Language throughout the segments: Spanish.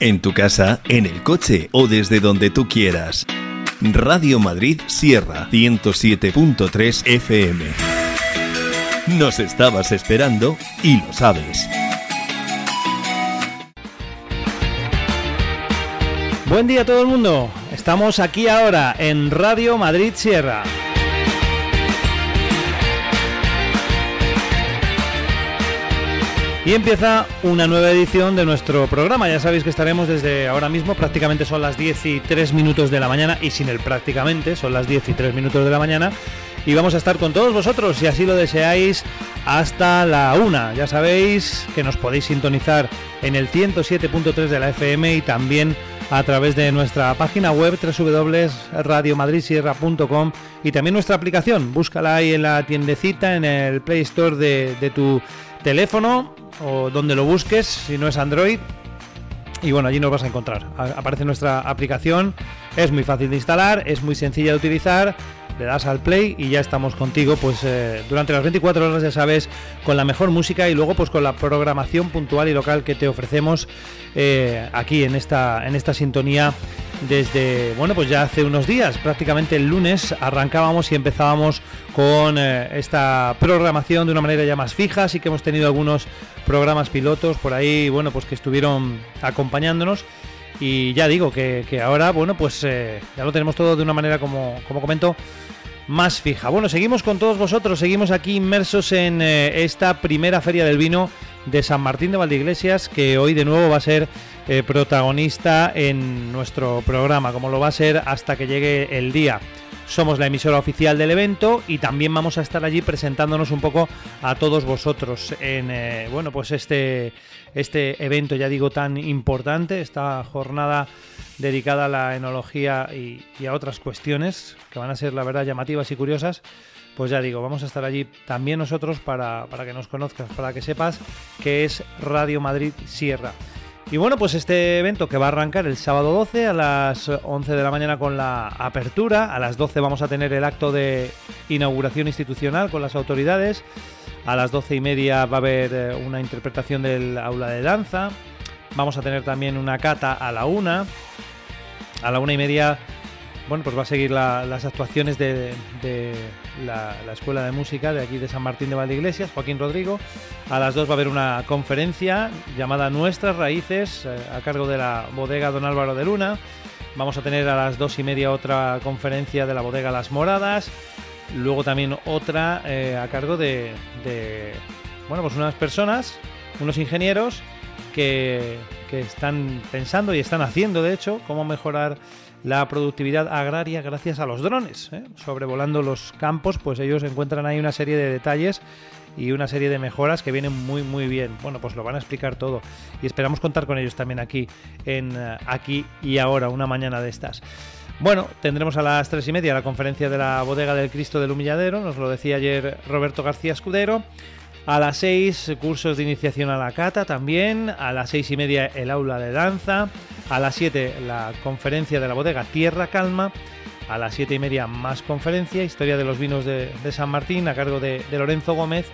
En tu casa, en el coche o desde donde tú quieras. Radio Madrid Sierra 107.3 FM. Nos estabas esperando y lo sabes. Buen día a todo el mundo. Estamos aquí ahora en Radio Madrid Sierra. Y empieza una nueva edición de nuestro programa. Ya sabéis que estaremos desde ahora mismo, prácticamente son las 10 y 3 minutos de la mañana, y sin el prácticamente, son las 10 y 3 minutos de la mañana. Y vamos a estar con todos vosotros, si así lo deseáis, hasta la una. Ya sabéis que nos podéis sintonizar en el 107.3 de la FM y también a través de nuestra página web www.radiomadridsierra.com y también nuestra aplicación. Búscala ahí en la tiendecita, en el Play Store de, de tu teléfono o donde lo busques, si no es Android. Y bueno, allí nos vas a encontrar. Aparece nuestra aplicación, es muy fácil de instalar, es muy sencilla de utilizar le das al play y ya estamos contigo pues eh, durante las 24 horas ya sabes con la mejor música y luego pues con la programación puntual y local que te ofrecemos eh, aquí en esta en esta sintonía desde bueno pues ya hace unos días prácticamente el lunes arrancábamos y empezábamos con eh, esta programación de una manera ya más fija así que hemos tenido algunos programas pilotos por ahí bueno pues que estuvieron acompañándonos y ya digo que, ahora, bueno, pues ya lo tenemos todo de una manera, como, como comento, más fija. Bueno, seguimos con todos vosotros, seguimos aquí inmersos en eh, esta primera feria del vino de San Martín de Valdeiglesias, que hoy de nuevo va a ser eh, protagonista en nuestro programa, como lo va a ser hasta que llegue el día. Somos la emisora oficial del evento y también vamos a estar allí presentándonos un poco a todos vosotros en eh, bueno pues este este evento ya digo tan importante, esta jornada dedicada a la enología y, a otras cuestiones que van a ser, la verdad, llamativas y curiosas, pues ya digo, vamos a estar allí también nosotros para, para que nos conozcas, para que sepas que es Radio Madrid Sierra. Y bueno, pues este evento que va a arrancar el sábado 12 a las 11 de la mañana con la apertura, a las 12 vamos a tener el acto de inauguración institucional con las autoridades, a las 12 y media va a haber eh, una interpretación del aula de danza, vamos a tener también una cata a la una, a la una y media, bueno, pues va a seguir las actuaciones de, la, Escuela de Música de aquí de San Martín de Valdeiglesias, Joaquín Rodrigo. A las dos va a haber una conferencia llamada Nuestras Raíces, eh, a cargo de la bodega Don Álvaro de Luna. Vamos a tener a las dos y media otra conferencia de la bodega Las Moradas. Luego también otra eh, a cargo de, de, bueno, pues unas personas, unos ingenieros que, están pensando y están haciendo, de hecho, cómo mejorar la productividad agraria gracias a los drones. ¿eh? Sobrevolando los campos, pues ellos encuentran ahí una serie de detalles y una serie de mejoras que vienen muy muy bien. Bueno, pues lo van a explicar todo y esperamos contar con ellos también aquí en eh, aquí y ahora, una mañana de estas. Bueno, tendremos a las tres y media la conferencia de la bodega del Cristo del Humilladero, nos lo decía ayer Roberto García Escudero. A las 6, cursos de iniciación a la cata también. A las seis y media, el aula de danza. A las 7, la conferencia de la bodega Tierra Calma. A las siete y media, más conferencia, historia de los vinos de, San Martín, a cargo de, Lorenzo Gómez.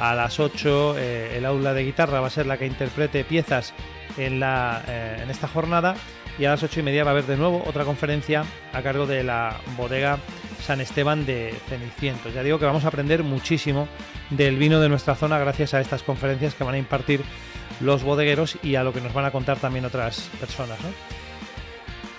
A las 8, eh, el aula de guitarra va a ser la que interprete piezas en, la, eh, en esta jornada. Y a las ocho y media va a haber de nuevo otra conferencia a cargo de la bodega San Esteban de Cenicientos. Ya digo que vamos a aprender muchísimo del vino de nuestra zona gracias a estas conferencias que van a impartir los bodegueros y a lo que nos van a contar también otras personas.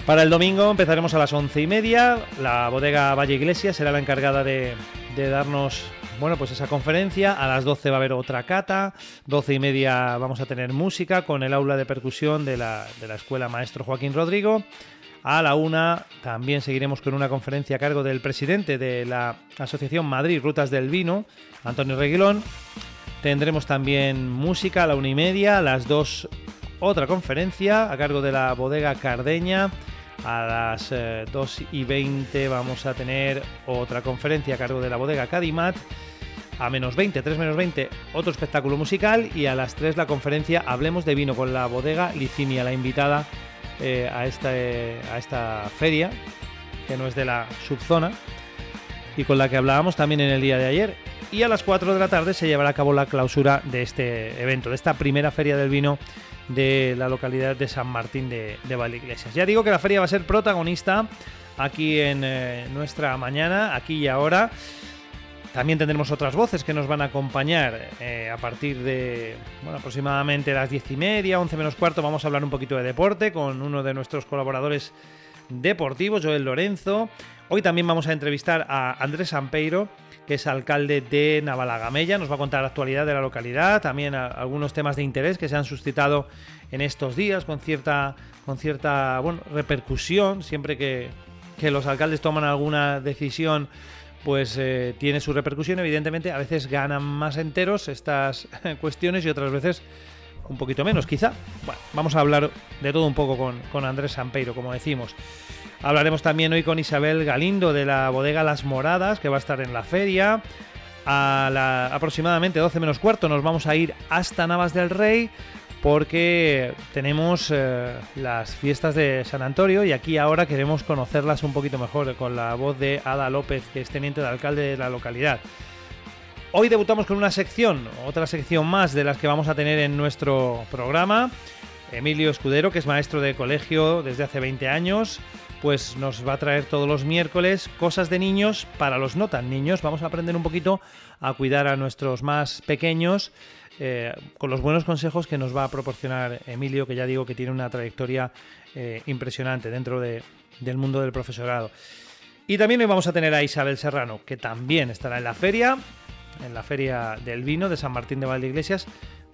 Para el domingo empezaremos a las once y media. La bodega Valle Iglesia será la encargada de, darnos bueno, pues esa conferencia. A las 12 va a haber otra cata. Doce y media vamos a tener música con el aula de percusión de la, de la Escuela Maestro Joaquín Rodrigo. A la una también seguiremos con una conferencia a cargo del presidente de la Asociación Madrid Rutas del Vino, Antonio Reguilón. Tendremos también música a la una y media, a las dos otra conferencia a cargo de la bodega Cardeña. A las 2 eh, y 20 vamos a tener otra conferencia a cargo de la bodega Cadimat. A menos 20, 3 menos 20, otro espectáculo musical. Y a las 3 la conferencia Hablemos de vino con la bodega Licinia, la invitada eh, a, esta, a esta feria, que no es de la subzona, y con la que hablábamos también en el día de ayer. Y a las 4 de la tarde se llevará a cabo la clausura de este evento, de esta primera feria del vino de la localidad de San Martín de, de Valdeiglesias. Ya digo que la feria va a ser protagonista aquí en eh, nuestra mañana, aquí y ahora. También tendremos otras voces que nos van a acompañar eh, a partir de bueno, aproximadamente las diez y media, once menos cuarto. Vamos a hablar un poquito de deporte con uno de nuestros colaboradores deportivos, Joel Lorenzo. Hoy también vamos a entrevistar a Andrés Ampeiro, que es alcalde de Navalagamella. Nos va a contar la actualidad de la localidad, también algunos temas de interés que se han suscitado en estos días con cierta, con cierta bueno, repercusión. Siempre que, que los alcaldes toman alguna decisión pues eh, tiene su repercusión. Evidentemente, a veces ganan más enteros estas cuestiones y otras veces un poquito menos, quizá. Bueno, vamos a hablar de todo un poco con, con Andrés Sampeiro, como decimos. Hablaremos también hoy con Isabel Galindo de la bodega Las Moradas, que va a estar en la feria. A aproximadamente 12 menos cuarto nos vamos a ir hasta Navas del Rey porque tenemos eh, las fiestas de San Antonio y aquí ahora queremos conocerlas un poquito mejor con la voz de Ada López, que es teniente de alcalde de la localidad. Hoy debutamos con una sección, otra sección más de las que vamos a tener en nuestro programa. Emilio Escudero, que es maestro de colegio desde hace 20 años, pues nos va a traer todos los miércoles cosas de niños para los no tan niños. Vamos a aprender un poquito a cuidar a nuestros más pequeños eh, con los buenos consejos que nos va a proporcionar Emilio, que ya digo que tiene una trayectoria eh, impresionante dentro del mundo del profesorado. Y también hoy vamos a tener a Isabel Serrano, que también estará en la feria, en la feria del vino de San Martín de Valdeiglesias,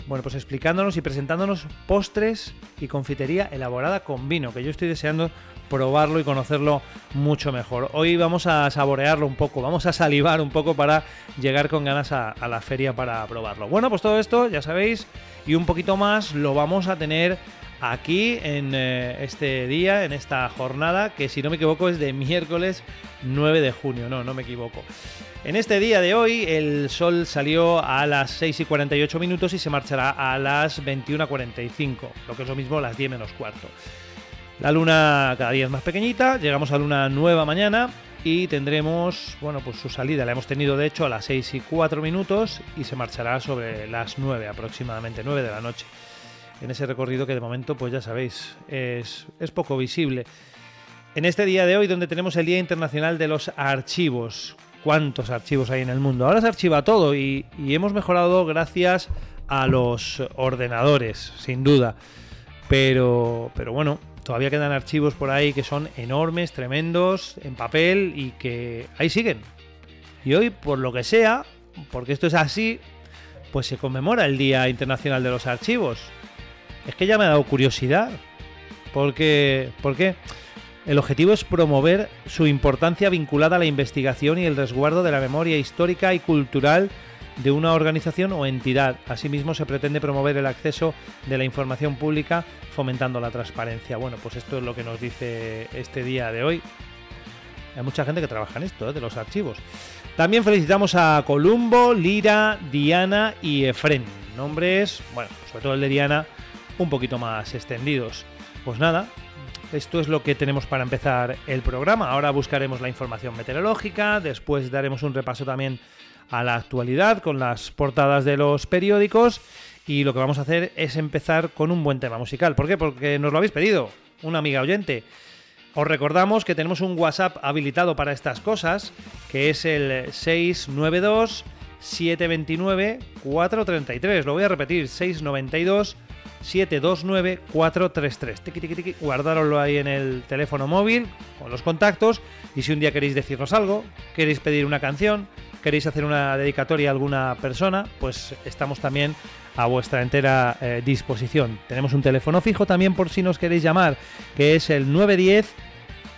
bueno, pues explicándonos y presentándonos postres y confitería elaborada con vino, que yo estoy deseando probarlo y conocerlo mucho mejor. Hoy vamos a saborearlo un poco, vamos a salivar un poco para llegar con ganas a, la feria para probarlo. Bueno, pues todo esto, ya sabéis, y un poquito más lo vamos a tener aquí en eh, este día, en esta jornada, que si no me equivoco es de miércoles 9 de junio, no, no me equivoco. En este día de hoy el sol salió a las 6 y 48 minutos y se marchará a las 21.45, lo que es lo mismo las 10 menos cuarto. La luna cada día es más pequeñita, llegamos a luna nueva mañana y tendremos, bueno, pues su salida la hemos tenido de hecho a las 6 y 4 minutos y se marchará sobre las 9 aproximadamente, 9 de la noche. En ese recorrido que de momento, pues ya sabéis, es, es poco visible. En este día de hoy, donde tenemos el Día Internacional de los Archivos, ¿cuántos archivos hay en el mundo? Ahora se archiva todo y, y hemos mejorado gracias a los ordenadores, sin duda. Pero, pero bueno, todavía quedan archivos por ahí que son enormes, tremendos, en papel y que ahí siguen. Y hoy, por lo que sea, porque esto es así, pues se conmemora el Día Internacional de los Archivos. Es que ya me ha dado curiosidad. Porque, qué? El objetivo es promover su importancia vinculada a la investigación y el resguardo de la memoria histórica y cultural de una organización o entidad. Asimismo, se pretende promover el acceso de la información pública fomentando la transparencia. Bueno, pues esto es lo que nos dice este día de hoy. Hay mucha gente que trabaja en esto, ¿eh? de los archivos. También felicitamos a Columbo, Lira, Diana y Efren. Nombres, bueno, sobre todo el de Diana, un poquito más extendidos. Pues nada, esto es lo que tenemos para empezar el programa. Ahora buscaremos la información meteorológica, después daremos un repaso también a la actualidad con las portadas de los periódicos y lo que vamos a hacer es empezar con un buen tema musical. ¿Por qué? Porque nos lo habéis pedido, una amiga oyente. Os recordamos que tenemos un WhatsApp habilitado para estas cosas, que es el 692 729 433. Lo voy a repetir, 692 729 433. Tiki, tiki, tiki. Guardároslo ahí en el teléfono móvil con los contactos y si un día queréis decirnos algo, queréis pedir una canción, queréis hacer una dedicatoria a alguna persona, pues estamos también a vuestra entera eh, disposición. Tenemos un teléfono fijo también por si nos queréis llamar, que es el 910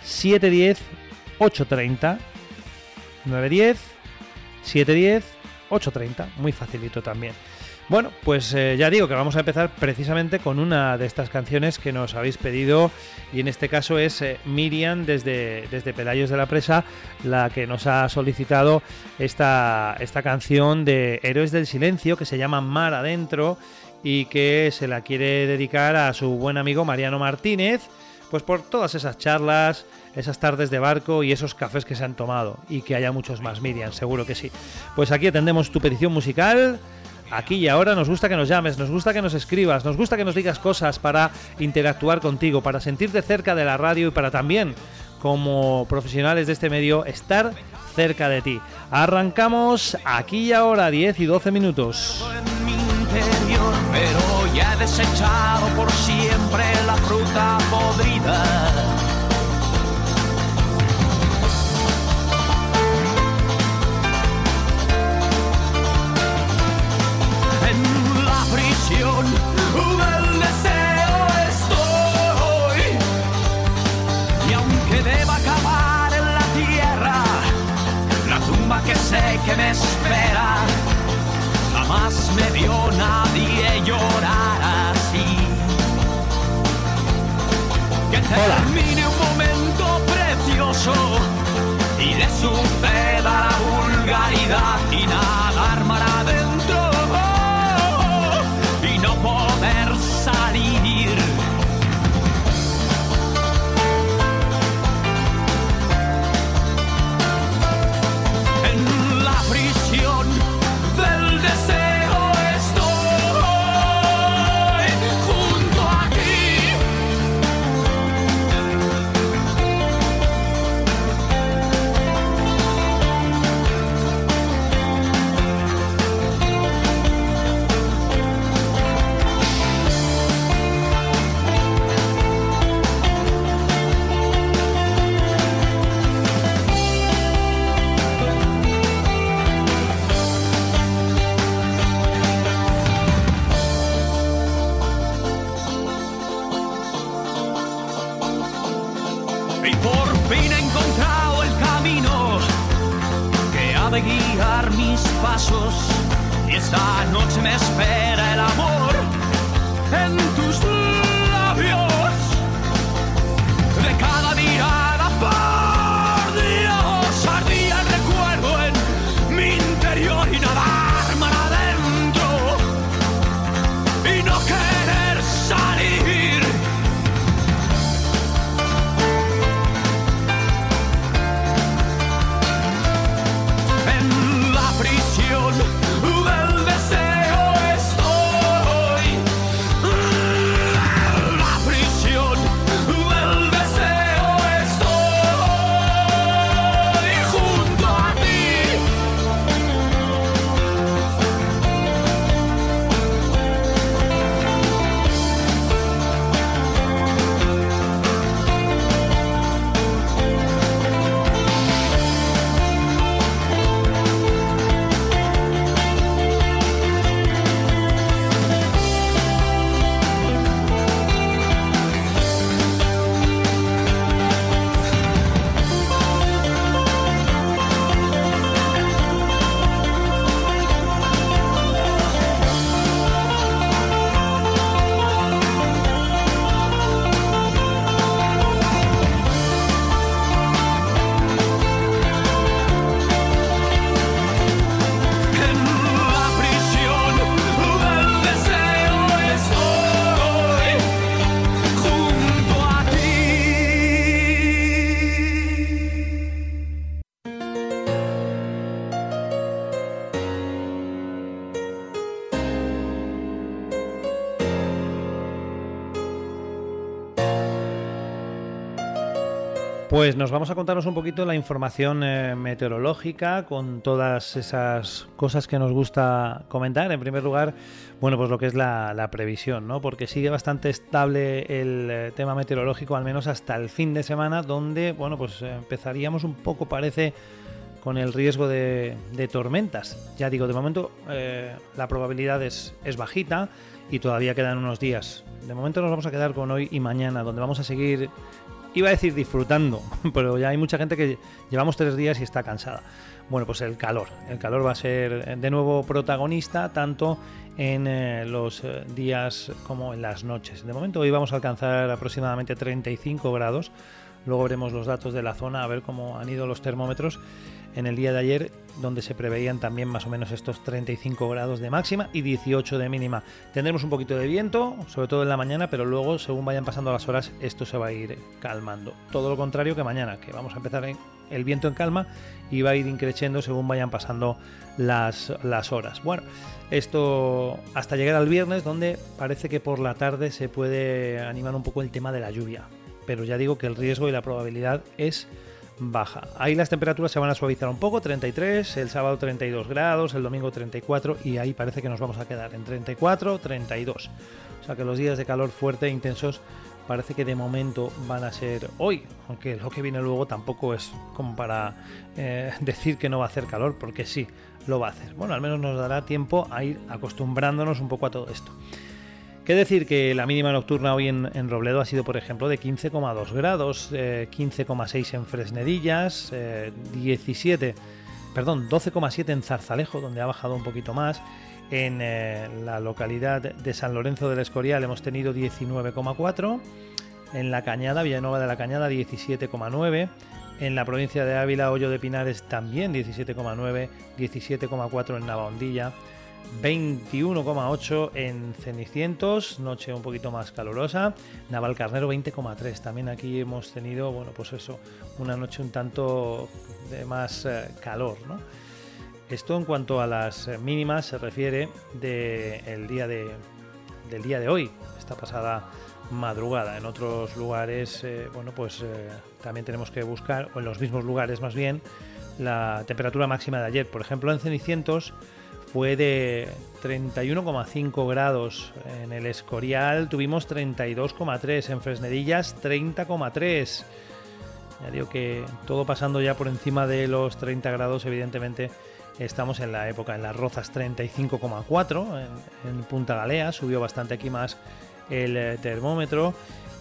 710 830. 910 710 830. Muy facilito también. Bueno, pues eh, ya digo que vamos a empezar precisamente con una de estas canciones que nos habéis pedido y en este caso es eh, Miriam desde, desde Pelayos de la Presa la que nos ha solicitado esta, esta canción de Héroes del Silencio que se llama Mar Adentro y que se la quiere dedicar a su buen amigo Mariano Martínez pues por todas esas charlas, esas tardes de barco y esos cafés que se han tomado y que haya muchos más Miriam, seguro que sí. Pues aquí atendemos tu petición musical aquí y ahora, nos gusta que nos llames, nos gusta que nos escribas, nos gusta que nos digas cosas para interactuar contigo, para sentirte cerca de la radio y para también, como profesionales de este medio, estar cerca de ti. Arrancamos aquí y ahora, 10 y 12 minutos. Me vio nadie llorar así. Que termine y esta noche me espera Pues nos vamos a contarnos un poquito la información eh, meteorológica con todas esas cosas que nos gusta comentar. En primer lugar, bueno, pues lo que es la, previsión, ¿no? Porque sigue bastante estable el eh, tema meteorológico, al menos hasta el fin de semana, donde, bueno, pues empezaríamos un poco, parece, con el riesgo de, tormentas. Ya digo, de momento eh, la probabilidad es, es bajita y todavía quedan unos días. De momento nos vamos a quedar con hoy y mañana, donde vamos a seguir iba a decir disfrutando, pero ya hay mucha gente que llevamos tres días y está cansada. Bueno, pues el calor. El calor va a ser de nuevo protagonista tanto en eh, los eh, días como en las noches. De momento hoy vamos a alcanzar aproximadamente 35 grados. Luego veremos los datos de la zona a ver cómo han ido los termómetros en el día de ayer, donde se preveían también más o menos estos 35 grados de máxima y 18 de mínima. Tendremos un poquito de viento, sobre todo en la mañana, pero luego, según vayan pasando las horas, esto se va a ir calmando. Todo lo contrario que mañana, que vamos a empezar el viento en calma y va a ir increciendo según vayan pasando las, las horas. Bueno, esto hasta llegar al viernes, donde parece que por la tarde se puede animar un poco el tema de la lluvia. Pero ya digo que el riesgo y la probabilidad es baja. Ahí las temperaturas se van a suavizar un poco, 33, el sábado 32 grados, el domingo 34 y ahí parece que nos vamos a quedar en 34, 32. O sea que los días de calor fuerte e intensos parece que de momento van a ser hoy, aunque lo que viene luego tampoco es como para eh, decir que no va a hacer calor, porque sí, lo va a hacer. Bueno, al menos nos dará tiempo a ir acostumbrándonos un poco a todo esto. Qué decir que la mínima nocturna hoy en, Robledo ha sido, por ejemplo, de 15,2 grados, 15,6 eh, en Fresnedillas, 17, eh, perdón, 12,7 en Zarzalejo, donde ha bajado un poquito más. En eh, la localidad de San Lorenzo del Escorial hemos tenido 19,4. En la Cañada, Villanueva de la Cañada, 17,9. En la provincia de Ávila, Hoyo de Pinares también 17,9, 17,4 en Navahondilla, 21,8 en Cenicientos, noche un poquito más calurosa. Navalcarnero 20,3. También aquí hemos tenido, bueno, pues eso, una noche un tanto de más eh, calor, ¿no? Esto en cuanto a las mínimas se refiere del día de, del día de hoy, esta pasada madrugada. En otros lugares, eh, bueno, pues eh, también tenemos que buscar, o en los mismos lugares más bien, la temperatura máxima de ayer. Por ejemplo, en Cenicientos fue de 31,5 grados. En el Escorial tuvimos 32,3. En Fresnedillas 30,3. Ya digo que todo pasando ya por encima de los 30 grados, evidentemente estamos en la época. En las Rozas 35,4. En, Punta Galea subió bastante aquí más el eh, termómetro.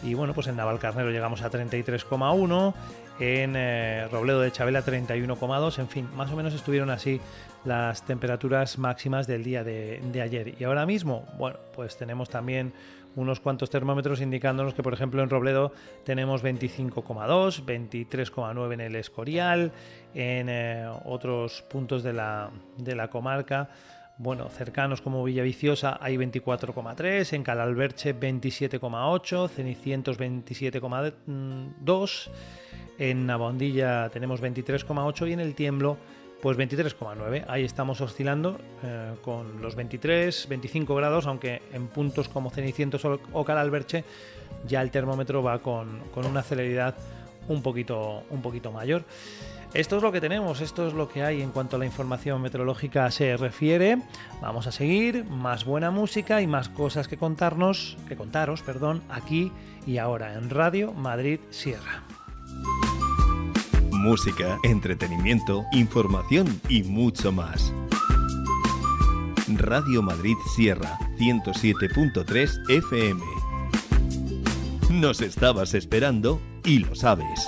Y bueno, pues en Navalcarnero llegamos a 33,1 en eh, Robledo de Chabela 31,2, en fin, más o menos estuvieron así las temperaturas máximas del día de, ayer. Y ahora mismo, bueno, pues tenemos también unos cuantos termómetros indicándonos que, por ejemplo, en Robledo tenemos 25,2, 23,9 en el Escorial, en eh, otros puntos de la, de la comarca bueno, cercanos como Villaviciosa hay 24,3, en Calalberche 27,8, Cenicientos 27,2, en Navondilla tenemos 23,8 y en el Tiemblo pues 23,9. Ahí estamos oscilando eh, con los 23, 25 grados, aunque en puntos como Cenicientos o Calalberche ya el termómetro va con, con una celeridad un poquito, un poquito mayor. Esto es lo que tenemos, esto es lo que hay en cuanto a la información meteorológica se refiere. Vamos a seguir, más buena música y más cosas que contarnos, que contaros, perdón, aquí y ahora en Radio Madrid Sierra. Música, entretenimiento, información y mucho más. Radio Madrid Sierra 107.3 FM. Nos estabas esperando y lo sabes.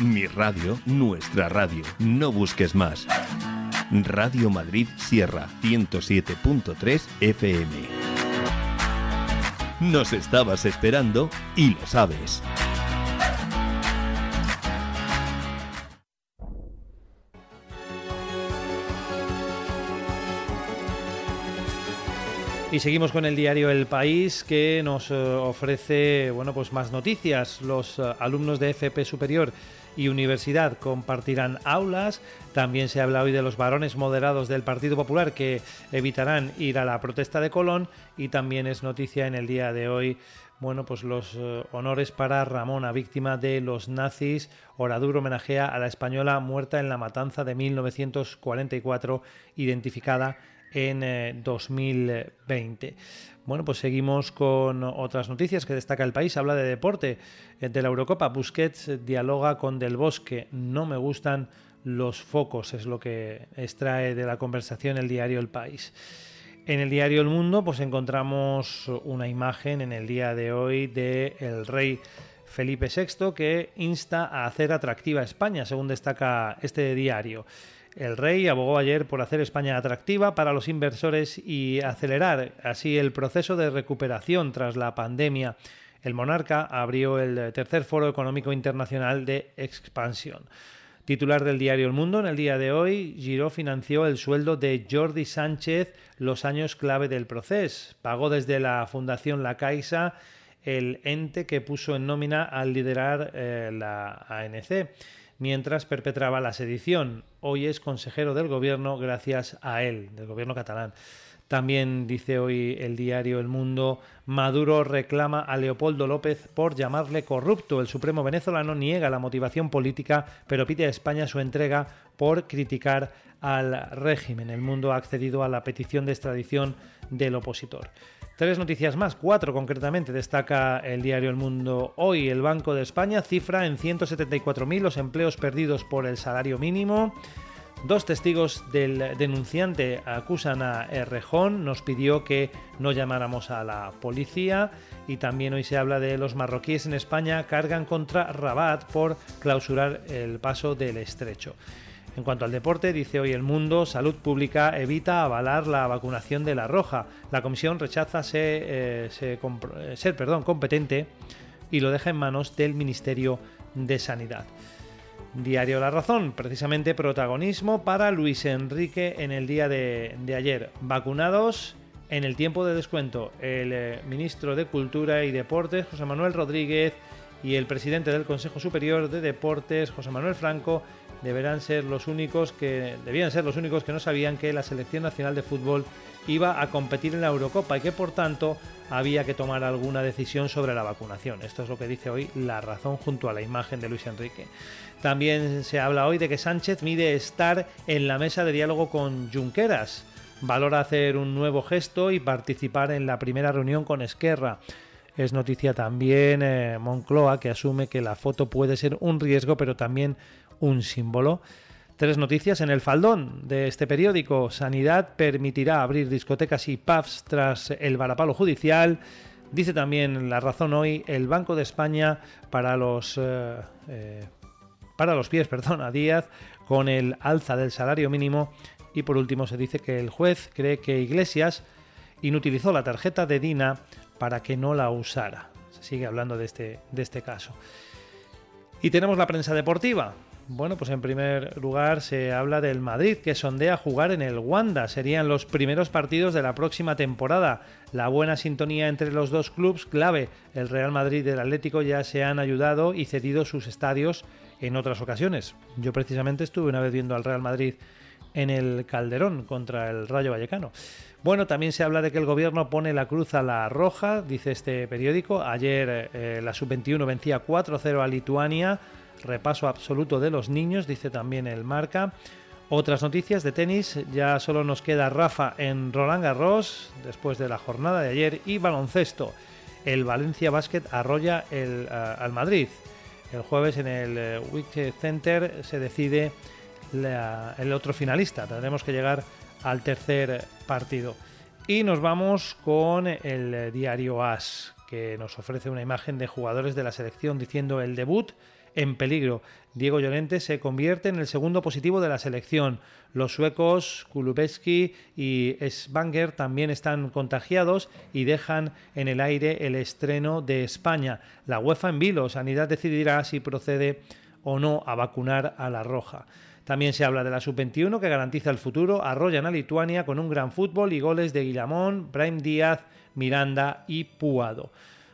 Mi radio, nuestra radio. No busques más. Radio Madrid Sierra 107.3 FM. Nos estabas esperando y lo sabes. Y seguimos con el diario El País que nos eh, ofrece bueno, pues más noticias. Los eh, alumnos de FP Superior y Universidad compartirán aulas. También se habla hoy de los varones moderados del Partido Popular que evitarán ir a la protesta de Colón. Y también es noticia en el día de hoy bueno, pues los eh, honores para Ramona, víctima de los nazis. Oradur homenajea a la española muerta en la matanza de 1944, identificada en eh, 2020. Bueno, pues seguimos con otras noticias que destaca el país. Habla de deporte, eh, de la Eurocopa. Busquets eh, dialoga con Del Bosque. No me gustan los focos, es lo que extrae de la conversación el diario El País. En el diario El Mundo, pues encontramos una imagen en el día de hoy de rey Felipe VI que insta a hacer atractiva España, según destaca este diario. El rey abogó ayer por hacer España atractiva para los inversores y acelerar así el proceso de recuperación tras la pandemia. El monarca abrió el tercer foro económico internacional de expansión. Titular del diario El Mundo, en el día de hoy, Giró financió el sueldo de Jordi Sánchez los años clave del proceso. Pagó desde la Fundación La Caixa el ente que puso en nómina al liderar eh, la ANC mientras perpetraba la sedición. Hoy es consejero del gobierno gracias a él, del gobierno catalán. También dice hoy el diario El Mundo, Maduro reclama a Leopoldo López por llamarle corrupto. El Supremo venezolano niega la motivación política, pero pide a España su entrega por criticar al régimen. El Mundo ha accedido a la petición de extradición del opositor. Tres noticias más, cuatro concretamente, destaca el diario El Mundo hoy. El Banco de España cifra en 174.000 los empleos perdidos por el salario mínimo. Dos testigos del denunciante acusan a Errejón, nos pidió que no llamáramos a la policía y también hoy se habla de los marroquíes en España cargan contra Rabat por clausurar el paso del estrecho. En cuanto al deporte, dice hoy el mundo, Salud Pública evita avalar la vacunación de la roja. La comisión rechaza ser, eh, ser, competente y lo deja en manos del Ministerio de Sanidad. Diario La Razón, precisamente protagonismo para Luis Enrique en el día de, de ayer. Vacunados en el tiempo de descuento, el eh, ministro de Cultura y Deportes, José Manuel Rodríguez, y el presidente del Consejo Superior de Deportes, José Manuel Franco, deberán ser los únicos que debían ser los únicos que no sabían que la selección nacional de fútbol iba a competir en la Eurocopa y que por tanto había que tomar alguna decisión sobre la vacunación. Esto es lo que dice hoy la razón junto a la imagen de Luis Enrique. También se habla hoy de que Sánchez mide estar en la mesa de diálogo con Junqueras. Valora hacer un nuevo gesto y participar en la primera reunión con Esquerra. Es noticia también eh, Moncloa que asume que la foto puede ser un riesgo pero también un símbolo. Tres noticias en el faldón de este periódico. Sanidad permitirá abrir discotecas y pubs tras el varapalo judicial. Dice también la razón hoy el Banco de España para los eh, eh, para los pies, perdón, a Díaz con el alza del salario mínimo y por último se dice que el juez cree que Iglesias inutilizó la tarjeta de Dina para que no la usara. Se sigue hablando de este, de este caso. Y tenemos la prensa deportiva. Bueno, pues en primer lugar se habla del Madrid, que sondea jugar en el Wanda. Serían los primeros partidos de la próxima temporada. La buena sintonía entre los dos clubes clave. El Real Madrid y el Atlético ya se han ayudado y cedido sus estadios en otras ocasiones. Yo precisamente estuve una vez viendo al Real Madrid en el Calderón contra el Rayo Vallecano. Bueno, también se habla de que el gobierno pone la cruz a la roja, dice este periódico. Ayer eh, la sub-21 vencía 4-0 a Lituania. Repaso absoluto de los niños, dice también el marca. Otras noticias de tenis, ya solo nos queda Rafa en Roland Garros después de la jornada de ayer y baloncesto. El Valencia Basket arrolla el, uh, al Madrid. El jueves en el uh, Wick Center se decide el otro finalista. Tendremos que llegar al tercer partido. Y nos vamos con el diario AS, que nos ofrece una imagen de jugadores de la selección diciendo el debut en peligro. Diego Llorente se convierte en el segundo positivo de la selección. Los suecos Kulubetsky y Svanger también están contagiados y dejan en el aire el estreno de España. La UEFA en vilo. Sanidad decidirá si procede o no a vacunar a la Roja. También se habla de la sub-21 que garantiza el futuro. Arrollan a Lituania con un gran fútbol y goles de Guillamón, Brahim Díaz, Miranda y Puado.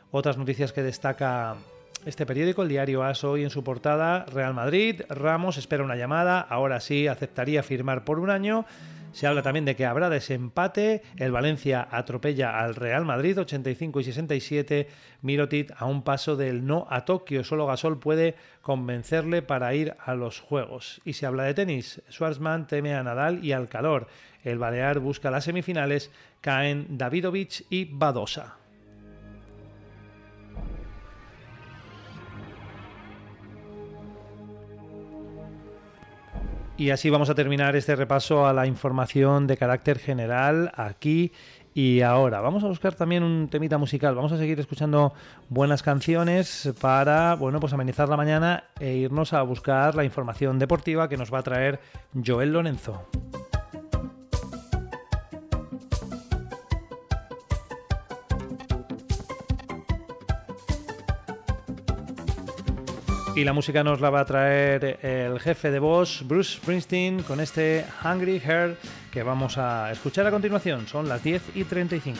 Otras noticias que destaca este periódico, el diario AS hoy en su portada, Real Madrid, Ramos espera una llamada, ahora sí aceptaría firmar por un año. Se habla también de que habrá desempate, el Valencia atropella al Real Madrid 85 y 67, Mirotit a un paso del no a Tokio, solo Gasol puede convencerle para ir a los Juegos. Y se habla de tenis, Schwarzman teme a Nadal y al calor, el Balear busca las semifinales, caen Davidovich y Badosa. Y así vamos a terminar este repaso a la información de carácter general aquí y ahora. Vamos a buscar también un temita musical. Vamos a seguir escuchando buenas canciones para, bueno, pues amenizar la mañana e irnos a buscar la información deportiva que nos va a traer Joel Lorenzo. Y la música nos la va a traer el jefe de voz, Bruce Springsteen, con este Hungry Heart que vamos a escuchar a continuación. Son las 10 y 35.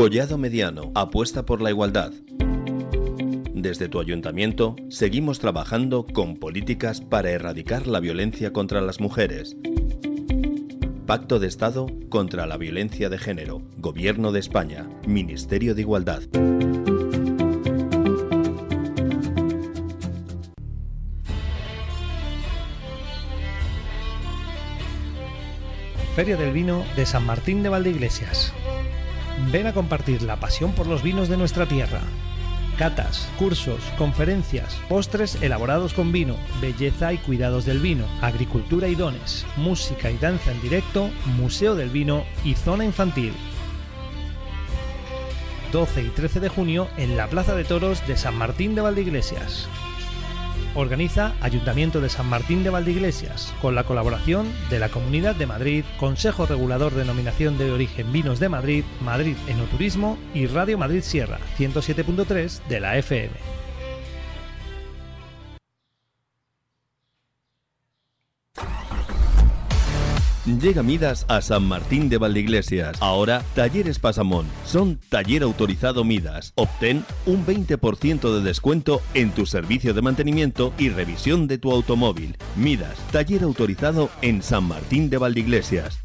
Collado Mediano apuesta por la igualdad. Desde tu ayuntamiento seguimos trabajando con políticas para erradicar la violencia contra las mujeres. Pacto de Estado contra la Violencia de Género. Gobierno de España. Ministerio de Igualdad. Feria del Vino de San Martín de Valdeiglesias. Ven a compartir la pasión por los vinos de nuestra tierra. Catas, cursos, conferencias, postres elaborados con vino, belleza y cuidados del vino, agricultura y dones, música y danza en directo, museo del vino y zona infantil. 12 y 13 de junio en la Plaza de Toros de San Martín de Valdeiglesias. Organiza Ayuntamiento de San Martín de Valdeiglesias, con la colaboración de la Comunidad de Madrid, Consejo Regulador de Denominación de Origen Vinos de Madrid, Madrid Enoturismo y Radio Madrid Sierra, 107.3 de la FM. Llega Midas a San Martín de Valdeiglesias. Ahora, Talleres Pasamón. Son taller autorizado Midas. Obtén un 20% de descuento en tu servicio de mantenimiento y revisión de tu automóvil. Midas, taller autorizado en San Martín de Valdeiglesias.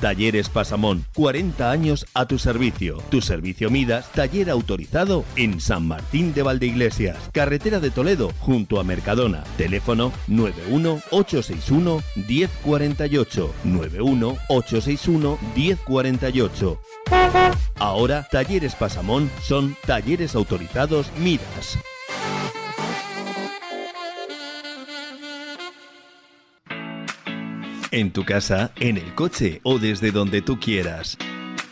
Talleres Pasamón, 40 años a tu servicio. Tu servicio Midas, taller autorizado en San Martín de Valdeiglesias, carretera de Toledo, junto a Mercadona. Teléfono 91-861 1048. 91-861 1048. Ahora, Talleres Pasamón son talleres autorizados Midas. En tu casa, en el coche o desde donde tú quieras.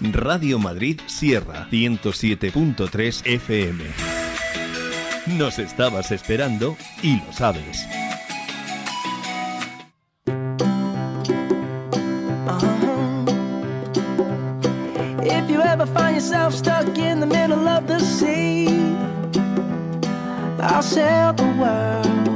Radio Madrid Sierra 107.3 FM. Nos estabas esperando y lo sabes. If you ever find yourself stuck in the middle of the sea, I'll the world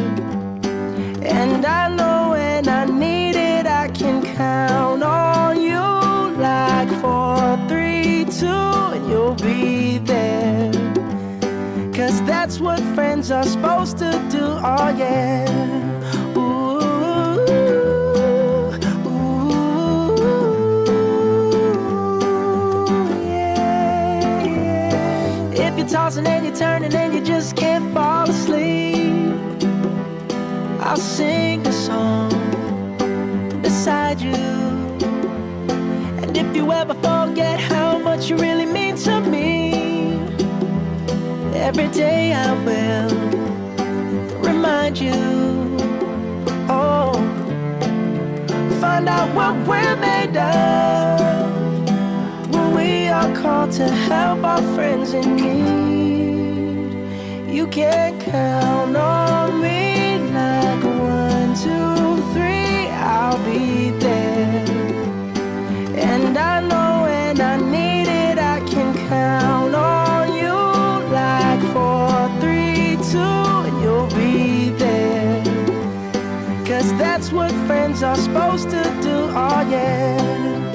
And you'll be there. Cause that's what friends are supposed to do, oh yeah. Ooh, ooh, yeah, yeah. If you're tossing and you're turning and you just can't fall asleep, I'll sing a song beside you. And if you ever forget how much you really mean to me, every day I will remind you. Oh, find out what we're made of when we are called to help our friends in need. You can count on me like one, two, three, I'll be there. And I know that's what friends are supposed to do, oh yeah.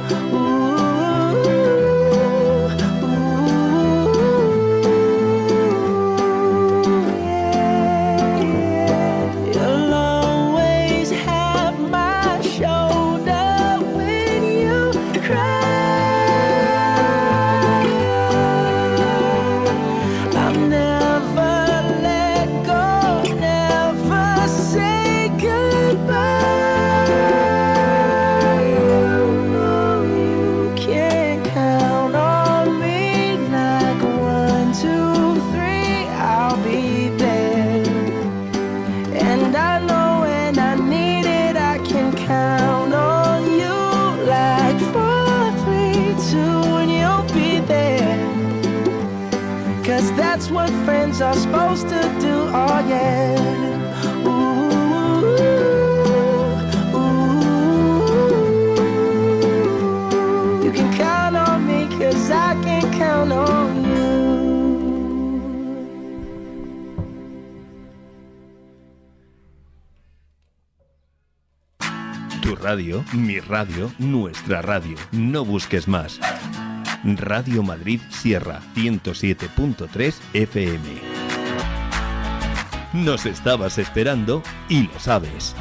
Mi radio, nuestra radio. No busques más. Radio Madrid Sierra 107.3 FM. Nos estabas esperando y lo sabes.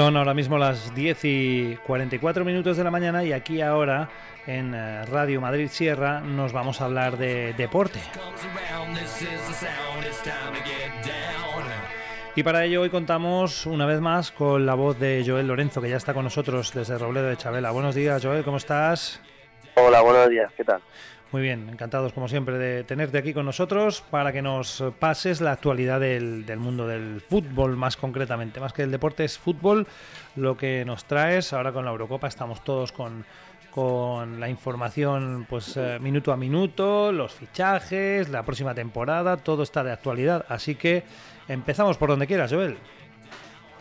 Son ahora mismo las 10 y 44 minutos de la mañana y aquí ahora en eh, Radio Madrid Sierra nos vamos a hablar de deporte. Y para ello hoy contamos una vez más con la voz de Joel Lorenzo, que ya está con nosotros desde Robledo de Chabela. Buenos días, Joel, ¿cómo estás? Hola, buenos días, ¿qué tal? Muy bien, encantados como siempre de tenerte aquí con nosotros para que nos pases la actualidad del, del mundo del fútbol más concretamente. Más que el deporte es fútbol, lo que nos traes. Ahora con la Eurocopa estamos todos con, con la información pues eh, minuto a minuto, los fichajes, la próxima temporada, todo está de actualidad. Así que empezamos por donde quieras, Joel.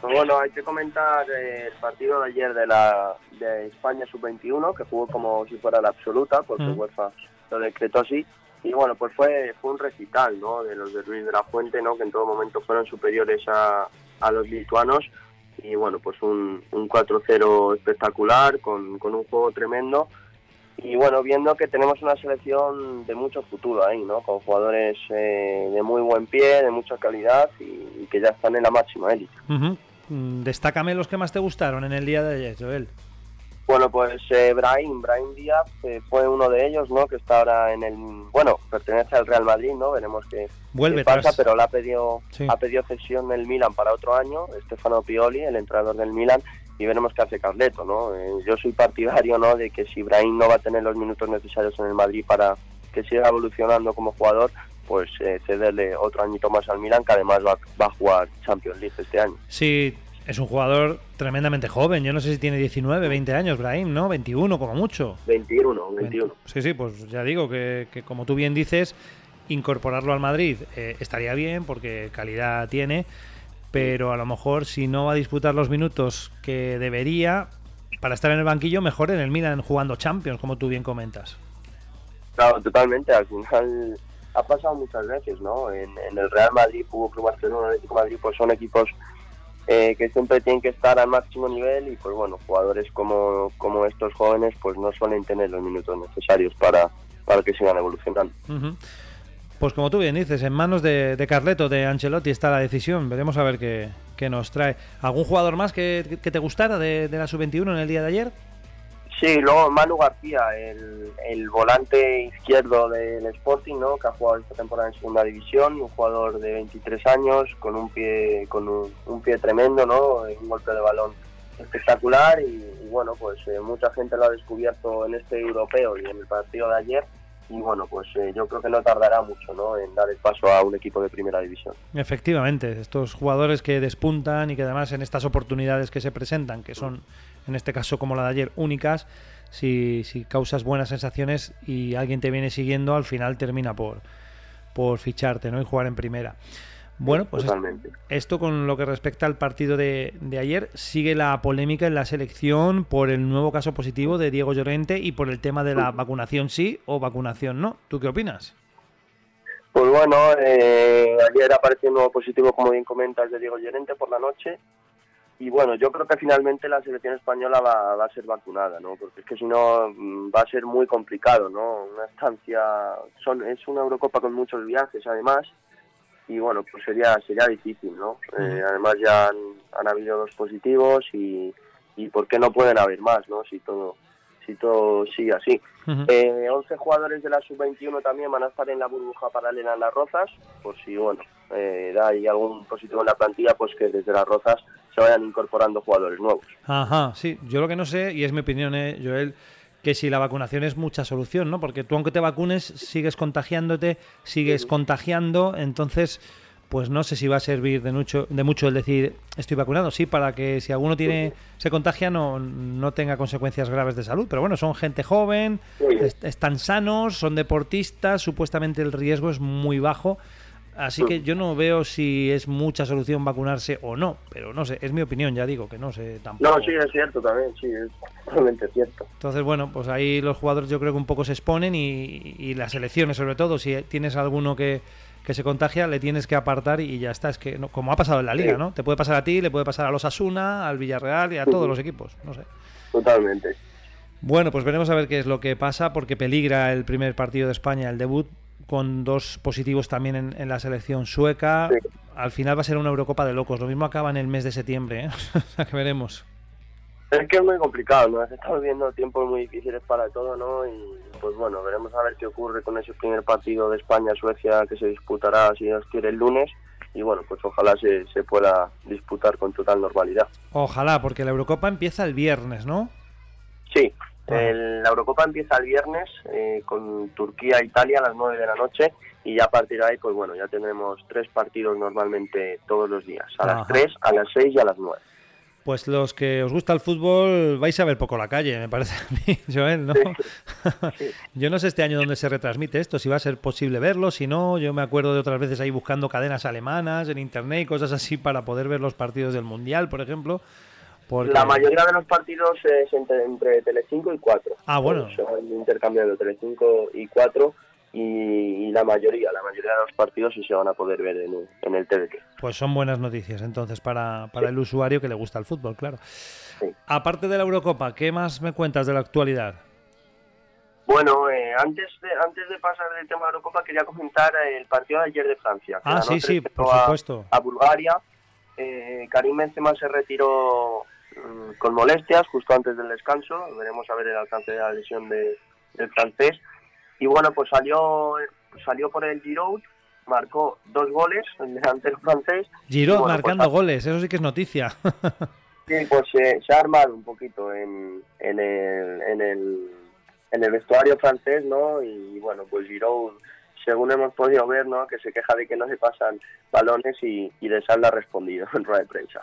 Pues bueno, hay que comentar el partido de ayer de la de España sub-21, que jugó como si fuera la absoluta, porque Mm. UEFA lo decretó así. Y bueno, pues fue, fue un recital, ¿no? De los de Luis de la Fuente, ¿no? Que en todo momento fueron superiores a, a los lituanos. Y bueno, pues un, un 4-0 espectacular, con, con un juego tremendo. Y bueno, viendo que tenemos una selección de mucho futuro ahí, ¿no? Con jugadores eh, de muy buen pie, de mucha calidad y, y que ya están en la máxima élite. Ujú. Mm, Destácame los que más te gustaron en el día de ayer, Joel. Bueno, pues eh, Brahim, Brahim Díaz eh, fue uno de ellos, ¿no? Que está ahora en el, bueno, pertenece al Real Madrid, ¿no? Veremos qué, Vuelve qué pasa, tras- pero le ha pedido, Sí. ha pedido cesión el Milan para otro año, Stefano Pioli, el entrenador del Milan, y veremos qué hace Carleto, ¿no? Eh, yo soy partidario, ¿no? De que si Brahim no va a tener los minutos necesarios en el Madrid para que siga evolucionando como jugador, pues eh, cederle otro añito más al Milan, que además va, va a jugar Champions League este año. Sí, es un jugador tremendamente joven. Yo no sé si tiene 19, 20 años, Brahim, ¿no? 21 como mucho. 21, 21. Sí, sí, pues ya digo que, que como tú bien dices, incorporarlo al Madrid eh, estaría bien porque calidad tiene, pero a lo mejor si no va a disputar los minutos que debería para estar en el banquillo, mejor en el Milan jugando Champions, como tú bien comentas. Claro, totalmente. Al final ha pasado muchas veces, ¿no? En, en el Real Madrid, Fútbol Club Barcelona, Atlético Madrid, pues son equipos eh, que siempre tienen que estar al máximo nivel y, pues bueno, jugadores como, como estos jóvenes, pues no suelen tener los minutos necesarios para, para que sigan evolucionando. Pues como tú bien dices, en manos de, de Carleto, de Ancelotti está la decisión. Veremos a ver qué, qué nos trae. ¿Algún jugador más que, te gustara de la sub-21 en el día de ayer? Sí, luego Manu García, el, el volante izquierdo del Sporting, ¿no? que ha jugado esta temporada en segunda división, un jugador de 23 años, con un pie, con un, un pie tremendo, ¿no? un golpe de balón espectacular y, y bueno, pues eh, mucha gente lo ha descubierto en este europeo y en el partido de ayer y bueno, pues eh, yo creo que no tardará mucho ¿no? en dar el paso a un equipo de primera división. Efectivamente, estos jugadores que despuntan y que además en estas oportunidades que se presentan, que son en este caso como la de ayer únicas, si, si causas buenas sensaciones y alguien te viene siguiendo, al final termina por, por ficharte ¿no? y jugar en primera. Bueno, pues Totalmente. esto con lo que respecta al partido de, de ayer, sigue la polémica en la selección por el nuevo caso positivo de Diego Llorente y por el tema de la vacunación sí o vacunación no. ¿Tú qué opinas? Pues bueno, eh, ayer apareció un nuevo positivo, como bien comentas, de Diego Llorente por la noche. Y bueno, yo creo que finalmente la selección española va, va a ser vacunada, ¿no? Porque es que si no mm, va a ser muy complicado, ¿no? Una estancia, son, es una Eurocopa con muchos viajes además. Y bueno, pues sería sería difícil, ¿no? Eh, además ya han, han habido dos positivos y, y ¿por qué no pueden haber más, ¿no? Si todo, si todo sigue así. Ujú. Eh, 11 jugadores de la sub-21 también van a estar en la burbuja paralela en las Rozas, por si, bueno, eh, da ahí algún positivo en la plantilla, pues que desde las Rozas se vayan incorporando jugadores nuevos. Ajá, sí. Yo lo que no sé, y es mi opinión, eh, Joel, que si la vacunación es mucha solución, ¿no? Porque tú aunque te vacunes, sigues contagiándote, sigues contagiando, entonces pues no sé si va a servir de mucho, de mucho el decir estoy vacunado, sí, para que si alguno tiene se contagia no, no tenga consecuencias graves de salud. Pero bueno, son gente joven, est- están sanos, son deportistas, supuestamente el riesgo es muy bajo. Así que yo no veo si es mucha solución vacunarse o no, pero no sé, es mi opinión, ya digo, que no sé tampoco. No, sí, es cierto también, sí, es totalmente cierto. Entonces, bueno, pues ahí los jugadores yo creo que un poco se exponen y, y las elecciones, sobre todo, si tienes alguno que, que se contagia, le tienes que apartar y ya está. Es que, no- como ha pasado en la liga, Sí. ¿no? Te puede pasar a ti, le puede pasar a los Asuna, al Villarreal y a todos los equipos, no sé. Totalmente. Bueno, pues veremos a ver qué es lo que pasa, porque peligra el primer partido de España, el debut, con dos positivos también en, en la selección sueca. Sí. Al final va a ser una Eurocopa de locos. Lo mismo acaba en el mes de septiembre, ¿eh? o sea que veremos. Es que es muy complicado, ¿no? Estamos viendo tiempos muy difíciles para todo, ¿no? Y pues bueno, veremos a ver qué ocurre con ese primer partido de España-Suecia que se disputará, si Dios quiere, el lunes. Y bueno, pues ojalá se, se pueda disputar con total normalidad. Ojalá, porque la Eurocopa empieza el viernes, ¿no? Sí. El- la Eurocopa empieza el viernes eh, con Turquía-Italia a las 9 de la noche y ya a partir de ahí, pues bueno, ya tendremos tres partidos normalmente todos los días, a Ajá. las 3, a las 6 y a las 9. Pues los que os gusta el fútbol vais a ver poco la calle, me parece a mí, Joel, ¿no? yo no sé este año dónde se retransmite esto, si va a ser posible verlo, si no, yo me acuerdo de otras veces ahí buscando cadenas alemanas en internet y cosas así para poder ver los partidos del Mundial, por ejemplo. Porque... La mayoría de los partidos es entre, entre Telecinco y 4. Ah, bueno. Son intercambiando Telecinco y 4 y, la mayoría, la mayoría de los partidos sí se van a poder ver en, el- en el TDT. Pues son buenas noticias entonces para, para el usuario que le gusta el fútbol, claro. Sí. Aparte de la Eurocopa, ¿qué más me cuentas de la actualidad? Bueno, eh, antes de antes de pasar del tema de la Eurocopa quería comentar el partido de ayer de Francia. Ah, sí, sí, 3-0 por a- supuesto. A, Bulgaria. Eh, Karim Benzema se retiró con molestias justo antes del descanso. Veremos a ver el alcance de la lesión de- del francés. Y bueno, pues salió salió por el Giroud, marcó dos goles, el delantero francés. Giroud bueno, marcando pues, goles, eso sí que es noticia. Sí, pues se, se ha armado un poquito en, en, el, en, el, en el vestuario francés, ¿no? Y bueno, pues Giroud, según hemos podido ver, ¿no? Que se queja de que no le pasan balones y, y de Sal ha respondido en rueda de prensa.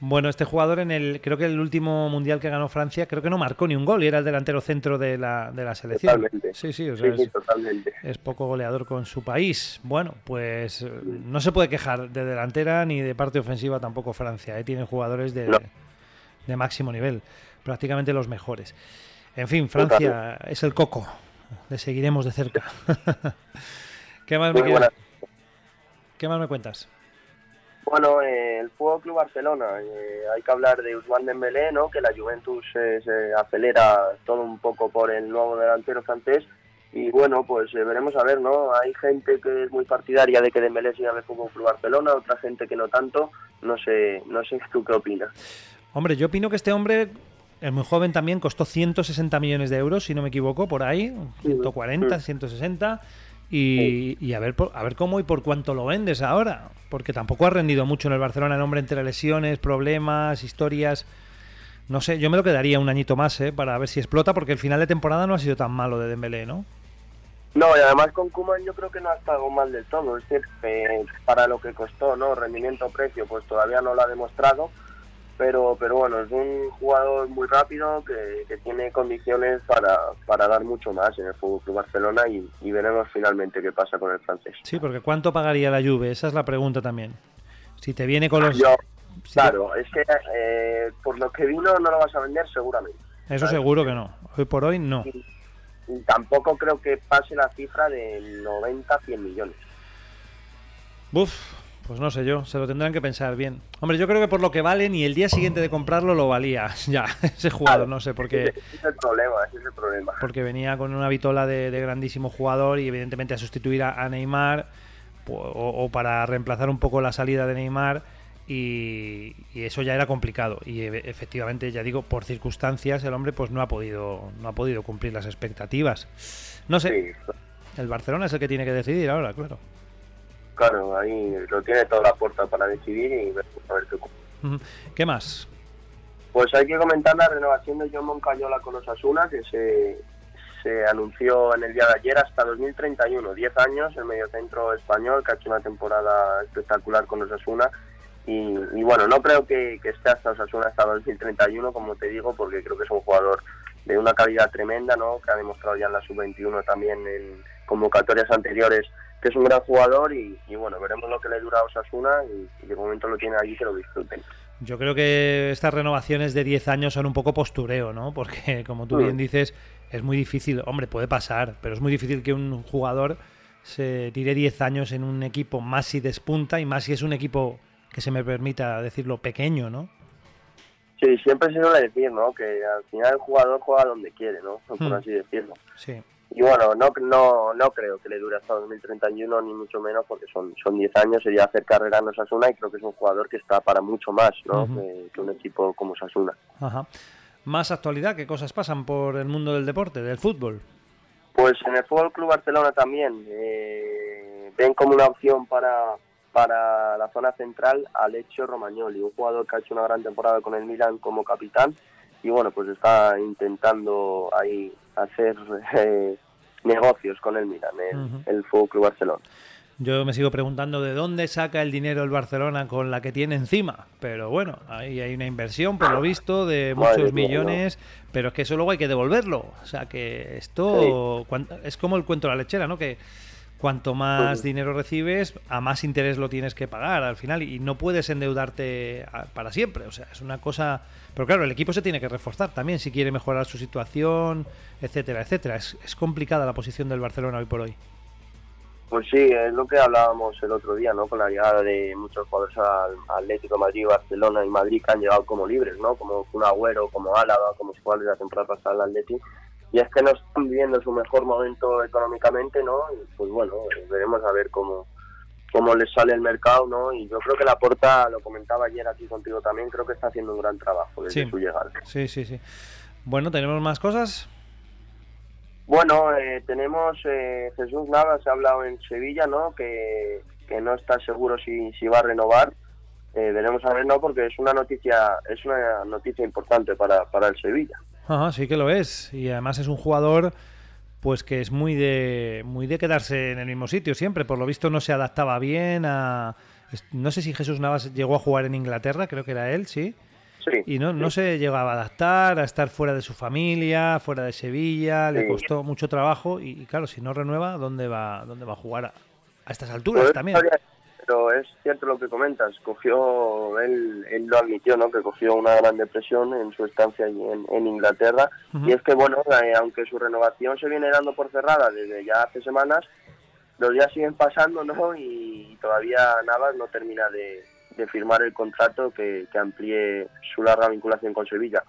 Bueno, este jugador en el, creo que el último mundial que ganó Francia, creo que no marcó ni un gol y era el delantero centro de la, de la selección. Totalmente. Sí, sí, o sea, Sí, es, totalmente. es poco goleador con su país. Bueno, pues eh, no se puede quejar de delantera ni de parte ofensiva tampoco Francia. ¿eh? Tiene jugadores de, No. de máximo nivel, prácticamente los mejores. En fin, Francia es el coco. Le seguiremos de cerca. ¿Qué más, me Muy quieres- buena. ¿Qué más me cuentas? Bueno, eh, el Fútbol Club Barcelona, eh, hay que hablar de Usman Dembélé, ¿no? Que la Juventus eh, se acelera todo un poco por el nuevo delantero francés y bueno, pues eh, veremos a ver, ¿no? Hay gente que es muy partidaria de que Dembélé siga en el Fútbol Club Barcelona, otra gente que no tanto. No sé, no sé tú qué opinas. Hombre, yo opino que este hombre es muy joven también, costó 160 millones de euros, si no me equivoco, por ahí, 140, 160. Y, y a ver a ver cómo y por cuánto lo vendes ahora. Porque tampoco ha rendido mucho en el Barcelona el hombre entre lesiones, problemas, historias. No sé, yo me lo quedaría un añito más, ¿eh? Para ver si explota, porque el final de temporada no ha sido tan malo de Dembélé, ¿no? No, y además con Kuman yo creo que no ha estado mal del todo. Es decir, eh, para lo que costó, ¿no? Rendimiento-precio, pues todavía no lo ha demostrado. Pero, pero bueno, es un jugador muy rápido que, que tiene condiciones para, para dar mucho más en el Fútbol Club Barcelona y, y veremos finalmente qué pasa con el francés. Sí, porque ¿cuánto pagaría la Juve? Esa es la pregunta también. Si te viene con los... Yo, si te- claro, es que eh, por lo que vino no lo vas a vender seguramente. Eso seguro que no. Hoy por hoy no. Y tampoco creo que pase la cifra de 90-100 millones. Uf, pues no sé yo, se lo tendrán que pensar bien. Hombre, yo creo que por lo que vale, ni el día siguiente de comprarlo lo valía. Ya, ese jugador, no sé, porque, Ese es el problema, ese es el problema. porque venía con una vitola de, de grandísimo jugador y evidentemente a sustituir a, a Neymar o, o para reemplazar un poco la salida de Neymar y, y eso ya era complicado. Y efectivamente ya digo por circunstancias el hombre pues no ha podido no ha podido cumplir las expectativas. No sé el Barcelona es el que tiene que decidir ahora claro claro, ahí lo tiene toda la puerta para decidir y ver, a ver qué ocurre. Qué más Pues hay que comentar la renovación de John Moncayola con los Asuna, que se, se anunció en el día de ayer hasta 2031, 10 años, el mediocentro español que ha hecho una temporada espectacular con Osasuna y, y bueno, no creo que, que esté hasta Osasuna hasta 2031, como te digo, porque creo que es un jugador de una calidad tremenda, ¿no? Que ha demostrado ya en la sub-21 también en convocatorias anteriores que es un gran jugador y, y bueno, veremos lo que le dura a Osasuna y, y de momento lo tiene allí que lo disfruten. Yo creo que estas renovaciones de 10 años son un poco postureo, ¿no? Porque, como tú Mm. bien dices, es muy difícil, hombre, puede pasar, pero es muy difícil que un jugador se tire 10 años en un equipo más si despunta y más si es un equipo que se me permita decirlo pequeño, ¿no? Sí, siempre se suele decir, ¿no? Que al final el jugador juega donde quiere, ¿no? Por Hmm. así decirlo. Sí. Y bueno, no, no, no creo que le dure hasta 2031, ni mucho menos, porque son, son 10 años, sería hacer carrera en Osasuna y creo que es un jugador que está para mucho más, ¿no? Que, que un equipo como Osasuna. Ajá. Más actualidad, ¿qué cosas pasan por el mundo del deporte, del fútbol? Pues en el Fútbol Club Barcelona también eh, ven como una opción para, para la zona central a Leccio Romagnoli, un jugador que ha hecho una gran temporada con el Milan como capitán y bueno, pues está intentando ahí hacer eh, negocios con el Milan, el, Fútbol Club Barcelona. Yo me sigo preguntando de dónde saca el dinero el Barcelona con la que tiene encima. Pero bueno, ahí hay una inversión, por lo visto, de Madre muchos mía, millones, pero es que eso luego hay que devolverlo. O sea que esto es como el cuento de la lechera, ¿no? Que cuanto más Sí. dinero recibes, a más interés lo tienes que pagar al final y no puedes endeudarte para siempre. O sea, es una cosa... Pero claro, el equipo se tiene que reforzar también si quiere mejorar su situación, etcétera, etcétera. Es, es complicada la posición del Barcelona hoy por hoy. Pues sí, es lo que hablábamos el otro día, ¿no? Con la llegada de muchos jugadores al Atlético de Madrid, Barcelona y Madrid que han llegado como libres, ¿no? Como Kun Agüero, como Álava, como jugadores de la temporada pasada al Atleti. Y es que no están viviendo su mejor momento económicamente, ¿no? Y pues bueno, veremos a ver cómo, cómo les sale el mercado, ¿no? Y yo creo que la Porta, lo comentaba ayer aquí contigo también, creo que está haciendo un gran trabajo desde Sí. su llegada. Sí, sí, sí. Bueno, ¿tenemos más cosas? Bueno, eh, tenemos eh, Jesús Navas, se ha hablado en Sevilla, ¿no? Que, que no está seguro si, si va a renovar. Eh, veremos a ver, no, porque es una noticia, es una noticia importante para, para el Sevilla. Ajá, sí que lo es. Y además es un jugador pues que es muy de muy de quedarse en el mismo sitio siempre. Por lo visto no se adaptaba bien a... No sé si Jesús Navas llegó a jugar en Inglaterra, creo que era él, sí. Sí. Y no, no se llegaba a adaptar, a estar fuera de su familia, fuera de Sevilla, le costó mucho trabajo y, y claro, si no renueva, ¿dónde va, dónde va a jugar a, a estas alturas Pues, también? todavía- Pero es cierto lo que comentas, cogió, él, él lo admitió, ¿no? Que cogió una gran depresión en su estancia allí en, en Inglaterra. Y es que, bueno, eh, aunque su renovación se viene dando por cerrada desde ya hace semanas, los días siguen pasando, ¿no? Y todavía Navas no termina de, de firmar el contrato que, que amplíe su larga vinculación con Sevilla.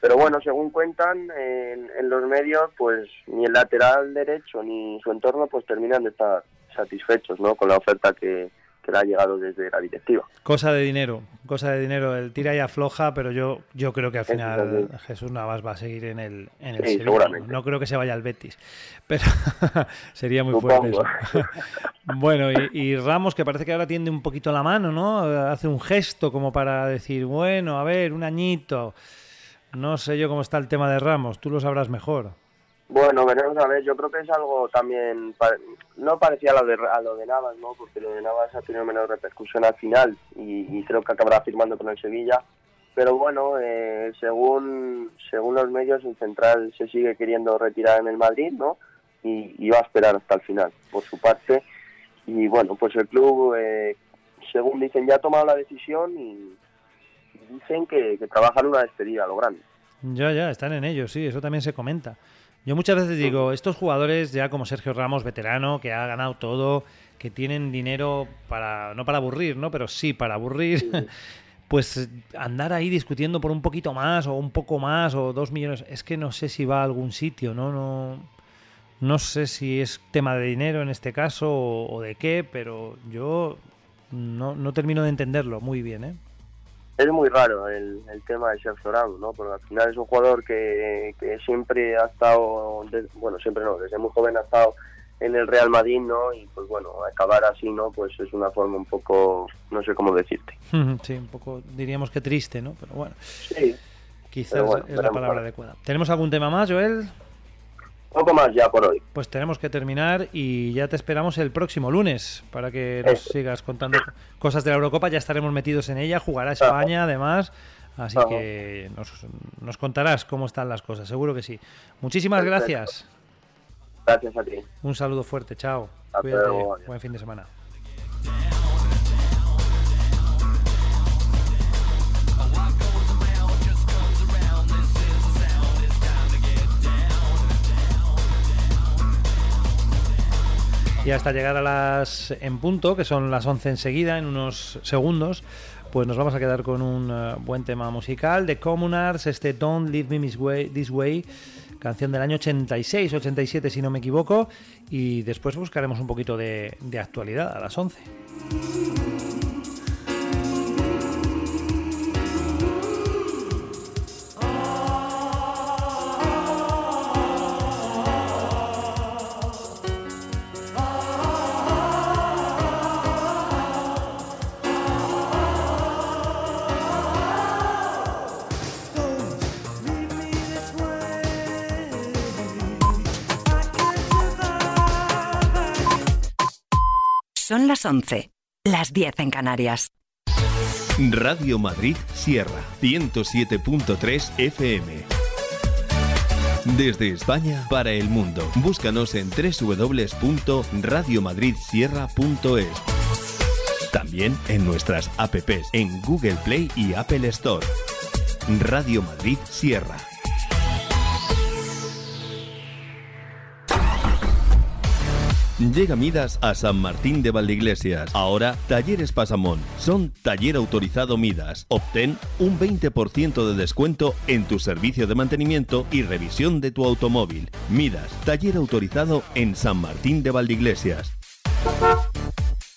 Pero bueno, según cuentan en, en los medios, pues ni el lateral derecho ni su entorno pues terminan de estar satisfechos, ¿no? Con la oferta que, que le ha llegado desde la directiva. Cosa de dinero, cosa de dinero. El tira y afloja, pero yo, yo creo que al final. Jesús Navas va a seguir en el, en el Sí, seguramente. No creo que se vaya al Betis, pero sería muy fuerte Supongo. eso. bueno, y, y Ramos, que parece que ahora tiende un poquito la mano, ¿no? Hace un gesto como para decir, bueno, a ver, un añito. No sé yo cómo está el tema de Ramos, tú lo sabrás mejor. Bueno, veremos a ver, yo creo que es algo también, no parecía a lo de, a lo de Navas, ¿no? Porque lo de Navas ha tenido menos repercusión al final y, creo que acabará firmando con el Sevilla. Pero bueno, eh, según, según los medios, el central se sigue queriendo retirar en el Madrid, ¿no? Y, va a esperar hasta el final, por su parte. Y bueno, pues el club, eh, según dicen, ya ha tomado la decisión y dicen que, que trabajan una despedida lo grande. Ya, ya, están en ello, sí, eso también se comenta. Yo muchas veces digo, estos jugadores ya como Sergio Ramos, veterano, que ha ganado todo, que tienen dinero para, no para aburrir, ¿no? Pero sí para aburrir, pues andar ahí discutiendo por un poquito más o un poco más o dos millones, es que no sé si va a algún sitio, ¿no? No, no sé si es tema de dinero en este caso o, o de qué, pero yo no, no termino de entenderlo muy bien, ¿eh? Es muy raro el, el tema de Sergio Ramos, ¿no? Porque al final es un jugador que, que siempre ha estado, de- bueno, siempre no, desde muy joven ha estado en el Real Madrid, ¿no? Y pues bueno, acabar así, ¿no? Pues es una forma un poco, no sé cómo decirte. Sí, un poco diríamos que triste, ¿no? Pero bueno. Sí. Quizás Pero bueno, es la palabra adecuada. ¿Tenemos algún tema más, Joel? Poco más ya por hoy. Pues tenemos que terminar y ya te esperamos el próximo lunes para que nos sigas contando cosas de la Eurocopa. Ya estaremos metidos en ella, jugará España además. Así Ajá. que nos, nos contarás cómo están las cosas, seguro que sí. Muchísimas Perfecto. gracias. Gracias a ti. Un saludo fuerte, chao. Hasta Cuídate, luego, buen fin de semana. Y hasta llegar a las en punto, que son las 11 enseguida, en unos segundos, pues nos vamos a quedar con un eh, buen tema musical de Communards, este Don't Leave Me This Way, This Way, canción del año 86, 87 si no me equivoco, y después buscaremos un poquito de, de actualidad a las 11. Las 11, las 10 en Canarias. Radio Madrid Sierra 107.3 FM. Desde España para el mundo. Búscanos en www.radiomadridsierra.es. También en nuestras apps en Google Play y Apple Store. Radio Madrid Sierra. Llega Midas a San Martín de Valdeiglesias. Ahora, Talleres Pasamón. Son taller autorizado Midas. Obtén un 20% de descuento en tu servicio de mantenimiento y revisión de tu automóvil. Midas, taller autorizado en San Martín de Valdeiglesias.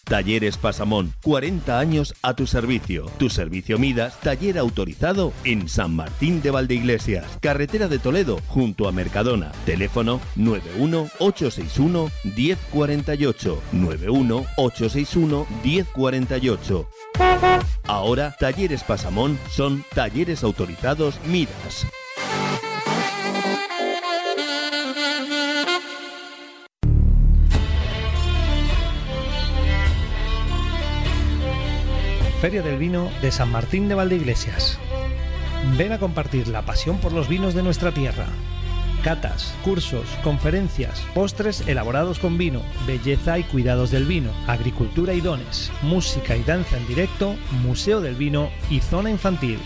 Talleres Pasamón, 40 años a tu servicio. Tu servicio Midas, taller autorizado en San Martín de Valdeiglesias, carretera de Toledo, junto a Mercadona. Teléfono 91-861-1048. 91-861-1048. Ahora, Talleres Pasamón son talleres autorizados Midas. Feria del Vino de San Martín de Valdeiglesias. Ven a compartir la pasión por los vinos de nuestra tierra. Catas, cursos, conferencias, postres elaborados con vino, belleza y cuidados del vino, agricultura y dones, música y danza en directo, museo del vino y zona infantil.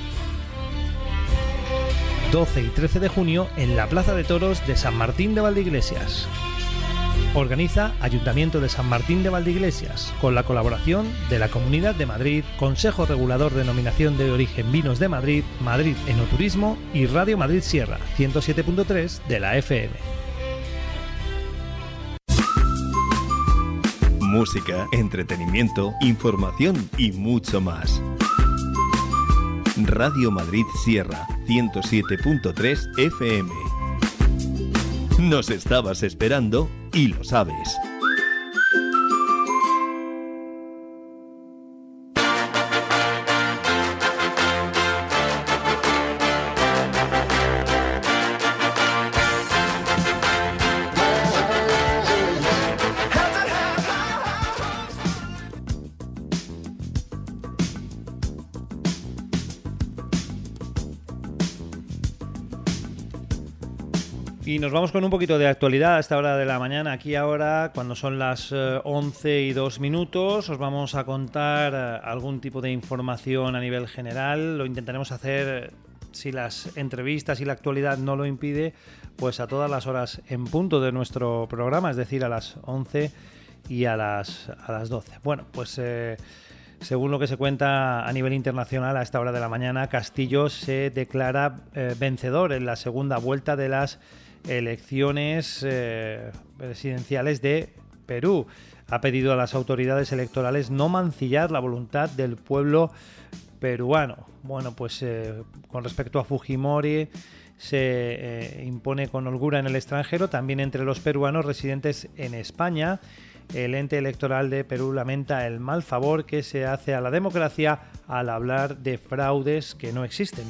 12 y 13 de junio en la Plaza de Toros de San Martín de Valdeiglesias. Organiza Ayuntamiento de San Martín de Valdeiglesias, con la colaboración de la Comunidad de Madrid, Consejo Regulador de Denominación de Origen Vinos de Madrid, Madrid Enoturismo y Radio Madrid Sierra, 107.3 de la FM. Música, entretenimiento, información y mucho más. Radio Madrid Sierra 107.3 FM. Nos estabas esperando y lo sabes. Nos vamos con un poquito de actualidad a esta hora de la mañana. Aquí ahora, cuando son las eh, 11 y 2 minutos, os vamos a contar eh, algún tipo de información a nivel general. Lo intentaremos hacer, eh, si las entrevistas y la actualidad no lo impide, pues a todas las horas en punto de nuestro programa, es decir, a las 11 y a las, a las 12. Bueno, pues... eh, según lo que se cuenta a nivel internacional a esta hora de la mañana, Castillo se declara eh, vencedor en la segunda vuelta de las elecciones eh, presidenciales de Perú. Ha pedido a las autoridades electorales no mancillar la voluntad del pueblo peruano. Bueno, pues eh, con respecto a Fujimori se eh, impone con holgura en el extranjero, también entre los peruanos residentes en España. El ente electoral de Perú lamenta el mal favor que se hace a la democracia al hablar de fraudes que no existen.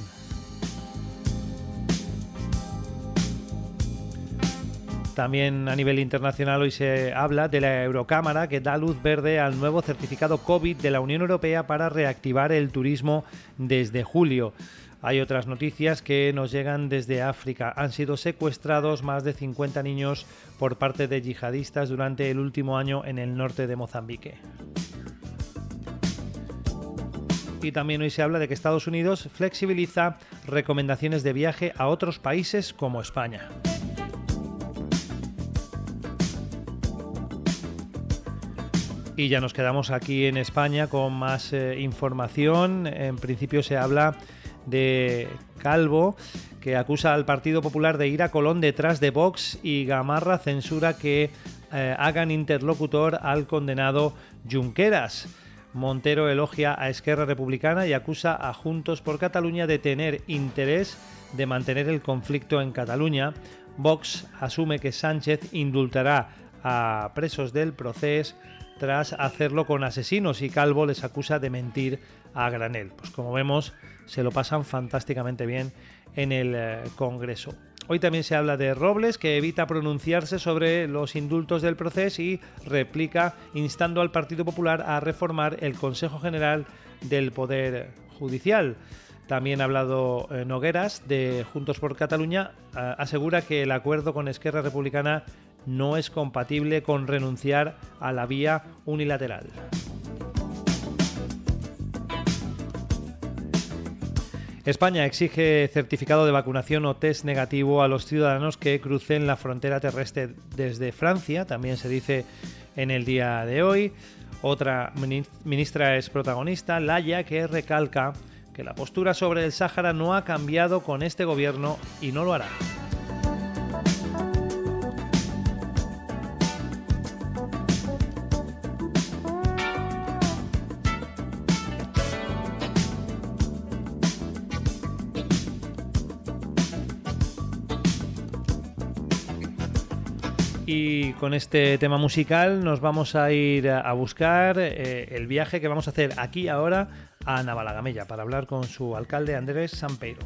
También a nivel internacional hoy se habla de la Eurocámara que da luz verde al nuevo certificado COVID de la Unión Europea para reactivar el turismo desde julio. Hay otras noticias que nos llegan desde África. Han sido secuestrados más de 50 niños por parte de yihadistas durante el último año en el norte de Mozambique. Y también hoy se habla de que Estados Unidos flexibiliza recomendaciones de viaje a otros países como España. Y ya nos quedamos aquí en España con más eh, información. En principio se habla de Calvo, que acusa al Partido Popular de ir a Colón detrás de Vox y Gamarra censura que eh, hagan interlocutor al condenado Junqueras. Montero elogia a Esquerra Republicana y acusa a Juntos por Cataluña de tener interés de mantener el conflicto en Cataluña. Vox asume que Sánchez indultará a presos del proceso tras hacerlo con asesinos y Calvo les acusa de mentir a granel. Pues como vemos, se lo pasan fantásticamente bien en el eh, Congreso. Hoy también se habla de Robles, que evita pronunciarse sobre los indultos del proceso y replica instando al Partido Popular a reformar el Consejo General del Poder Judicial. También ha hablado eh, Nogueras de Juntos por Cataluña, eh, asegura que el acuerdo con Esquerra Republicana no es compatible con renunciar a la vía unilateral. España exige certificado de vacunación o test negativo a los ciudadanos que crucen la frontera terrestre desde Francia, también se dice en el día de hoy. Otra ministra es protagonista, Laya, que recalca que la postura sobre el Sáhara no ha cambiado con este gobierno y no lo hará. Y con este tema musical nos vamos a ir a buscar eh, el viaje que vamos a hacer aquí ahora a Navalagamella para hablar con su alcalde Andrés Sampeiro.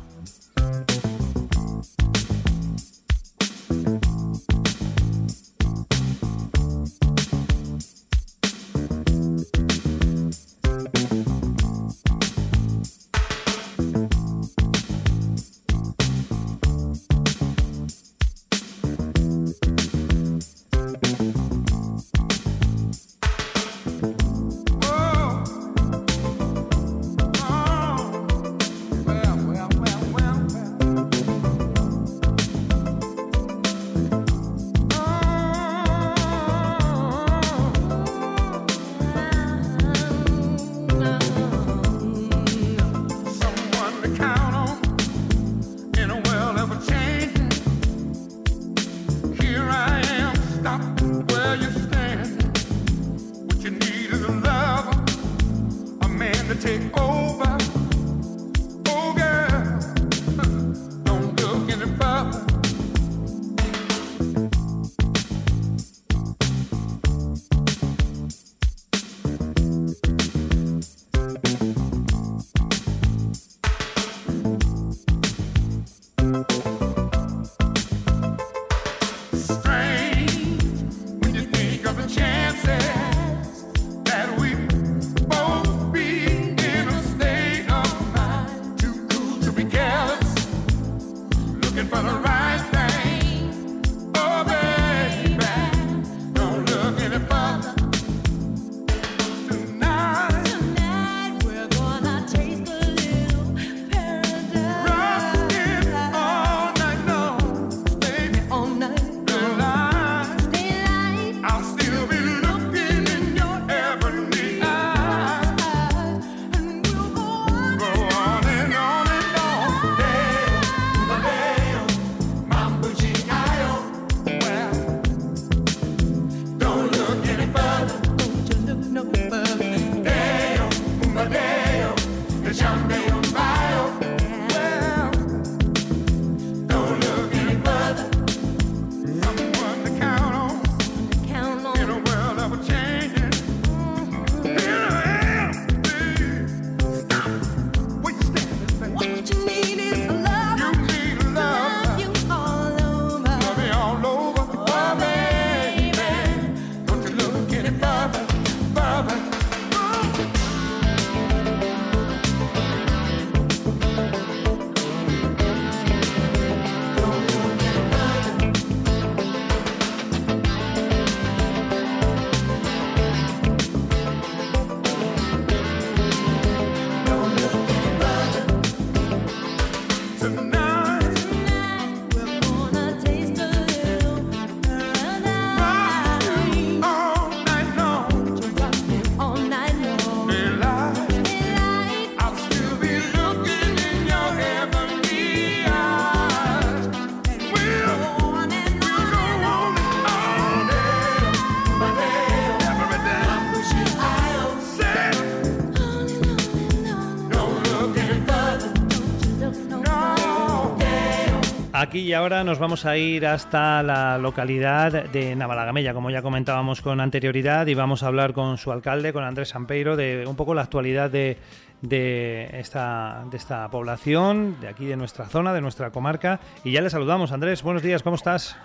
Y ahora nos vamos a ir hasta la localidad de Navalagamella, como ya comentábamos con anterioridad, y vamos a hablar con su alcalde, con Andrés Sampeiro, de un poco la actualidad de, de esta, de esta población, de aquí de nuestra zona, de nuestra comarca. Y ya le saludamos, Andrés. Buenos días, ¿cómo estás?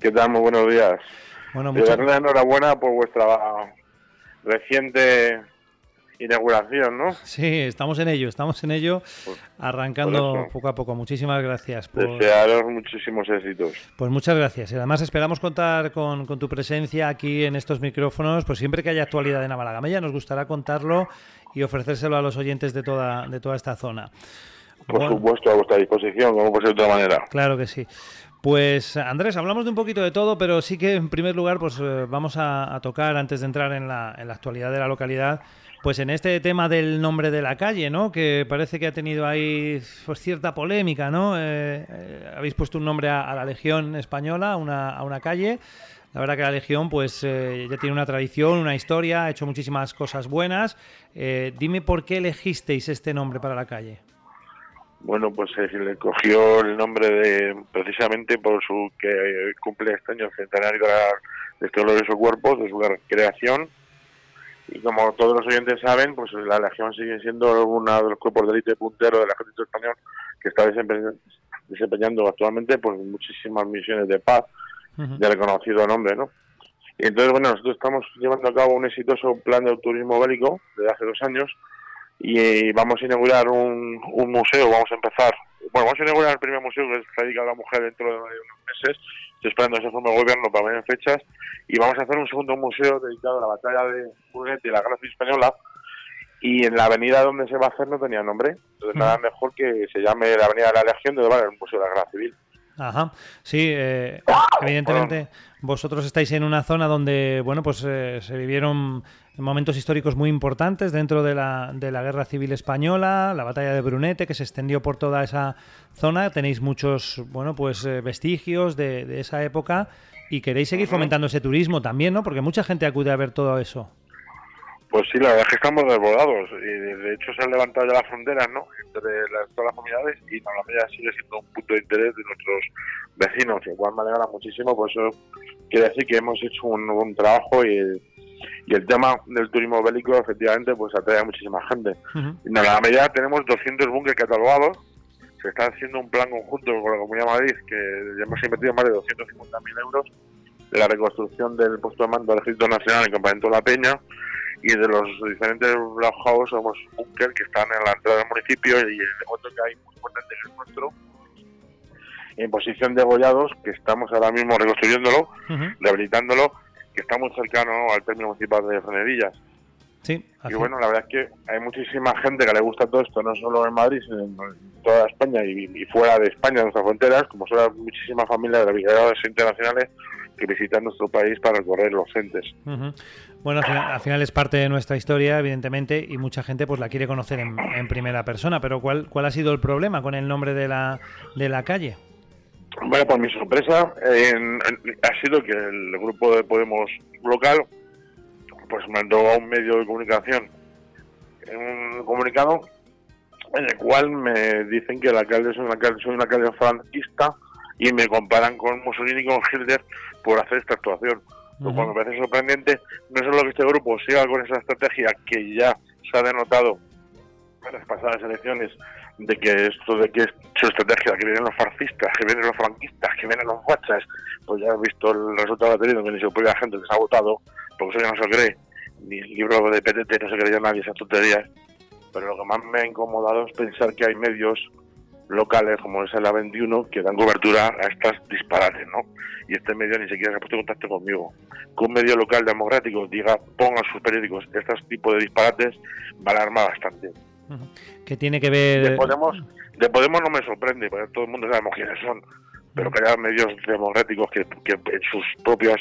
¿Qué tal? Muy buenos días. Bueno, muchas enhorabuena por vuestra reciente inauguración, ¿no? Sí, estamos en ello, estamos en ello, arrancando por eso. poco a poco. Muchísimas gracias. Por, Desearos muchísimos éxitos. Pues muchas gracias. Y además esperamos contar con, con tu presencia aquí en estos micrófonos, pues siempre que haya actualidad en Navalagamella nos gustará contarlo y ofrecérselo a los oyentes de toda, de toda esta zona. Por Bueno, supuesto, a vuestra disposición, como por ser de otra manera. Claro que sí. Pues Andrés, hablamos de un poquito de todo, pero sí que en primer lugar pues eh, vamos a, a tocar, antes de entrar en la, en la actualidad de la localidad, pues en este tema del nombre de la calle, ¿no? Que parece que ha tenido ahí pues, cierta polémica, ¿no? Eh, eh, habéis puesto un nombre a, la Legión Española, una, a una calle. La verdad que la Legión pues eh, ya tiene una tradición, una historia, ha hecho muchísimas cosas buenas. Eh, dime por qué elegisteis este nombre para la calle. Bueno, pues eh, le cogió el nombre de, precisamente por su que eh, cumple este año centenario de, la- de este glorioso cuerpo, de su creación. Y como todos los oyentes saben, pues la Legión sigue siendo uno de los cuerpos de élite puntero del ejército español que está desempeñ- desempeñando actualmente pues muchísimas misiones de paz de reconocido nombre, ¿no? Y entonces, bueno, nosotros estamos llevando a cabo un exitoso plan de turismo bélico desde hace dos años y eh, vamos a inaugurar un, un museo, vamos a empezar, bueno, vamos a inaugurar el primer museo que está dedicado a la mujer dentro de unos meses, estoy esperando que se forme el gobierno para ver fechas, y vamos a hacer un segundo museo dedicado a la batalla de Burguete y la Guerra Civil Española, y en la avenida donde se va a hacer no tenía nombre, entonces nada mejor que se llame la Avenida de la Legión de Dobar, el Museo de la Guerra Civil. Ajá, sí, eh, evidentemente vosotros estáis en una zona donde, bueno, pues eh, se vivieron momentos históricos muy importantes dentro de la, de la Guerra Civil Española, la batalla de Brunete, que se extendió por toda esa zona. Tenéis muchos, bueno, pues eh, vestigios de, de esa época y queréis seguir fomentando ese turismo también, ¿no? Porque mucha gente acude a ver todo eso. Pues sí, la verdad es que estamos desbordados. Y de de hecho se han levantado ya las fronteras, ¿no? Entre las, todas las comunidades y Navalagamella sigue siendo un punto de interés de nuestros vecinos, lo cual me alegra muchísimo. Por eso quiere decir que hemos hecho un, un trabajo y, y el tema del turismo bélico efectivamente pues atrae a muchísima gente. Ujú. En Navalagamella tenemos 200 búnkeres catalogados. Se está haciendo un plan conjunto con la Comunidad de Madrid que ya hemos invertido más de 250.000 euros de la reconstrucción del puesto de mando del Ejército Nacional en Campamento La Peña y de los diferentes house somos búnker que están en la entrada del municipio y el otro que hay muy importante que es nuestro en posición de gollados que estamos ahora mismo reconstruyéndolo, Ujú. rehabilitándolo, que está muy cercano al término municipal de Frenerillas. Sí, Y bueno, la verdad es que hay muchísima gente que le gusta todo esto, no solo en Madrid, sino en toda España y, y fuera de España, en nuestras fronteras, como son muchísimas familias de brigadores internacionales que visitan nuestro país para recorrer los entes. Bueno, al final, al final es parte de nuestra historia, evidentemente, y mucha gente pues la quiere conocer en, en primera persona. Pero ¿cuál, ¿cuál ha sido el problema con el nombre de la, de la calle? Bueno, por mi sorpresa en- en- ha sido que el grupo de Podemos local pues mandó a un medio de comunicación un comunicado en el cual me dicen que el alcalde soy un alcalde, soy un alcalde franquista y me comparan con Mussolini y con Hitler por hacer esta actuación. Lo cual me parece sorprendente, no solo que este grupo siga con esa estrategia que ya se ha denotado en las pasadas elecciones de que esto de que es su estrategia, que vienen los fascistas, que vienen los franquistas, que vienen los guachas, pues ya has visto el resultado que ha tenido, que ni su propia gente que se ha votado, porque eso ya no se cree, ni el libro de PTT no se creía nadie esas tonterías, pero lo que más me ha incomodado es pensar que hay medios locales como es la 21 que dan cobertura a estas disparates, ¿no? Y este medio ni siquiera se ha puesto en contacto conmigo. Que un medio local democrático diga, ponga sus periódicos estos tipos de disparates, me alarma bastante. Que tiene que ver... De Podemos, de Podemos no me sorprende, porque todo el mundo sabemos quiénes son, pero que haya medios democráticos que, que en sus propias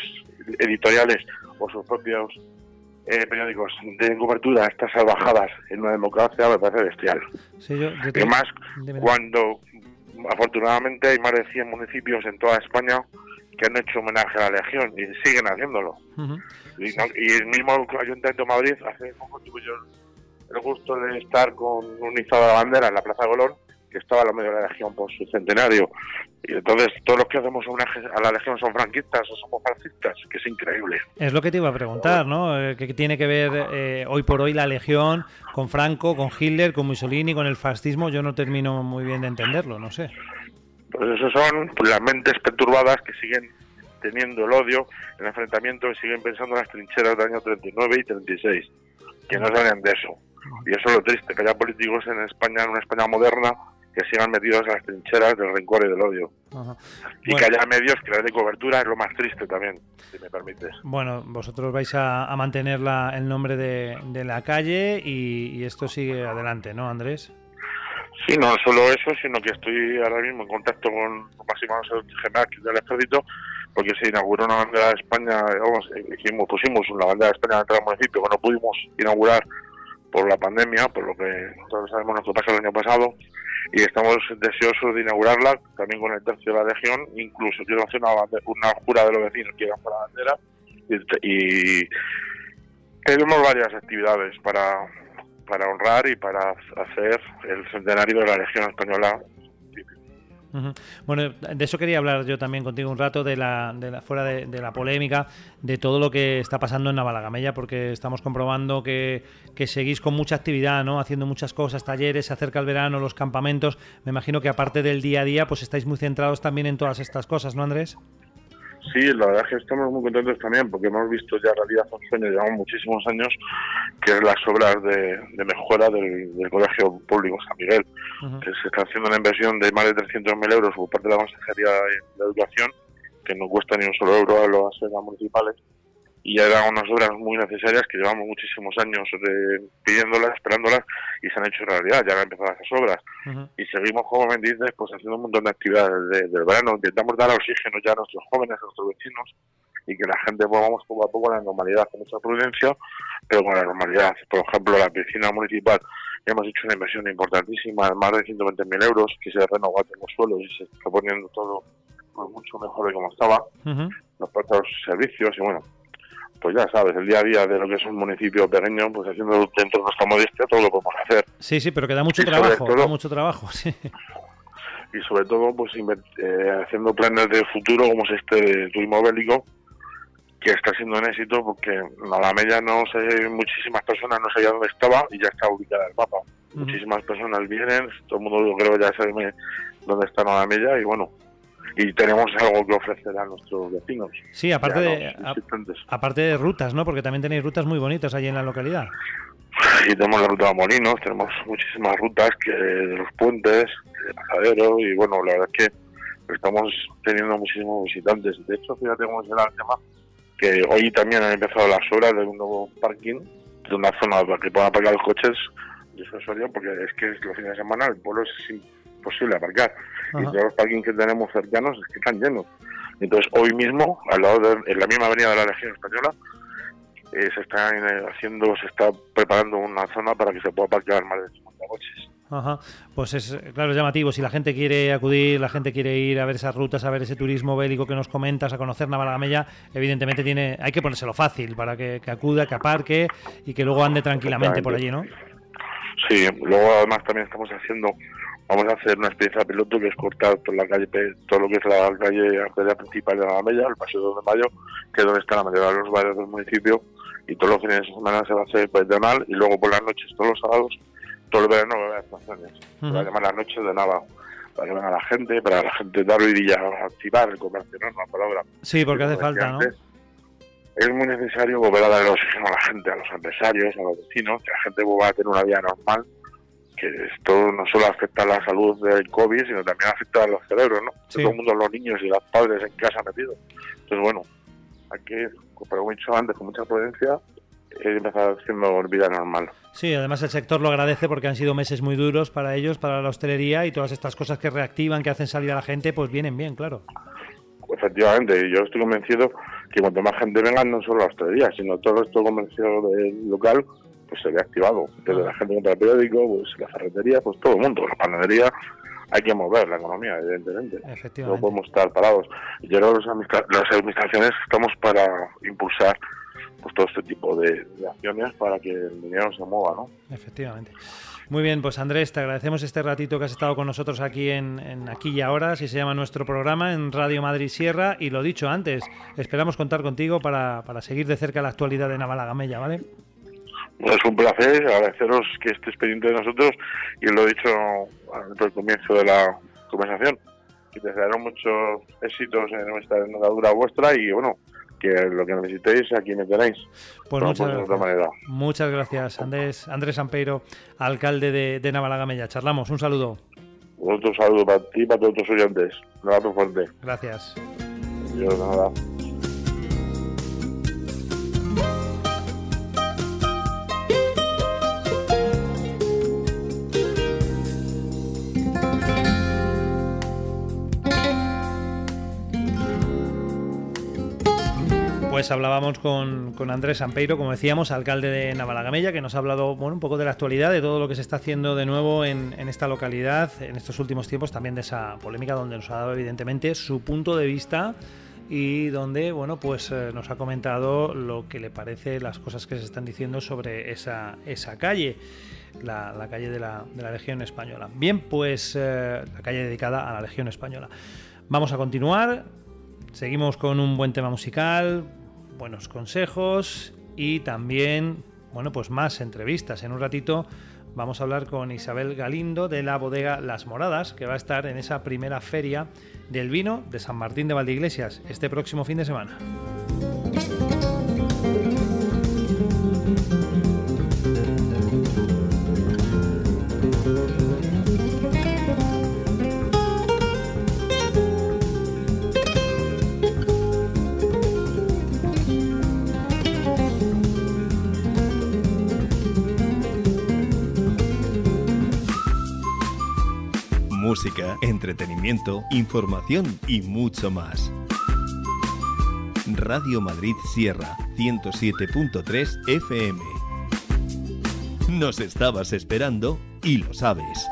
editoriales o sus propios eh, periódicos den cobertura a estas salvajadas en una democracia me parece bestial. Sí, yo- yo Y más cuando afortunadamente hay más de 100 municipios en toda España que han hecho homenaje a la Legión y siguen haciéndolo. Y, no- y el mismo Ayuntamiento de Madrid hace poco tuve yo el gusto de estar con un izado de la bandera en la Plaza Colón que estaba la medio de la Legión por su centenario. Y entonces todos los que hacemos homenaje a la Legión son franquistas o somos fascistas, que es increíble. Es lo que te iba a preguntar, ¿no? Eh, ¿Qué tiene que ver eh, hoy por hoy la Legión con Franco, con Hitler, con Mussolini, con el fascismo? Yo no termino muy bien de entenderlo, no sé. Pues eso son las mentes perturbadas que siguen teniendo el odio, el enfrentamiento y siguen pensando en las trincheras del año 39 y 36, que no salen de eso. Y eso es lo triste, que haya políticos en España, en una España moderna, que sigan metidos en las trincheras del rencor y del odio. Ajá. Y Bueno. que haya medios que les den cobertura es lo más triste también, si me permites. Bueno, vosotros vais a, a mantener la- el nombre de, de la calle y, y esto sigue adelante, ¿no, Andrés? Sí, no solo eso, sino que estoy ahora mismo en contacto con Máximo General del Ejército, porque se inauguró una bandera de España, vamos, hicimos, pusimos una bandera de España dentro del municipio que no pudimos inaugurar por la pandemia, por lo que todos sabemos lo que pasó el año pasado, y estamos deseosos de inaugurarla también con el tercio de la Legión, incluso quiero hacer una, una jura de los vecinos que irán por la bandera, y, y tenemos varias actividades para, para honrar y para hacer el centenario de la Legión Española. Bueno, de eso quería hablar yo también contigo un rato, de la, de la fuera de, de la polémica, de todo lo que está pasando en Navalagamella, porque estamos comprobando que, que seguís con mucha actividad, ¿no? Haciendo muchas cosas, talleres, se acerca el verano, los campamentos. Me imagino que aparte del día a día, pues estáis muy centrados también en todas estas cosas, ¿no, Andrés? Sí, la verdad es que estamos muy contentos también porque hemos visto ya realidad un sueño, llevamos muchísimos años, que es las obras de, de mejora del, del Colegio Público San Miguel, que se está haciendo una inversión de más de 300.000 euros por parte de la Consejería de Educación, que no cuesta ni un solo euro a las municipales, y ya eran unas obras muy necesarias que llevamos muchísimos años pidiéndolas, esperándolas, y se han hecho realidad, ya han empezado esas obras y seguimos, como me dices, pues haciendo un montón de actividades de- del verano. Intentamos dar oxígeno ya a nuestros jóvenes, a nuestros vecinos, y que la gente volvamos poco a poco a la normalidad con mucha prudencia, pero con la normalidad. Por ejemplo, la piscina municipal, hemos hecho una inversión importantísima, de más de 120.000 euros, que se renovó los suelos y se está poniendo todo pues, mucho mejor de como estaba, Ujú. los propios servicios, y bueno, pues ya sabes, el día a día de lo que es un municipio pequeño, pues haciendo dentro de nuestra modestia todo lo podemos hacer. Sí, sí, pero que da mucho Y trabajo, todo- da mucho trabajo, sí. y sobre todo pues eh, haciendo planes de futuro como es este de turismo bélico que está siendo un éxito porque en Alamella no sé muchísimas personas no sabían dónde estaba y ya está ubicada el mapa muchísimas personas vienen todo el mundo yo creo ya sabe dónde está Alamella y bueno y tenemos algo que ofrecer a nuestros vecinos Sí, aparte de, a- aparte de rutas, ¿no? Porque también tenéis rutas muy bonitas allí en la localidad. y tenemos la ruta de Molinos, tenemos muchísimas rutas que de los puentes, de Pasadero, y bueno, la verdad es que estamos teniendo muchísimos visitantes. De hecho, fíjate cómo será el tema, que hoy también han empezado las obras de un nuevo parking, de una zona para que puedan aparcar los coches disuasorio, porque es que los fines de semana el pueblo es imposible aparcar. Y todos los parkings que tenemos cercanos es que están llenos. Entonces, hoy mismo, al lado de en la misma avenida de la Legión Española, eh, se está eh, haciendo, se está preparando una zona para que se pueda aparcar más de 50 coches. Ajá. Pues es, claro, es llamativo. Si la gente quiere acudir, la gente quiere ir a ver esas rutas, a ver ese turismo bélico que nos comentas, a conocer Navalagamella, evidentemente tiene, hay que ponérselo fácil para que, que acuda, que aparque y que luego ande tranquilamente por allí, ¿no? Sí, luego además también estamos haciendo, vamos a hacer una experiencia piloto que es cortar toda la calle, todo lo que es la calle arteria principal de la Mella, el paseo 2 de mayo, que es donde está la mayoría de los barrios del municipio, y todos los fines de semana se va a hacer peatonal, y luego por las noches, todos los sábados, todo el verano va a haber actuaciones. Se va a llamar las noches de Nava, para que venga la gente, para la gente y ya activar el comercio, no es una palabra. Sí, porque hace falta, ¿no? Es muy necesario volver a dar el oxígeno a la gente, a los empresarios, a los vecinos, que la gente vuelva a tener una vida normal, que esto no solo afecta a la salud del COVID, sino también afecta a los cerebros, ¿no? Sí. Todo el mundo, los niños y los padres en casa metidos. Entonces, bueno, hay que, como he dicho antes, con mucha prudencia, eh, empezar haciendo vida normal. Sí, además el sector lo agradece porque han sido meses muy duros para ellos, para la hostelería y todas estas cosas que reactivan, que hacen salir a la gente, pues vienen bien, claro. Efectivamente, yo estoy convencido que cuanto más gente venga, no solo la hostelería, sino todo esto comercio del local, pues se ve activado. Desde la gente que compra el periódico, pues la ferretería, pues todo el mundo, la panadería, hay que mover la economía, evidentemente. No podemos estar parados. Yo creo que las administraciones estamos para impulsar pues todo este tipo de, de acciones para que el dinero se mueva, ¿no? Efectivamente. Muy bien, pues Andrés, te agradecemos este ratito que has estado con nosotros aquí en, en Aquí y Ahora, así se llama nuestro programa en Radio Madrid Sierra. Y lo dicho antes, esperamos contar contigo para, para seguir de cerca la actualidad de Navalagamella, ¿vale? Es un placer, agradeceros que estéis pendiente de nosotros y os lo he dicho al comienzo de la conversación, que desearon muchos éxitos en esta andadura vuestra y bueno, que lo que necesitéis aquí me tenéis. Pues muchas de otra manera. Muchas gracias, Andrés, Andrés Sampeiro, alcalde de, de Navalagamella. Charlamos, un saludo. Otro saludo para ti y para todos tus oyentes. Un abrazo fuerte. Gracias. Adiós, nada. Pues hablábamos con, con Andrés Sampeiro, como decíamos, alcalde de Navalagamella, que nos ha hablado bueno, un poco de la actualidad, de todo lo que se está haciendo de nuevo en, esta localidad en estos últimos tiempos, también de esa polémica donde nos ha dado evidentemente su punto de vista y donde bueno pues eh, nos ha comentado lo que le parece las cosas que se están diciendo sobre esa, esa calle la, calle de la, de la Legión Española. Bien pues eh, la calle dedicada a la Legión Española. Vamos a continuar. Seguimos con un buen tema musical buenos consejos y también bueno pues más entrevistas en un ratito vamos a hablar con Isabel Galindo de la bodega Las Moradas, que va a estar en esa primera feria del vino de San Martín de Valdeiglesias este próximo fin de semana. Música, entretenimiento, información y mucho más. Radio Madrid Sierra 107.3 FM. Nos estabas esperando y lo sabes.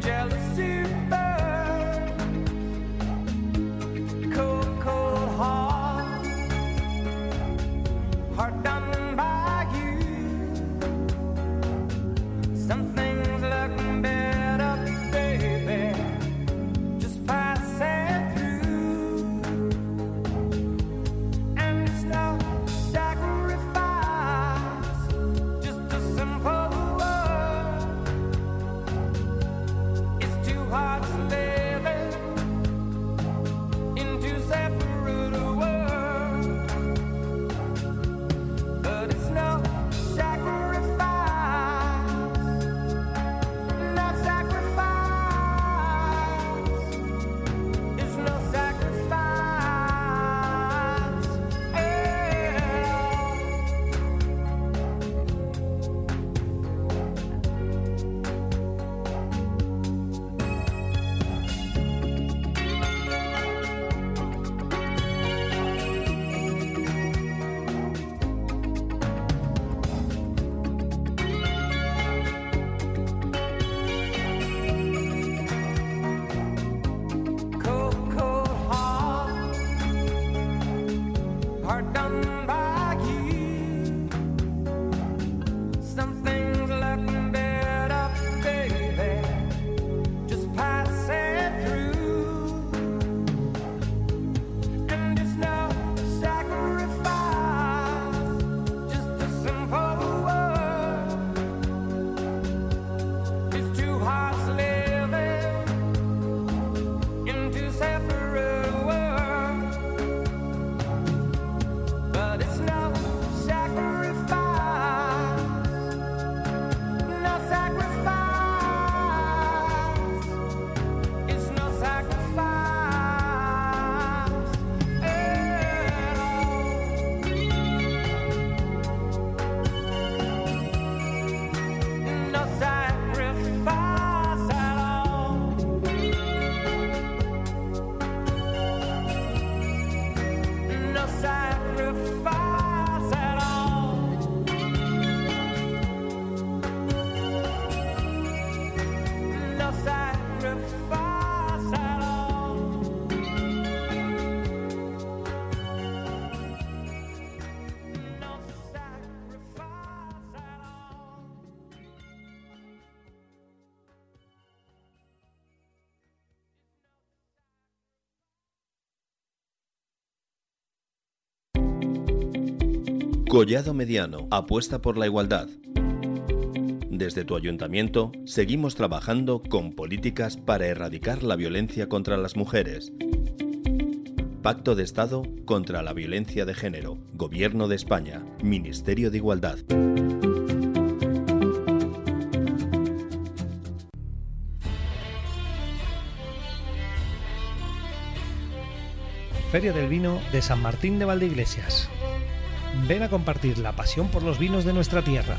Jealousy. Collado Mediano apuesta por la igualdad. Desde tu ayuntamiento seguimos trabajando con políticas para erradicar la violencia contra las mujeres. Pacto de Estado contra la Violencia de Género, Gobierno de España, Ministerio de Igualdad. Feria del Vino de San Martín de Valdeiglesias. Ven a compartir la pasión por los vinos de nuestra tierra.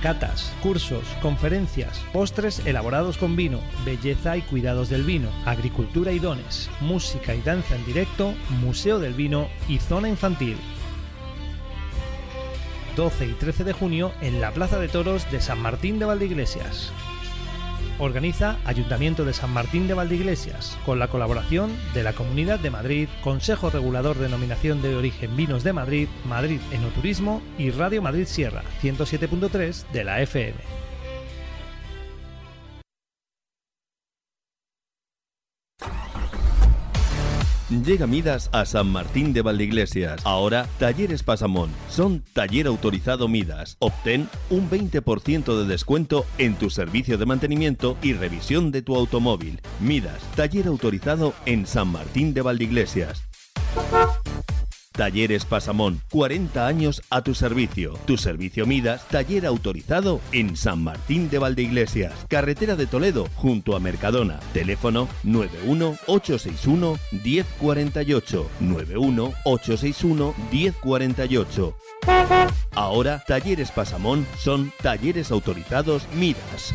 Catas, cursos, conferencias, postres elaborados con vino, belleza y cuidados del vino, agricultura y dones, música y danza en directo, museo del vino y zona infantil. 12 y 13 de junio en la Plaza de Toros de San Martín de Valdeiglesias. Organiza Ayuntamiento de San Martín de Valdeiglesias, con la colaboración de la Comunidad de Madrid, Consejo Regulador de Denominación de Origen Vinos de Madrid, Madrid Enoturismo y Radio Madrid Sierra, 107.3 de la FM. Llega Midas a San Martín de Valdeiglesias. Ahora, Talleres Pasamón. Son taller autorizado Midas. Obtén un 20% de descuento en tu servicio de mantenimiento y revisión de tu automóvil. Midas, taller autorizado en San Martín de Valdeiglesias. Talleres Pasamón, 40 años a tu servicio. Tu servicio Midas, taller autorizado en San Martín de Valdeiglesias, carretera de Toledo, junto a Mercadona. Teléfono 91861 1048. 91861 1048. Ahora, Talleres Pasamón son talleres autorizados Midas.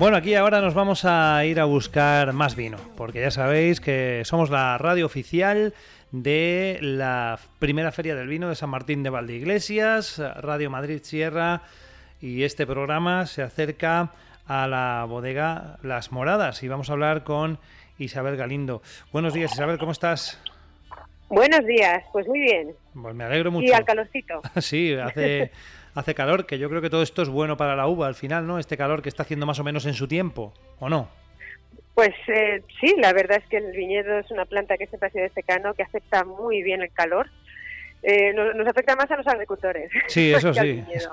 Bueno, aquí ahora nos vamos a ir a buscar más vino, porque ya sabéis que somos la radio oficial de la primera feria del vino de San Martín de Valdeiglesias, Radio Madrid Sierra, y este programa se acerca a la bodega Las Moradas y vamos a hablar con Isabel Galindo. Buenos días, Isabel, ¿cómo estás? Buenos días, pues muy bien. Pues me alegro mucho. Y al calorcito. Sí, hace, hace calor, que yo creo que todo esto es bueno para la uva al final, ¿no? Este calor que está haciendo más o menos en su tiempo, ¿o no? Pues eh, sí, la verdad es que el viñedo es una planta que siempre ha sido de secano, que acepta muy bien el calor. Eh, nos, nos afecta más a los agricultores. Sí, eso que al sí. viñedo.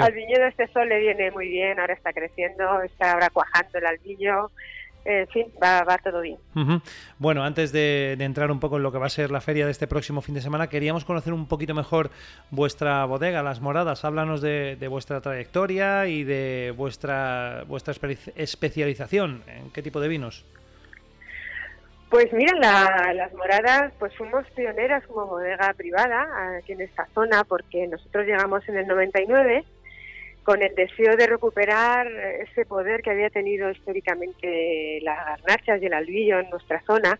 Al viñedo este sol le viene muy bien, ahora está creciendo, está ahora cuajando el albillo. En fin, va, va todo bien. Bueno, antes de, de entrar un poco en lo que va a ser la feria de este próximo fin de semana, queríamos conocer un poquito mejor vuestra bodega, Las Moradas. Háblanos de, de vuestra trayectoria y de vuestra, vuestra espe- especialización. ¿En qué tipo de vinos? Pues mira, la- las moradas, pues fuimos pioneras como bodega privada aquí en esta zona, porque nosotros llegamos en el 99 con el deseo de recuperar ese poder que había tenido históricamente las garnachas y el albillo en nuestra zona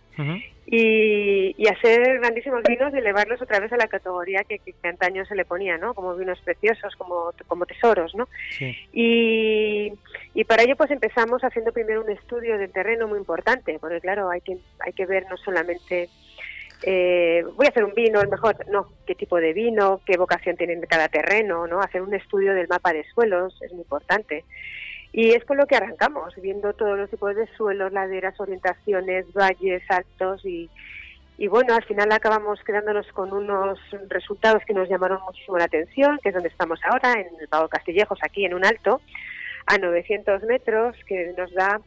y, y hacer grandísimos vinos y elevarlos otra vez a la categoría que, que, que antaño se le ponía, ¿no? Como vinos preciosos, como, como tesoros, ¿no? Sí. Y, y para ello pues empezamos haciendo primero un estudio del terreno muy importante, porque claro, hay que, hay que ver no solamente, eh, voy a hacer un vino, el mejor, no, qué tipo de vino, qué vocación tiene cada terreno, ¿no? Hacer un estudio del mapa de suelos es muy importante. Y es con lo que arrancamos, viendo todos los tipos de suelos, laderas, orientaciones, valles, altos y, y bueno, al final acabamos quedándonos con unos resultados que nos llamaron muchísimo la atención, que es donde estamos ahora, en el Pago Castillejos, aquí en un alto, a 900 metros, que nos da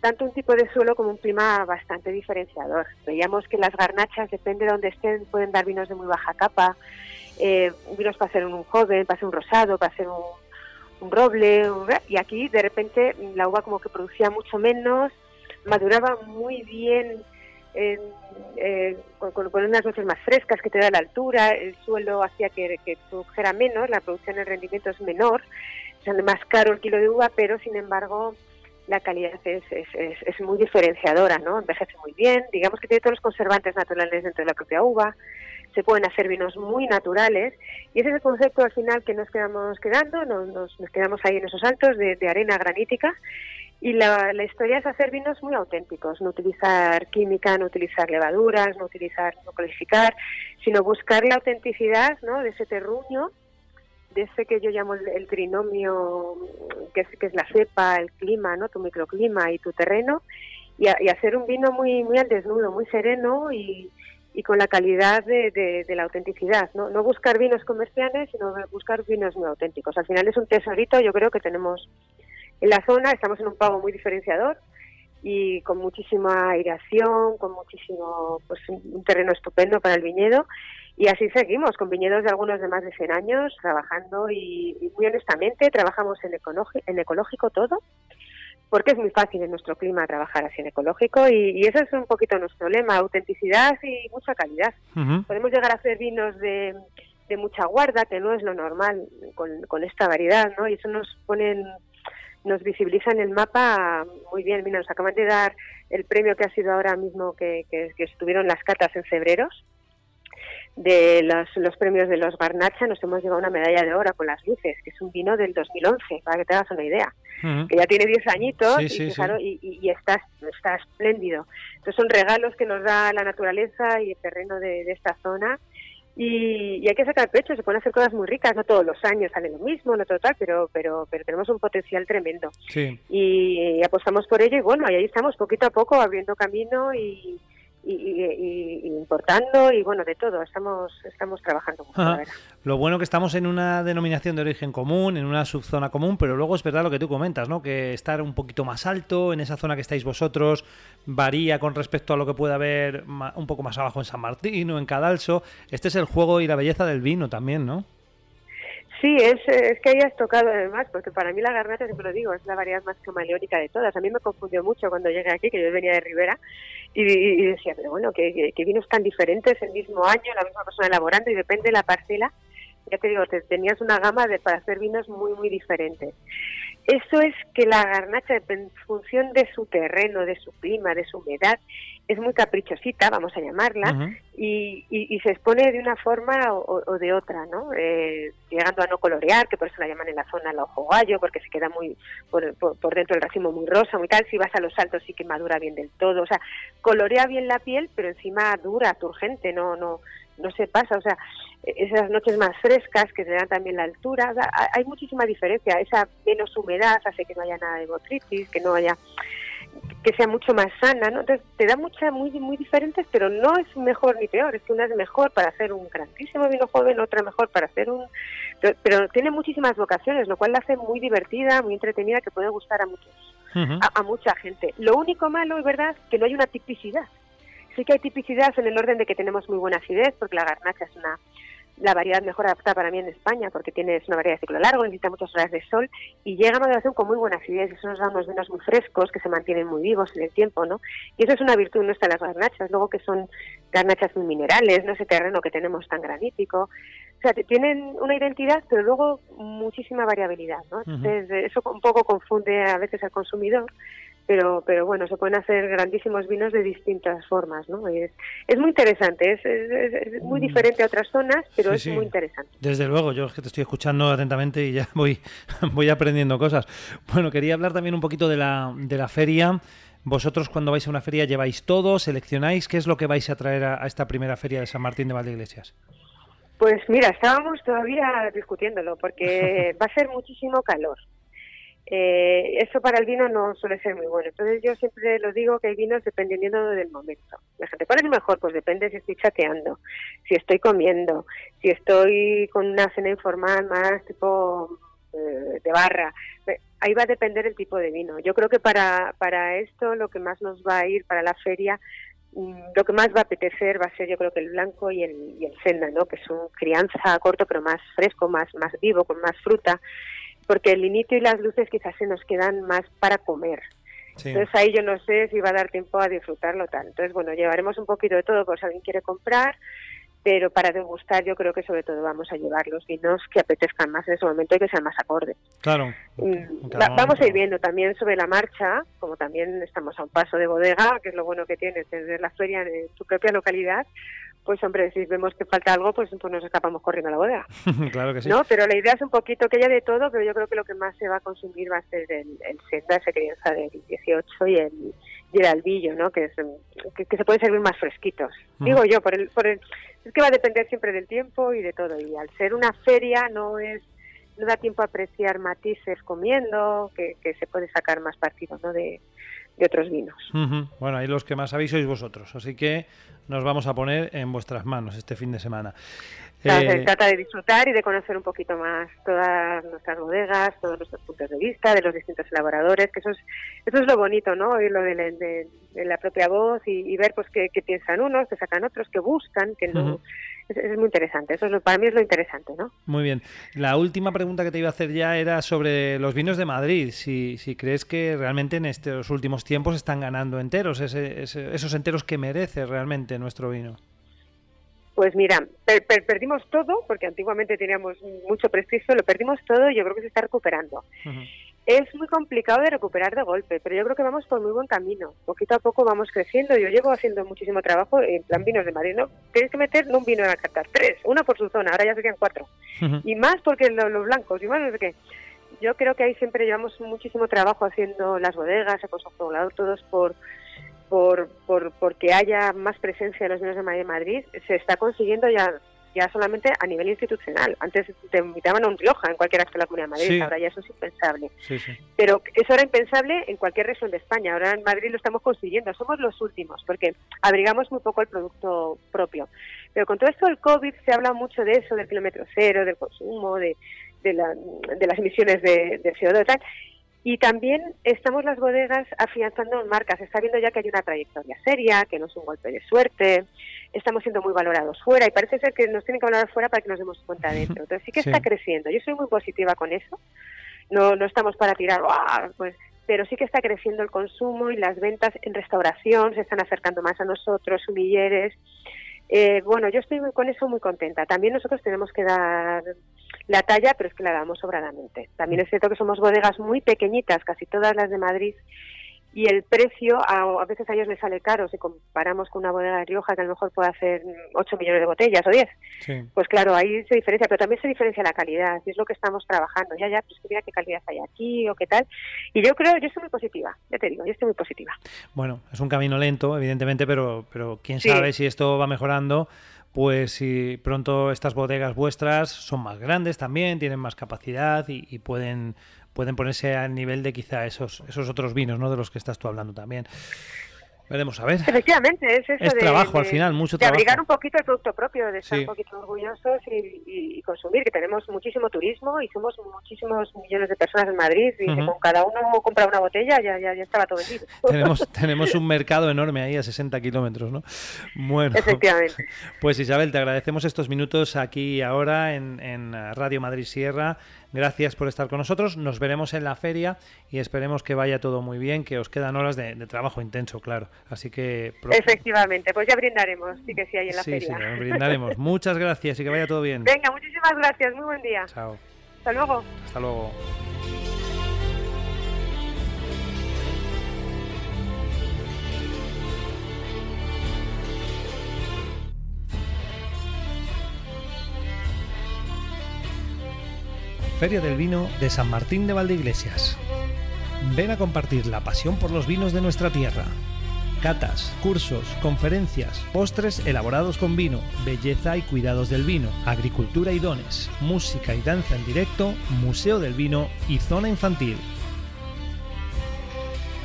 tanto un tipo de suelo como un clima bastante diferenciador. Veíamos que las garnachas, depende de donde estén, pueden dar vinos de muy baja capa, eh, vinos para ser un joven, para ser un rosado, para ser un, un roble, un... y aquí de repente la uva como que producía mucho menos, maduraba muy bien, en, eh, con, con, unas noches más frescas que te da la altura, el suelo hacía que, que produjera menos, la producción, el rendimiento es menor, sale más caro el kilo de uva, pero sin embargo la calidad es, es, es, muy diferenciadora, ¿no? Envejece muy bien, digamos que tiene todos los conservantes naturales dentro de la propia uva, se pueden hacer vinos muy naturales y ese es el concepto al final que nos quedamos quedando, nos, nos, quedamos ahí en esos altos de, de arena granítica y la, la, historia es hacer vinos muy auténticos, no utilizar química, no utilizar levaduras, no utilizar, no codificar, sino buscar la autenticidad ¿no? de ese terruño, de ese que yo llamo el, trinomio, que es, que es la cepa, el clima, ¿no? tu microclima y tu terreno, y, a, y hacer un vino muy, muy al desnudo, muy sereno y, y con la calidad de, de, de, la autenticidad, ¿no? no buscar vinos comerciales, sino buscar vinos muy auténticos. Al final es un tesorito, yo creo que tenemos en la zona, estamos en un pago muy diferenciador y con muchísima aireación, con muchísimo, pues un terreno estupendo para el viñedo y así seguimos, con viñedos de algunos de más de 100 años, trabajando y, y muy honestamente trabajamos en, ecológico, en ecológico todo, porque es muy fácil en nuestro clima trabajar así en ecológico y, y ese es un poquito nuestro lema, autenticidad y mucha calidad. Uh -huh. Podemos llegar a hacer vinos de, de, mucha guarda, que no es lo normal con, con esta variedad, ¿no? Y eso nos pone nos visibiliza en el mapa muy bien. Mira, nos acaban de dar el premio que ha sido ahora mismo que, que, que estuvieron las catas en febreros de los, los premios de los Garnacha nos hemos llevado una medalla de oro con las luces, que es un vino del 2011, para que te hagas una idea. Uh -huh. Que ya tiene 10 añitos sí, sí, y, claro, sí. y, y, está, está espléndido. Entonces son regalos que nos da la naturaleza y el terreno de, de esta zona. Y, y, hay que sacar pecho, se pueden hacer cosas muy ricas, no todos los años sale lo mismo, no total, pero pero pero tenemos un potencial tremendo. Sí. Y, y apostamos por ello y bueno, ahí estamos poquito a poco abriendo camino y, y, y, y, importando y bueno de todo. Estamos estamos trabajando mucho, lo bueno que estamos en una denominación de origen común en una subzona común pero luego es verdad lo que tú comentas no que estar un poquito más alto en esa zona que estáis vosotros varía con respecto a lo que puede haber un poco más abajo en San Martín o en Cadalso. Este es el juego y la belleza del vino también no Sí, es, es que hayas tocado además, porque para mí la garnacha, siempre lo digo, es la variedad más camaleónica de todas. A mí me confundió mucho cuando llegué aquí, que yo venía de Rivera, y, y decía, pero bueno, que, que, vinos tan diferentes el mismo año, la misma persona elaborando, y depende de la parcela, ya te digo, te, tenías una gama de, para hacer vinos muy, muy diferentes. Eso es que la garnacha, en función de su terreno, de su clima, de su humedad, es muy caprichosita, vamos a llamarla, uh -huh. y, y, y, se expone de una forma o, o de otra, ¿no? Eh, llegando a no colorear, que por eso la llaman en la zona la ojo gallo, porque se queda muy por, por, por, dentro del racimo muy rosa, muy tal. Si vas a los altos sí que madura bien del todo, o sea, colorea bien la piel, pero encima dura, turgente, no, no, no se pasa, o sea, esas noches más frescas que te dan también la altura, o sea, hay muchísima diferencia, esa menos humedad hace que no haya nada de botritis, que no haya que sea mucho más sana, ¿no? Entonces te da muchas muy muy diferentes, pero no es mejor ni peor, es que una es mejor para hacer un grandísimo vino joven, otra mejor para hacer un pero, pero tiene muchísimas vocaciones, lo cual la hace muy divertida, muy entretenida, que puede gustar a muchos, uh -huh. a, a, mucha gente. Lo único malo es verdad que no hay una tipicidad. Sí que hay tipicidad en el orden de que tenemos muy buena acidez, porque la garnacha es una la variedad mejor adaptada para mí en España, porque tiene una variedad de ciclo largo, necesita muchas horas de sol y llega a maduración con muy buena acidez. Eso nos da unos vinos muy frescos que se mantienen muy vivos en el tiempo, ¿no? Y eso es una virtud nuestra de las garnachas. Luego que son garnachas muy minerales, no ese terreno que tenemos tan granítico. O sea, tienen una identidad, pero luego muchísima variabilidad, ¿no? Entonces, eso un poco confunde a veces al consumidor pero pero bueno se pueden hacer grandísimos vinos de distintas formas no es, es muy interesante es, es, es, muy diferente a otras zonas pero sí, es sí. muy interesante. Desde luego yo es que te estoy escuchando atentamente y ya voy voy aprendiendo cosas. Bueno quería hablar también un poquito de la de la feria. Vosotros cuando vais a una feria lleváis todo seleccionáis qué es lo que vais a traer a, a esta primera feria de San Martín de Valdeiglesias pues mira estábamos todavía discutiéndolo porque va a ser muchísimo calor eh, eso para el vino no suele ser muy bueno. Entonces yo siempre lo digo que hay vinos dependiendo del momento. La gente, ¿cuál es mejor? Pues depende si estoy chateando, si estoy comiendo, si estoy con una cena informal más tipo eh, de barra. Ahí va a depender el tipo de vino. Yo creo que para, para esto lo que más nos va a ir para la feria mm, lo que más va a apetecer va a ser yo creo que el blanco y el, y el senda, ¿no? que es un crianza corto pero más fresco, más, más vivo, con más fruta porque el inicio y las luces quizás se nos quedan más para comer. Sí. Entonces ahí yo no sé si va a dar tiempo a disfrutarlo tal. Entonces, bueno, llevaremos un poquito de todo por si alguien quiere comprar, pero para degustar yo creo que sobre todo vamos a llevar los vinos que apetezcan más en ese momento y que sean más acordes. Claro. Mm, va, vamos a ir viendo también sobre la marcha, como también estamos a un paso de bodega, que es lo bueno que tiene tener la feria en tu propia localidad, pues hombre, si vemos que falta algo, pues, pues nos escapamos corriendo a la bodega. claro que sí. ¿no? Pero la idea es un poquito que haya de todo, pero yo creo que lo que más se va a consumir va a ser el, el senda, esa crianza del 18 y el, y el albillo, ¿no? Que, es, que, que se pueden servir más fresquitos. Digo yo, por el, por el, es que va a depender siempre del tiempo y de todo. Y al ser una feria no es no da tiempo a apreciar matices comiendo, que, que se puede sacar más partido, ¿no? De, de otros vinos. Bueno, ahí los que más sabéis sois vosotros, así que nos vamos a poner en vuestras manos este fin de semana. Claro, Eh, Se trata de disfrutar y de conocer un poquito más todas nuestras bodegas, todos nuestros puntos de vista, de los distintos elaboradores, que eso es, eso es lo bonito, ¿no? Oírlo de, la- de- de la propia voz y, y ver pues qué, qué piensan unos, qué sacan otros, qué buscan, que no... es, es muy interesante, eso es lo- para mí es lo interesante, ¿no? Muy bien. La última pregunta que te iba a hacer ya era sobre los vinos de Madrid. Si, si crees que realmente en estos últimos tiempos están ganando enteros, ese- ese- esos enteros que merece realmente nuestro vino. Pues mira, per- per- perdimos todo, porque antiguamente teníamos mucho prestigio, lo perdimos todo y yo creo que se está recuperando. Es muy complicado de recuperar de golpe, pero yo creo que vamos por muy buen camino. Poquito a poco vamos creciendo. Yo llevo haciendo muchísimo trabajo en plan vinos de Madrid. ¿no? Tienes que meter no un vino en la carta, tres, una por su zona, ahora ya serían cuatro. Y más porque lo- los blancos, y más no sé qué. Yo creo que ahí siempre llevamos muchísimo trabajo haciendo las bodegas, el Consejo Regulador, todos por, por, por porque haya más presencia de los vinos de Madrid. Madrid. Se está consiguiendo ya ya solamente a nivel institucional. Antes te invitaban a un Rioja en cualquier acto de la Comunidad de Madrid, Sí. ahora ya eso es impensable. Sí, sí. Pero eso era impensable en cualquier región de España. Ahora en Madrid lo estamos consiguiendo. Somos los últimos porque abrigamos muy poco el producto propio. Pero con todo esto del COVID se habla mucho de eso, del kilómetro cero, del consumo, de, de, la- de las emisiones de, de CO2 y tal. Y también estamos las bodegas afianzando marcas. Se está viendo ya que hay una trayectoria seria, que no es un golpe de suerte. Estamos siendo muy valorados fuera y parece ser que nos tienen que valorar fuera para que nos demos cuenta dentro. Entonces sí que Sí. está creciendo. Yo soy muy positiva con eso no, no estamos para tirar, pues, pero sí que está creciendo el consumo y las ventas en restauración se están acercando más a nosotros, sumilleres. Eh, bueno, yo estoy muy- con eso muy contenta. También nosotros tenemos que dar la talla, pero es que la damos sobradamente. También es cierto que somos bodegas muy pequeñitas, casi todas las de Madrid, y el precio a, a veces a ellos les sale caro si comparamos con una bodega de Rioja que a lo mejor puede hacer 8 millones de botellas o 10. Sí. Pues claro, ahí se diferencia, pero también se diferencia la calidad, y es lo que estamos trabajando. Ya, ya, pues mira qué calidad hay aquí o qué tal. Y yo creo, yo estoy muy positiva, ya te digo, yo estoy muy positiva. Bueno, es un camino lento, evidentemente, pero, pero quién Sí. sabe si esto va mejorando. Pues si pronto estas bodegas vuestras son más grandes también, tienen más capacidad y, y pueden, pueden ponerse al nivel de quizá esos, esos otros vinos, ¿no? De los que estás tú hablando también. Veremos a ver. Efectivamente, es eso Es de, trabajo al final, mucho de abrigar trabajo. un poquito el producto propio, de estar Sí. un poquito orgullosos y, y- y consumir, que tenemos muchísimo turismo y somos muchísimos millones de personas en Madrid y que Ujú. con cada uno compra una botella ya, ya, ya estaba todo vendido. tenemos, tenemos un mercado enorme ahí a 60 kilómetros, ¿no? Bueno, Efectivamente. pues Isabel, te agradecemos estos minutos aquí y ahora en, en Radio Madrid Sierra. Gracias por estar con nosotros. Nos veremos en la feria y esperemos que vaya todo muy bien, que os quedan horas de, de trabajo intenso, claro. Así que Efectivamente, pues ya brindaremos, sí que sí hay en la sí, feria. sí, brindaremos. Muchas gracias y que vaya todo bien. Venga, muchísimas gracias, muy buen día. Chao. Hasta luego. Hasta luego. Feria del Vino de San Martín de Valdeiglesias. Ven a compartir la pasión por los vinos de nuestra tierra. Catas, cursos, conferencias, postres elaborados con vino, belleza y cuidados del vino, agricultura y dones, música y danza en directo, museo del vino y zona infantil.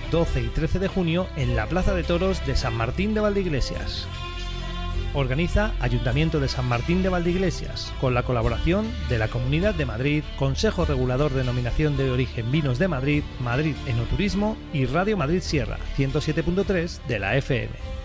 12 y 13 de junio en la Plaza de Toros de San Martín de Valdeiglesias. Organiza Ayuntamiento de San Martín de Valdeiglesias, con la colaboración de la Comunidad de Madrid, Consejo Regulador de Denominación de Origen Vinos de Madrid, Madrid Enoturismo y Radio Madrid Sierra, 107.3 de la FM.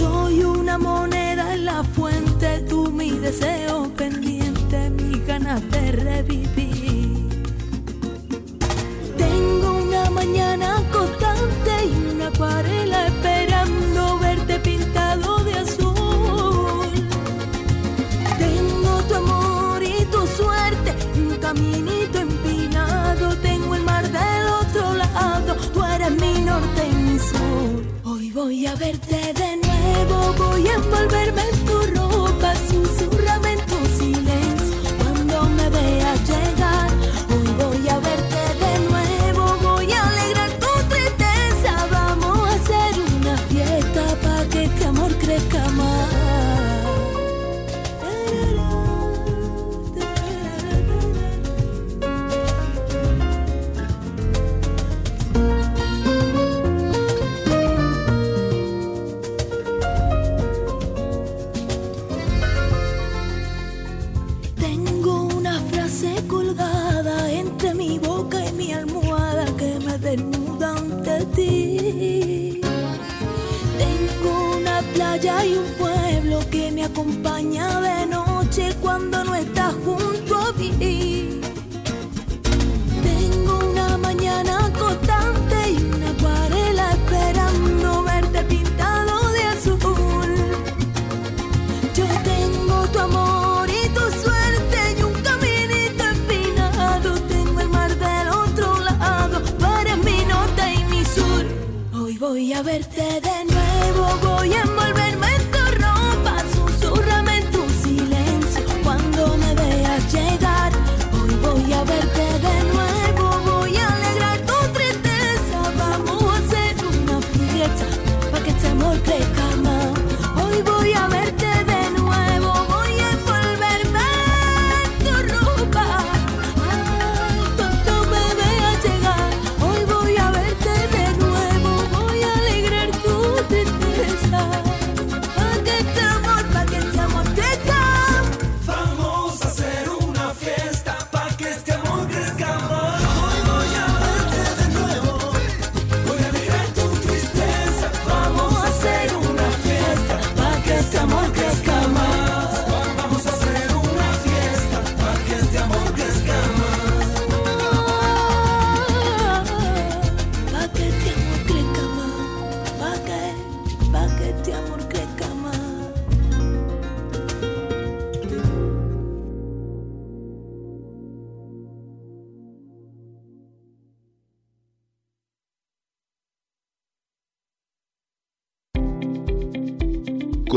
Soy una moneda en la fuente, tú mi deseo pendiente, mis ganas de revivir. Tengo una mañana constante y una acuarela esperando verte pintado de azul. Tengo tu amor y tu suerte, un caminito empinado. Tengo el mar del otro lado, tú eres mi norte y mi sur. Hoy voy a verte de nuevo, voy a envolverme en tu ropa, susurrame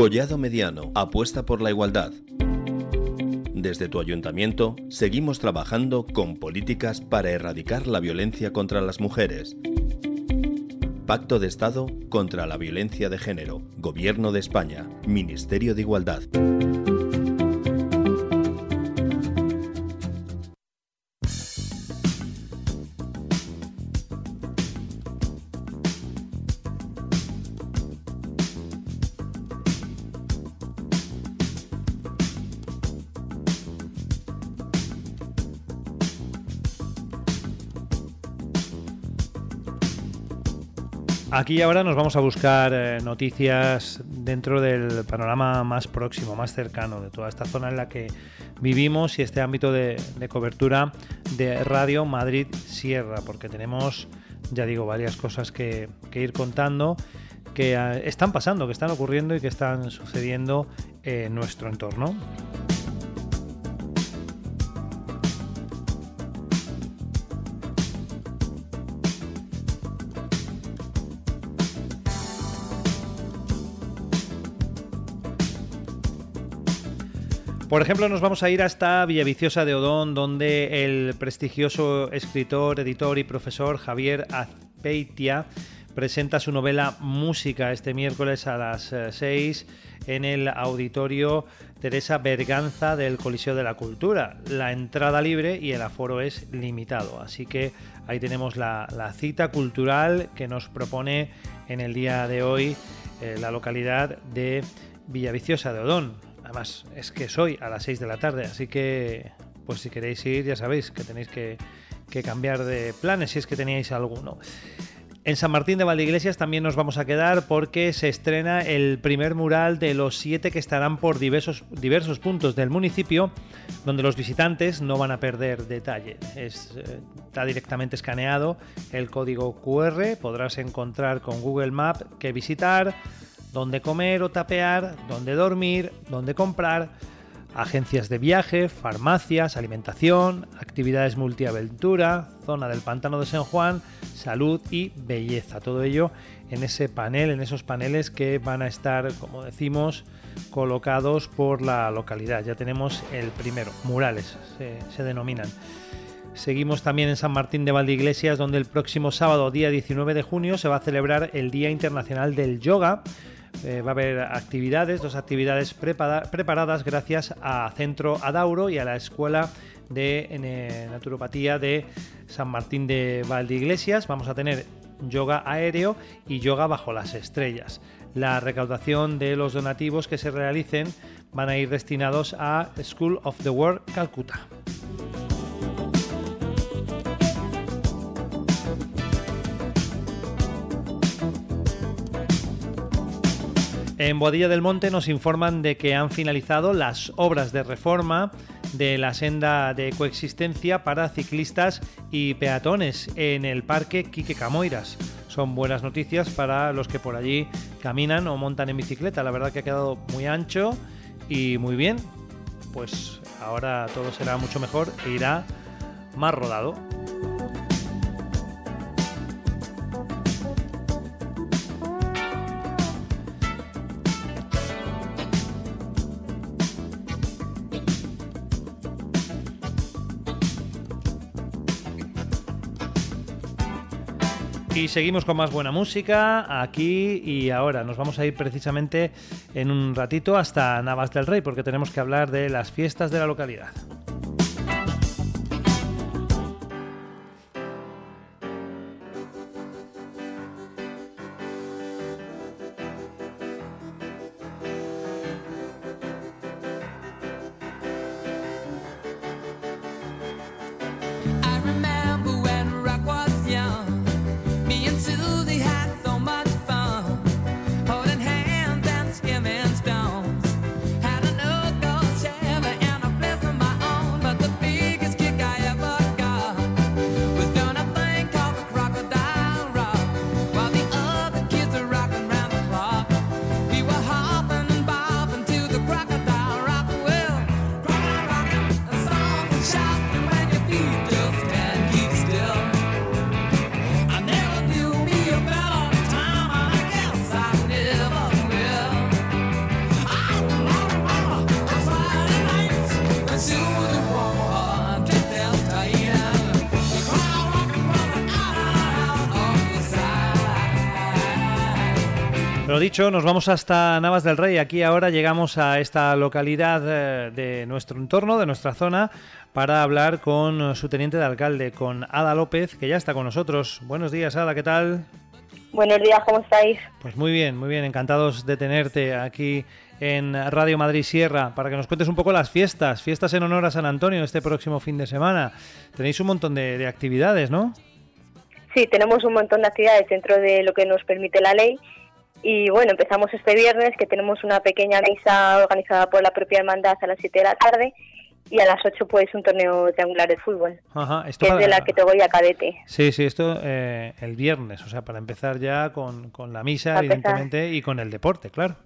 Collado Mediano apuesta por la igualdad. Desde tu ayuntamiento seguimos trabajando con políticas para erradicar la violencia contra las mujeres. Pacto de Estado contra la Violencia de Género. Gobierno de España. Ministerio de Igualdad. Aquí ahora nos vamos a buscar eh, noticias dentro del panorama más próximo, más cercano de toda esta zona en la que vivimos y este ámbito de, cobertura de Radio Madrid Sierra, porque tenemos, ya digo, varias cosas que, ir contando que eh, están pasando, que están ocurriendo y que están sucediendo en nuestro entorno. Por ejemplo, nos vamos a ir hasta Villaviciosa de Odón, donde el prestigioso escritor, editor y profesor Javier Azpeitia presenta su novela Música este miércoles a las 6 en el auditorio Teresa Berganza del Coliseo de la Cultura. La entrada libre y el aforo es limitado, así que ahí tenemos la, la cita cultural que nos propone en el día de hoy eh, la localidad de Villaviciosa de Odón. Además, es que soy a las 6 de la tarde, así que pues si queréis ir, ya sabéis que tenéis que, que cambiar de planes si es que teníais alguno. En San Martín de Valdeiglesias también nos vamos a quedar porque se estrena el primer mural de los siete que estarán por diversos, diversos puntos del municipio, donde los visitantes no van a perder detalle. Eh, está directamente escaneado el código QR, podrás encontrar con Google Maps qué visitar, dónde comer o tapear, dónde dormir, dónde comprar agencias de viaje, farmacias, alimentación, actividades multiaventura, zona del pantano de San Juan, salud y belleza. Todo ello en ese panel, en esos paneles que van a estar, como decimos, colocados por la localidad. Ya tenemos el primero, murales se, se denominan. Seguimos también en San Martín de Valdeiglesias, donde el próximo sábado, día 19 de junio, se va a celebrar el Día Internacional del Yoga. Eh, va a haber actividades, dos actividades prepara- preparadas gracias a Centro Adauro y a la Escuela de eh, Naturopatía de San Martín de Valdeiglesias. Vamos a tener yoga aéreo y yoga bajo las estrellas. La recaudación de los donativos que se realicen van a ir destinados a School of the World Calcuta. En Boadilla del Monte nos informan de que han finalizado las obras de reforma de la senda de coexistencia para ciclistas y peatones en el Parque Quique Camoiras. Son buenas noticias para los que por allí caminan o montan en bicicleta. La verdad que ha quedado muy ancho y muy bien. Pues ahora todo será mucho mejor e irá más rodado. Y seguimos con más buena música aquí y ahora. Nos vamos a ir precisamente en un ratito hasta Navas del Rey porque tenemos que hablar de las fiestas de la localidad. Dicho, nos vamos hasta Navas del Rey. Aquí ahora llegamos a esta localidad eh, de nuestro entorno, de nuestra zona, para hablar con su teniente de alcalde, con Ada López, que ya está con nosotros. Buenos días, Ada, ¿qué tal? Buenos días, ¿cómo estáis? Pues muy bien, muy bien, encantados de tenerte aquí en Radio Madrid Sierra para que nos cuentes un poco las fiestas, fiestas en honor a San Antonio este próximo fin de semana. Tenéis un montón de, de actividades, ¿no? Sí, tenemos un montón de actividades dentro de lo que nos permite la ley. Y bueno, empezamos este viernes que tenemos una pequeña misa organizada por la propia hermandad a las 7 de la tarde y a las 8 pues un torneo triangular de fútbol, Ajá, esto que es de la categoría cadete. Sí, sí, esto eh, el viernes, o sea, para empezar ya con, con la misa, evidentemente, y con el deporte, claro.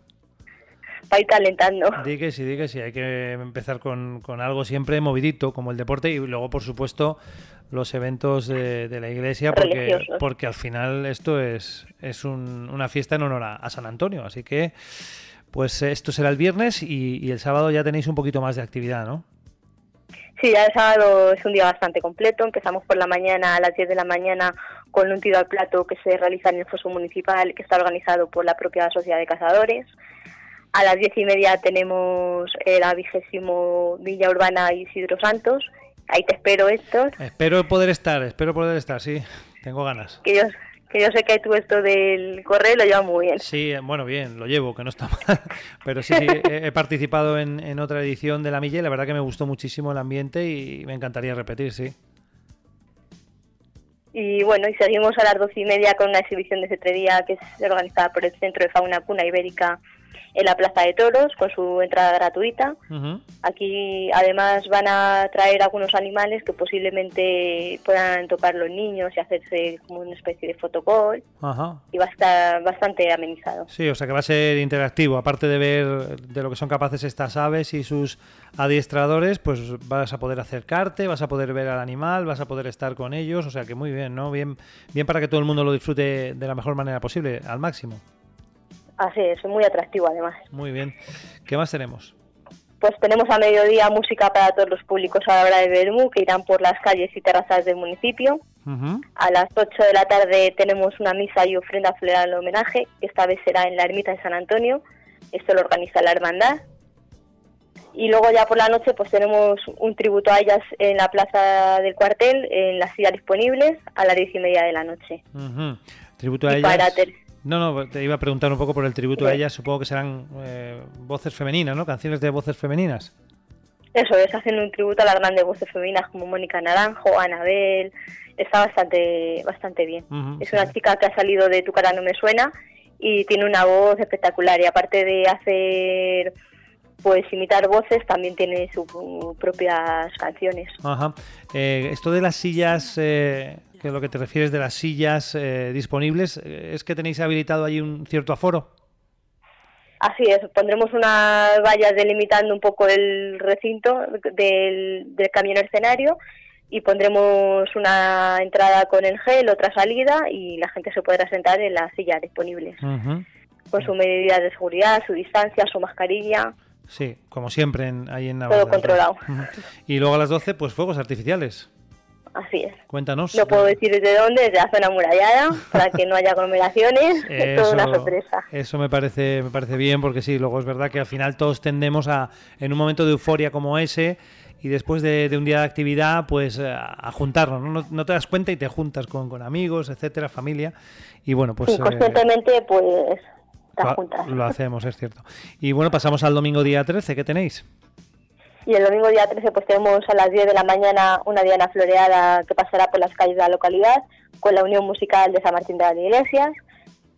Para ir calentando. Di que sí, di que sí, hay que empezar con, con algo siempre movidito, como el deporte, y luego, por supuesto, los eventos de, de la iglesia, porque, al final esto es, es un- una fiesta en honor a, a San Antonio, así que pues esto será el viernes y, y el sábado ya tenéis un poquito más de actividad, ¿no? Sí, ya el sábado es un día bastante completo. Empezamos por la mañana a las 10 de la mañana con un tiro al plato que se realiza en el foso municipal que está organizado por la propia Sociedad de Cazadores. A las diez y media tenemos eh, la vigésimo Villa Urbana Isidro Santos. Ahí te espero, Héctor. Espero poder estar, espero poder estar, sí, tengo ganas. Que yo, Que yo sé que tú esto del correo lo llevas muy bien. Sí, bueno, bien, lo llevo, que no está mal. Pero sí, sí, he, he participado en, en otra edición de la Milla y la verdad que me gustó muchísimo el ambiente y me encantaría repetir, sí. Y bueno, y seguimos a las doce y media con una exhibición de cetrería que es organizada por el Centro de Fauna Cuna Ibérica en la Plaza de Toros, con su entrada gratuita. Aquí además van a traer algunos animales que posiblemente puedan topar los niños y hacerse como una especie de fotocall. Y va a estar bastante amenizado. Sí, o sea que va a ser interactivo. Aparte de ver de lo que son capaces estas aves y sus adiestradores, pues vas a poder acercarte, vas a poder ver al animal, vas a poder estar con ellos. O sea que muy bien, ¿no? Bien, bien para que todo el mundo lo disfrute de la mejor manera posible, al máximo. Así es, muy atractivo además. Muy bien. ¿Qué más tenemos? Pues tenemos a mediodía música para todos los públicos a la hora de Bermú, que irán por las calles y terrazas del municipio. A las 8 de la tarde tenemos una misa y ofrenda floral al homenaje, que esta vez será en la ermita de San Antonio. Esto lo organiza la hermandad. Y luego ya por la noche pues tenemos un tributo a ellas en la plaza del cuartel, en las sillas disponibles, a las diez y media de la noche. Tributo a Y ellas. para No, no, te iba a preguntar un poco por el tributo a ellas. Supongo que serán eh, voces femeninas, ¿no? Canciones de voces femeninas. Eso es, hacen un tributo a las grandes voces femeninas como Mónica Naranjo, Anabel. Está bastante, bastante bien. Es sí, una chica que ha salido de Tu cara no me suena y tiene una voz espectacular. Y aparte de hacer, pues imitar voces, también tiene sus propias canciones. Ajá. Eh, esto de las sillas, eh, que lo que te refieres de las sillas eh, disponibles, eh, ¿es que tenéis habilitado ahí un cierto aforo? Así es, pondremos unas vallas delimitando un poco el recinto del, del camión escenario y pondremos una entrada con el gel, otra salida y la gente se podrá sentar en las sillas disponibles con sus medidas de seguridad, su distancia, su mascarilla. Sí, como siempre en, ahí en Navas Todo controlado. Y luego a las 12, pues fuegos artificiales. Así es. Cuéntanos. No puedo decir desde dónde, desde la zona amurallada, para que no haya aglomeraciones. Es toda una sorpresa. Eso me parece, me parece bien porque sí, luego es verdad que al final todos tendemos a, en un momento de euforia como ese y después de, de un día de actividad, pues a, a juntarnos, ¿no? No, no te das cuenta y te juntas con, con amigos, etcétera, familia. Y bueno, pues... Sí, eh, conscientemente, pues, te lo, juntas. lo hacemos, es cierto. Y bueno, pasamos al domingo día 13, ¿qué tenéis? Y el domingo día 13 pues tenemos a las 10 de la mañana una diana floreada que pasará por las calles de la localidad con la Unión Musical de San Martín de las Iglesias.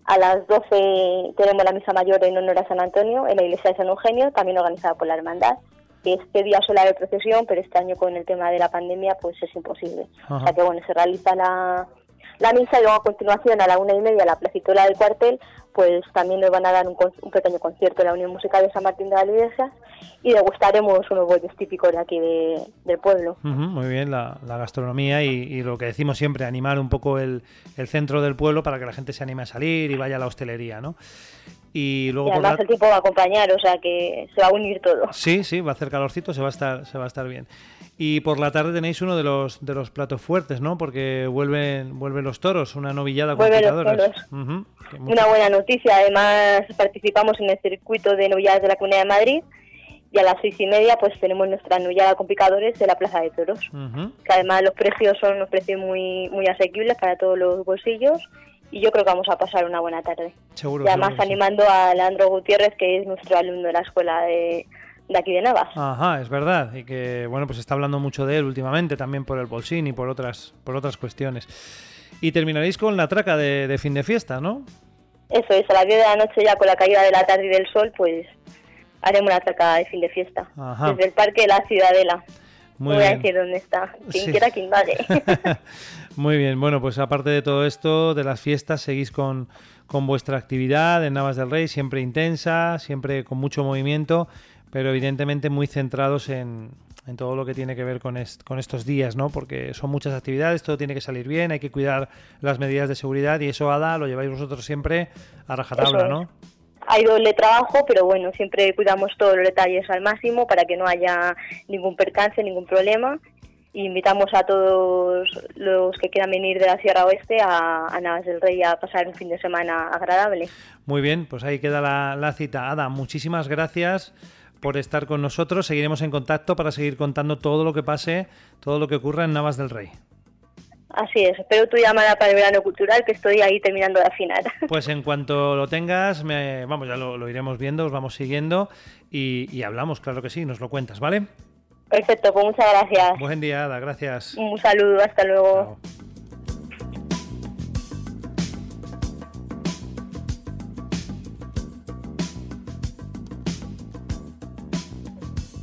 A las 12 tenemos la misa mayor en honor a San Antonio en la iglesia de San Eugenio, también organizada por la hermandad. Este día suele haber procesión, pero este año con el tema de la pandemia pues es imposible. O sea que bueno, se realiza la, la misa y luego a continuación a la una y media la placitola del cuartel pues también nos van a dar un, un pequeño concierto en la Unión Musical de San Martín de las Iglesias y degustaremos unos bollos típicos de aquí de- del pueblo. Muy bien, la, la gastronomía y, y lo que decimos siempre, animar un poco el, el centro del pueblo para que la gente se anime a salir y vaya a la hostelería, ¿no? Y luego Y por además la- el tiempo va a acompañar, o sea que se va a unir todo. Sí, sí, va a hacer calorcito, se va a estar, se va a estar bien. Y por la tarde tenéis uno de los de los platos fuertes, ¿no? Porque vuelven vuelven los toros, una novillada con picadores. Una buena noticia, además participamos en el circuito de novilladas de la Comunidad de Madrid y a las seis y media pues tenemos nuestra novillada con picadores de la Plaza de Toros. Que además los precios son unos precios muy muy asequibles para todos los bolsillos y yo creo que vamos a pasar una buena tarde. Seguro. y además seguro que sí. animando a Leandro Gutiérrez, que es nuestro alumno de la escuela de, de aquí de Navas. Ajá, es verdad. Y que, bueno, pues está hablando mucho de él últimamente, también por el bolsín y por otras, por otras cuestiones. Y terminaréis con la traca de, de fin de fiesta, ¿no? Eso es, a las 10 de la noche ya con la caída de la tarde y del sol, pues haremos una traca de fin de fiesta. Ajá. Desde el Parque de la Ciudadela. Muy voy a bien. decir dónde está. Quien Sí. quiera que indague. Muy bien, bueno, pues aparte de todo esto, de las fiestas, seguís con, con vuestra actividad en Navas del Rey, siempre intensa, siempre con mucho movimiento, pero evidentemente muy centrados en, en todo lo que tiene que ver con, est- con estos días, ¿no? Porque son muchas actividades, todo tiene que salir bien, hay que cuidar las medidas de seguridad y eso, Ada, lo lleváis vosotros siempre a rajatabla. ¿no? Hay doble trabajo, pero bueno, siempre cuidamos todos los detalles al máximo para que no haya ningún percance, ningún problema. Y invitamos a todos los que quieran venir de la Sierra Oeste a, a Navas del Rey a pasar un fin de semana agradable. Muy bien, pues ahí queda la, la cita. Ada, muchísimas gracias por estar con nosotros. Seguiremos en contacto para seguir contando todo lo que pase, todo lo que ocurra en Navas del Rey. Así es, espero tu llamada para el verano cultural que estoy ahí terminando de afinar. Pues en cuanto lo tengas, me- vamos, ya lo, lo iremos viendo, os vamos siguiendo y, y hablamos, claro que sí, nos lo cuentas, ¿vale? Perfecto, pues muchas gracias. Buen día, Ada, gracias. Un saludo, hasta luego.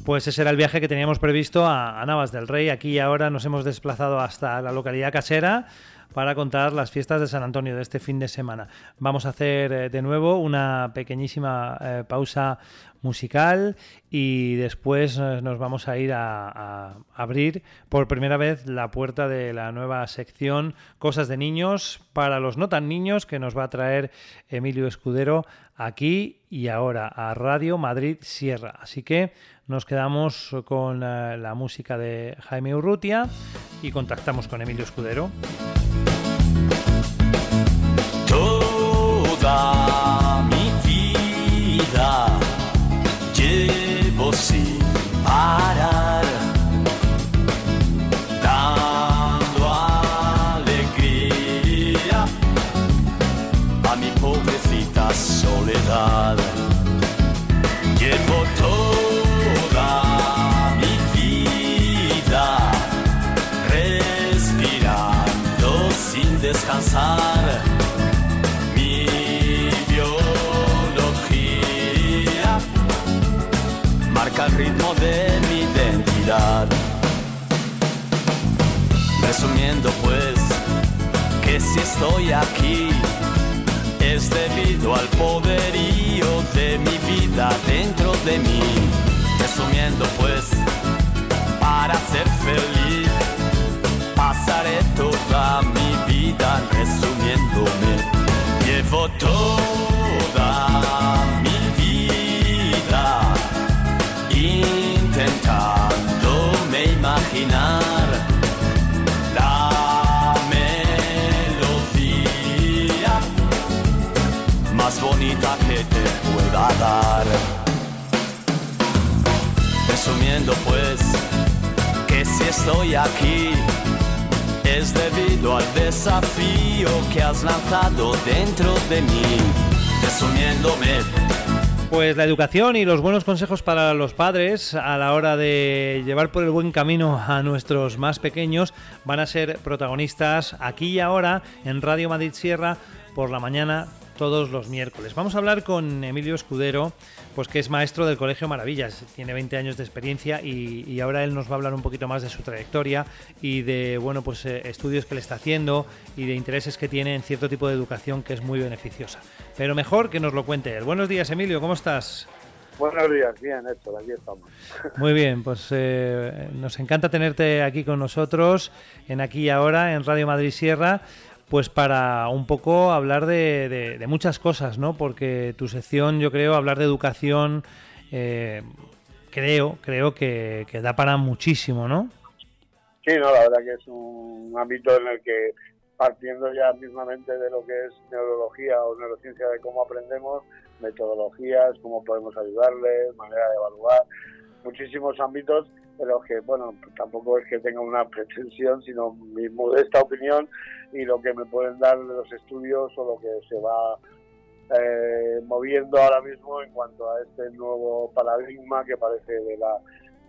Pues ese era el viaje que teníamos previsto a, Navas del Rey. Aquí y ahora nos hemos desplazado hasta la localidad casera para contar las fiestas de San Antonio de este fin de semana. Vamos a hacer eh, de nuevo una pequeñísima eh, pausa musical y después eh, nos vamos a ir a abrir por primera vez la puerta de la nueva sección Cosas de Niños para los no tan niños que nos va a traer Emilio Escudero aquí y ahora a Radio Madrid Sierra. Así que nos quedamos con eh, la música de Jaime Urrutia y contactamos con Emilio Escudero. Toda mi vida llevo sin parar, dando alegría a mi pobrecita soledad. Si estoy aquí es debido al poderío de mi vida dentro de mí. Resumiendo pues, para ser feliz, pasaré toda mi vida resumiéndome. Llevo toda que te pueda dar. Resumiendo pues, que si estoy aquí es debido al desafío que has lanzado dentro de mí. Resumiéndome, Pues la educación y los buenos consejos para los padres a la hora de llevar por el buen camino a nuestros más pequeños van a ser protagonistas aquí y ahora en Radio Madrid Sierra por la mañana todos los miércoles. Vamos a hablar con Emilio Escudero, pues que es maestro del Colegio Maravillas, tiene 20 años de experiencia y, y ahora él nos va a hablar un poquito más de su trayectoria y de bueno pues eh, estudios que le está haciendo y de intereses que tiene en cierto tipo de educación que es muy beneficiosa. Pero mejor que nos lo cuente él. Buenos días, Emilio, ¿cómo estás? Buenos días, bien, Héctor, aquí estamos. Muy bien, pues eh, nos encanta tenerte aquí con nosotros, en aquí y ahora, en Radio Madrid Sierra, pues para un poco hablar de, muchas cosas, ¿no? Porque tu sección, yo creo, hablar de educación, eh, creo, creo que, que da para muchísimo, ¿no? Sí, no, la verdad que es un ámbito en el que partiendo ya mismamente de lo que es neurología o neurociencia de cómo aprendemos, metodologías, cómo podemos ayudarles, manera de evaluar, muchísimos ámbitos los que, bueno, tampoco es que tenga una pretensión, sino mi modesta opinión y lo que me pueden dar los estudios o lo que se va eh, moviendo ahora mismo en cuanto a este nuevo paradigma que parece de la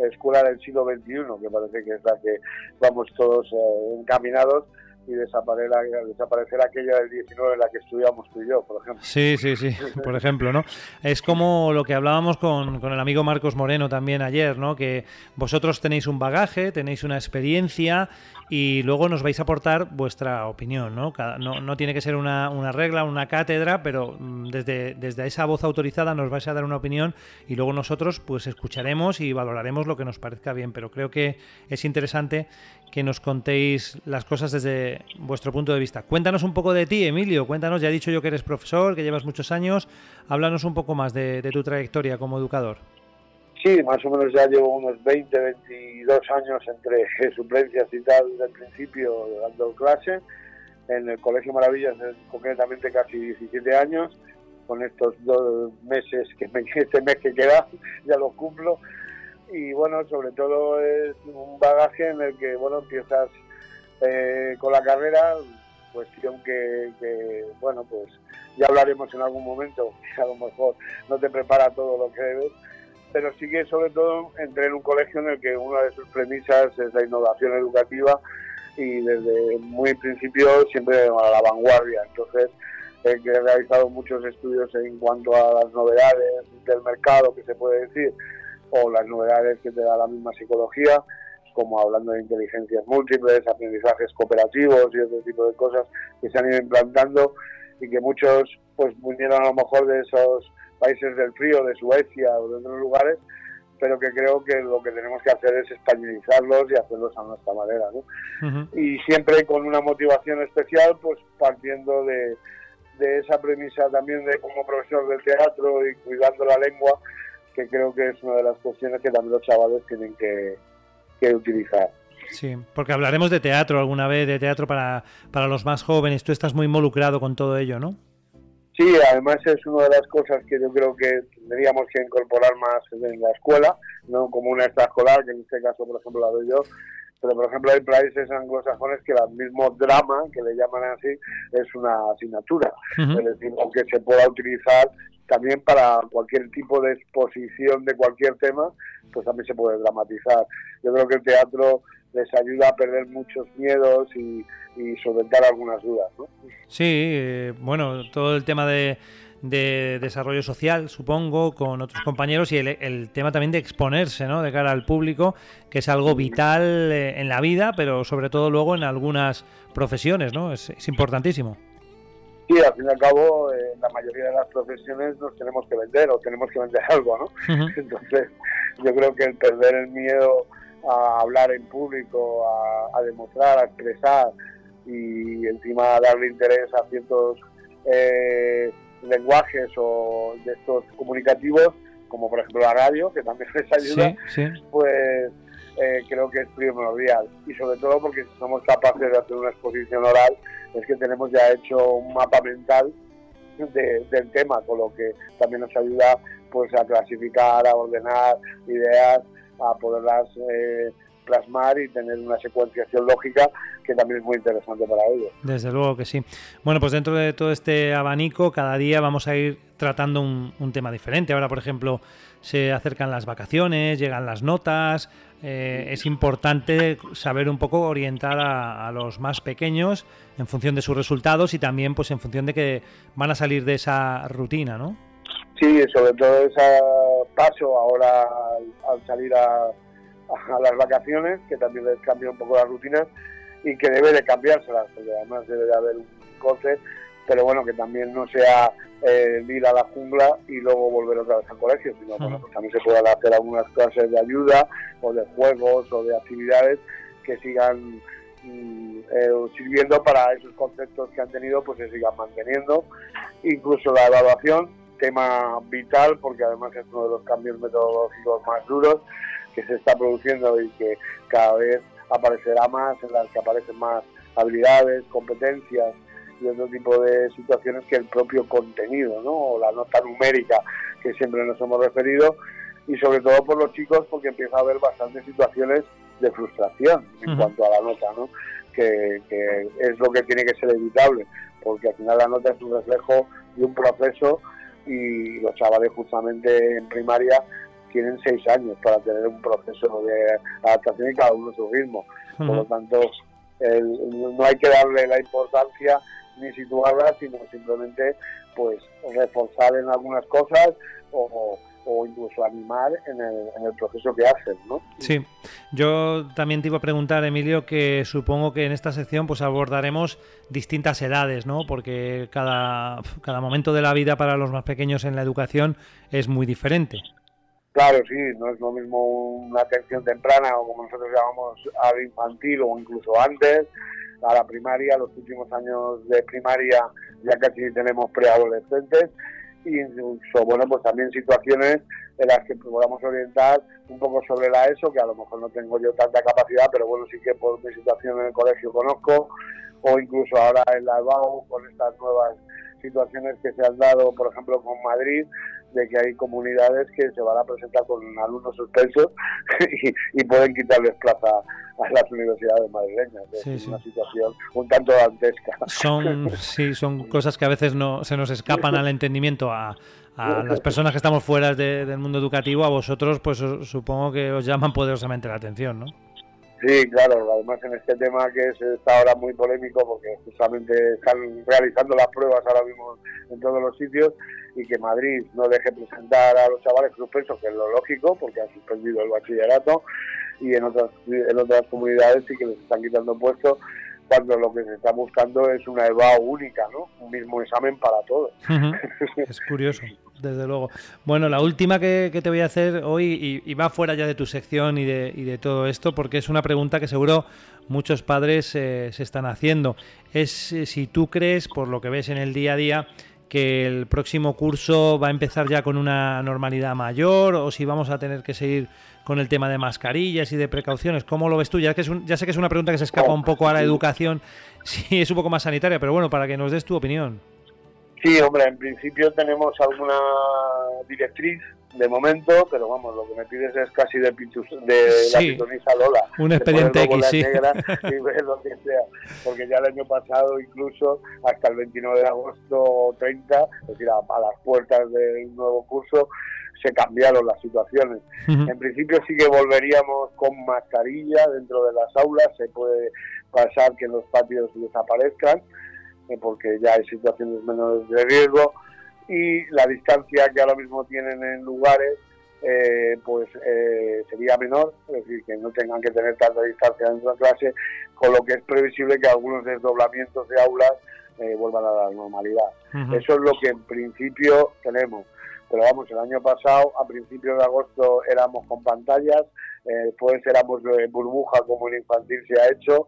escuela del siglo XXI, que parece que es la que vamos todos eh, encaminados y desaparecer, desaparecer aquella del 19 en la que estudiamos tú y yo, por ejemplo. Sí, sí, sí, por ejemplo, ¿no? Es como lo que hablábamos con, con el amigo Marcos Moreno también ayer, ¿no? Que vosotros tenéis un bagaje, tenéis una experiencia y luego nos vais a aportar vuestra opinión, ¿no? Cada- no, tiene que ser una, regla, una cátedra, pero mm, desde, esa voz autorizada nos vais a dar una opinión y luego nosotros pues escucharemos y valoraremos lo que nos parezca bien, pero creo que es interesante que nos contéis las cosas desde vuestro punto de vista. Cuéntanos un poco de ti, Emilio. Cuéntanos, ya he dicho yo que eres profesor, que llevas muchos años. Háblanos un poco más de tu trayectoria como educador. Sí, más o menos ya llevo unos 20, 22 años entre suplencias y tal desde el principio dando clase. En el Colegio Maravillas, concretamente casi 17 años. Con estos dos meses, que me, este mes que queda, ya lo cumplo. Y bueno, sobre todo es un bagaje en el que, bueno, empiezas eh, con la carrera, cuestión que, que, bueno, pues ya hablaremos en algún momento, que a lo mejor no te prepara todo lo que debes, pero sí que sobre todo entré en un colegio en el que una de sus premisas es la innovación educativa y desde muy principio siempre a la vanguardia. Entonces, he realizado muchos estudios en cuanto a las novedades del mercado, que se puede decir, o las novedades que te da la misma psicología, como hablando de inteligencias múltiples, aprendizajes cooperativos y otro tipo de cosas que se han ido implantando y que muchos pues vinieron a lo mejor de esos países del frío, de Suecia o de otros lugares, pero que creo que lo que tenemos que hacer es españolizarlos y hacerlos a nuestra manera, ¿no? Y siempre con una motivación especial, pues partiendo de, de esa premisa también de como profesor del teatro y cuidando la lengua, que creo que es una de las cuestiones que también los chavales tienen que, que utilizar. Sí, porque hablaremos de teatro alguna vez, de teatro para, para los más jóvenes. Tú estás muy involucrado con todo ello, ¿no? Sí, además es una de las cosas que yo creo que tendríamos que incorporar más en la escuela, no como una extraescolar, que en este caso, por ejemplo, la doy yo, pero por ejemplo hay países anglosajones que el mismo drama, que le llaman así, es una asignatura, Ujú. es decir, que se pueda utilizar también para cualquier tipo de exposición de cualquier tema, pues también se puede dramatizar. Yo creo que el teatro les ayuda a perder muchos miedos y, y solventar algunas dudas, ¿no? Sí, eh, bueno, todo el tema de, de desarrollo social, supongo, con otros compañeros y el, el tema también de exponerse, ¿no? De cara al público, que es algo vital eh, en la vida, pero sobre todo luego en algunas profesiones, ¿no? Es, es importantísimo. Sí, al fin y al cabo, eh, en la mayoría de las profesiones nos tenemos que vender o tenemos que vender algo, ¿no? Entonces, yo creo que el perder el miedo a hablar en público, a, a demostrar, a expresar y encima darle interés a ciertos eh, lenguajes o de estos comunicativos, como por ejemplo la radio, que también les ayuda, Sí, sí. pues eh, creo que es primordial. Y sobre todo porque si somos capaces de hacer una exposición oral, es que tenemos ya hecho un mapa mental de- del tema, con lo que también nos ayuda pues a clasificar, a ordenar ideas, a poderlas eh, plasmar y tener una secuenciación lógica que también es muy interesante para ellos. Desde luego que sí. Bueno, pues dentro de todo este abanico, cada día vamos a ir tratando un, un tema diferente. Ahora, por ejemplo, se acercan las vacaciones, llegan las notas. eh, es importante saber un poco orientar a, a los más pequeños en función de sus resultados y también pues en función de que van a salir de esa rutina, ¿no? Sí, sobre todo ese paso ahora al, al salir a, a las vacaciones, que también les cambia un poco la rutina y que debe de cambiárselas, porque además debe de haber un corte, pero bueno, que también no sea eh, ir a la jungla y luego volver otra vez al colegio, sino bueno, pues también se puedan hacer algunas clases de ayuda o de juegos o de actividades que sigan mm, eh, sirviendo para esos conceptos que han tenido, pues se sigan manteniendo. Incluso la evaluación, tema vital, porque además es uno de los cambios metodológicos más duros que se está produciendo y que cada vez aparecerá más, en las que aparecen más habilidades, competencias y otro tipo de situaciones que el propio contenido, ¿no? O la nota numérica que siempre nos hemos referido y sobre todo por los chicos porque empieza a haber bastantes situaciones de frustración en Ujú. cuanto a la nota, ¿no? Que, que es lo que tiene que ser evitable, porque al final la nota es un reflejo de un proceso y los chavales justamente en primaria tienen seis años para tener un proceso de adaptación y cada uno su ritmo. Por lo tanto, el- no hay que darle la importancia ni situarla, sino simplemente pues reforzar en algunas cosas o, o incluso animar en el, en el proceso que hacen, ¿no? Sí, yo también te iba a preguntar, Emilio, que supongo que en esta sección pues abordaremos distintas edades, ¿no? Porque cada, cada momento de la vida para los más pequeños en la educación es muy diferente. Claro, sí, no es lo mismo una atención temprana o como nosotros llamamos al infantil o incluso antes, a la primaria, los últimos años de primaria ya casi tenemos preadolescentes y bueno, pues también situaciones en las que podamos orientar un poco sobre la ESO, que a lo mejor no tengo yo tanta capacidad, pero bueno, sí que por mi situación en el colegio conozco, o incluso ahora en la EBAU, con estas nuevas situaciones que se han dado, por ejemplo, con Madrid, de que hay comunidades que se van a presentar con alumnos suspensos y, y pueden quitarles plaza a las universidades madrileñas. Es Sí, sí. una situación un tanto dantesca. Son, sí, son cosas que a veces no se nos escapan al entendimiento a, a las personas que estamos fuera de- del mundo educativo. A vosotros, pues os- supongo que os llaman poderosamente la atención, ¿no? Sí, claro, además en este tema que es, está ahora muy polémico porque justamente están realizando las pruebas ahora mismo en todos los sitios y que Madrid no deje presentar a los chavales suspensos, que es lo lógico porque han suspendido el bachillerato y en otras, en otras comunidades sí que les están quitando puestos cuando lo que se está buscando es una EVA única, ¿no? Un mismo examen para todos. Es curioso, desde luego. Bueno, la última que, que te voy a hacer hoy, y, y va fuera ya de tu sección y de, y de todo esto, porque es una pregunta que seguro muchos padres eh, se están haciendo. Es eh, si tú crees, por lo que ves en el día a día, que el próximo curso va a empezar ya con una normalidad mayor o si vamos a tener que seguir con el tema de mascarillas y de precauciones. ¿Cómo lo ves tú? Ya, que es un- ya sé que es una pregunta que se escapa un poco a la educación, sí, es un poco más sanitaria, pero bueno, para que nos des tu opinión. Sí, hombre, en principio tenemos alguna directriz de momento, pero vamos, lo que me pides es casi de, pitus- de la pitonisa Lola. Un expediente X, sí. y lo que sea. Porque ya el año pasado, incluso hasta el 29 de agosto o 30, es decir, a, a las puertas del nuevo curso, se cambiaron las situaciones. Ujú. En principio sí que volveríamos con mascarilla dentro de las aulas, se puede pasar que los patios desaparezcan, eh, porque ya hay situaciones menores de riesgo, y la distancia que ahora mismo tienen en lugares, eh, pues eh, sería menor, es decir, que no tengan que tener tanta distancia dentro de clase, con lo que es previsible que algunos desdoblamientos de aulas eh, vuelvan a la normalidad. Eso es lo que en principio tenemos. Pero vamos, el año pasado, a principios de agosto, éramos con pantallas, eh, después éramos en burbuja como en infantil se ha hecho,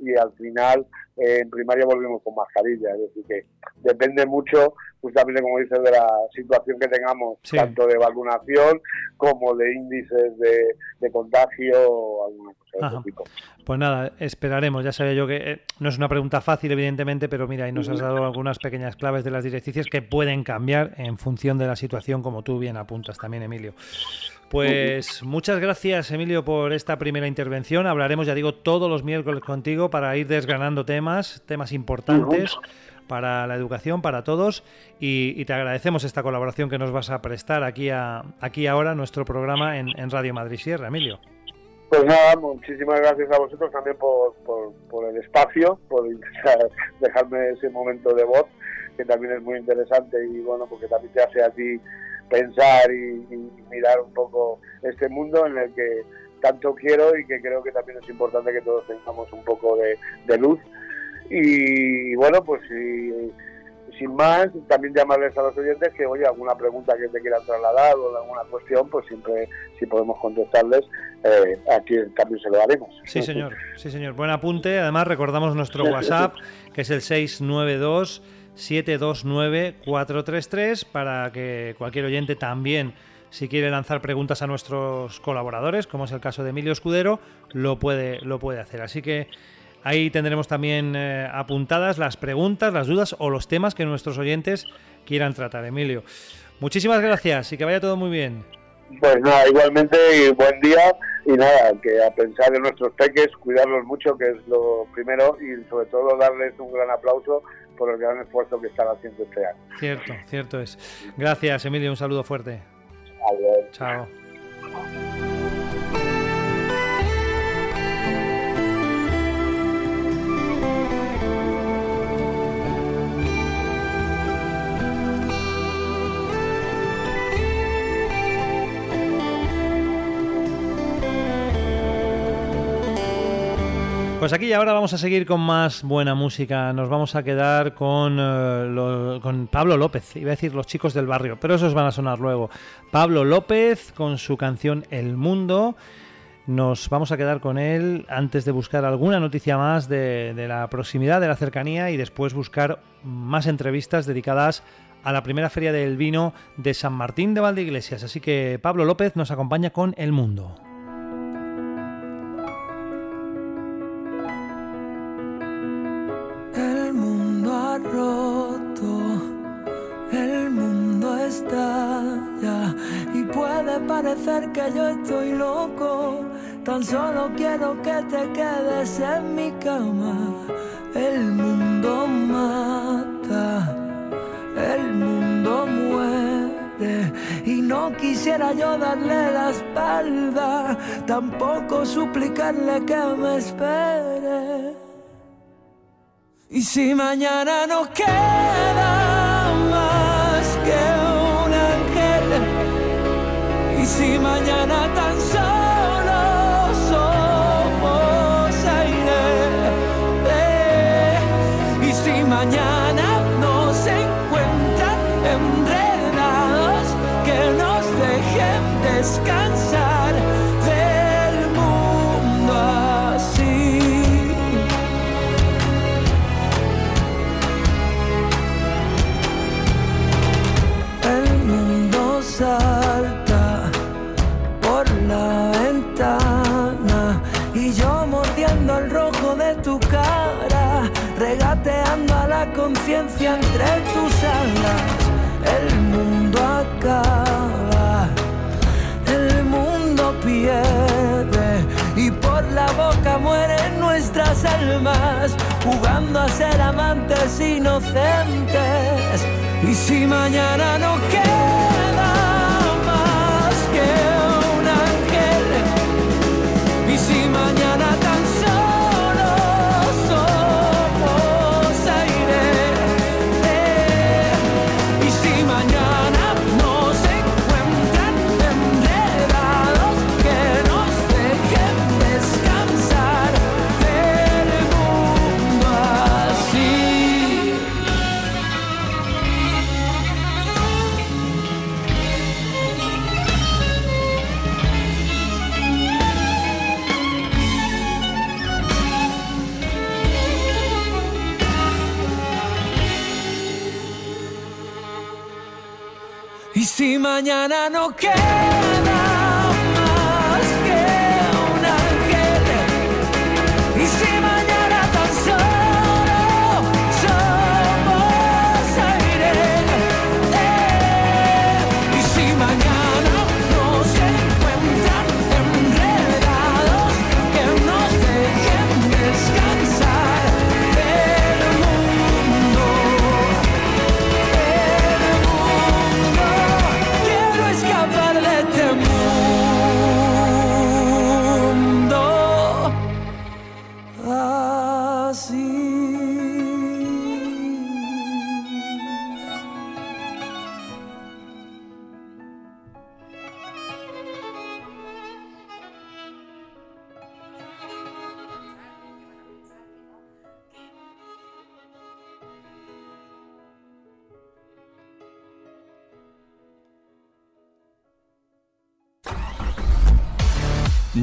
y al final eh, en primaria volvimos con mascarilla. Es decir, que depende mucho, justamente como dices, de la situación que tengamos, Sí. tanto de vacunación como de índices de, de contagio o alguna cosa de ese tipo. Pues nada, esperaremos. Ya sabía yo que eh, no es una pregunta fácil, evidentemente, pero mira, ahí nos has dado algunas pequeñas claves de las directrices que pueden cambiar en función de la situación, como tú bien apuntas también, Emilio. Pues muchas gracias, Emilio, por esta primera intervención. Hablaremos, ya digo, todos los miércoles contigo para ir desgranando temas, temas importantes para la educación, para todos, y, y te agradecemos esta colaboración que nos vas a prestar aquí, a, aquí ahora, nuestro programa en, en Radio Madrid Sierra, Emilio. Pues nada, muchísimas gracias a vosotros también por, por, por el espacio, por dejarme ese momento de voz, que también es muy interesante y bueno, porque también te hace a ti pensar y, y mirar un poco este mundo en el que tanto quiero y que creo que también es importante que todos tengamos un poco de, de luz. Y bueno, pues si- sin más, también llamarles a los oyentes que, oye, alguna pregunta que te quieran trasladar o alguna cuestión, pues siempre, si podemos contestarles, eh, aquí también se lo haremos. Sí, señor. Sí, señor. Buen apunte. Además, recordamos nuestro WhatsApp, que es el 692 729 433 para que cualquier oyente también, si quiere lanzar preguntas a nuestros colaboradores, como es el caso de Emilio Escudero, lo puede, lo puede hacer. Así que ahí tendremos también eh, apuntadas las preguntas, las dudas o los temas que nuestros oyentes quieran tratar. Emilio, muchísimas gracias y que vaya todo muy bien. Pues nada, igualmente buen día y nada, que a pensar en nuestros peques, cuidarlos mucho, que es lo primero y sobre todo darles un gran aplauso por el gran esfuerzo que están haciendo este año. Cierto, cierto es. Gracias, Emilio. Un saludo fuerte. Adiós. Chao. Pues aquí y ahora vamos a seguir con más buena música. Nos vamos a quedar con, eh, con Pablo López. Iba a decir los chicos del barrio, pero esos van a sonar luego. Pablo López con su canción El Mundo. Nos vamos a quedar con él antes de buscar alguna noticia más de la proximidad, de la cercanía y después buscar más entrevistas dedicadas a la primera feria del vino de San Martín de Valdeiglesias. Así que Pablo López nos acompaña con El Mundo. Está puede parecer que yo estoy loco. Tan solo quiero que te quedes en mi cama. El mundo mata, el mundo muere. Y no quisiera yo darle la espalda, tampoco suplicarle que me espere. Y si mañana no queda si mañana la conciencia entre tus alas. El mundo acaba, el mundo pierde y por la boca mueren nuestras almas, jugando a ser amantes inocentes. Y si mañana no queda si mañana no queda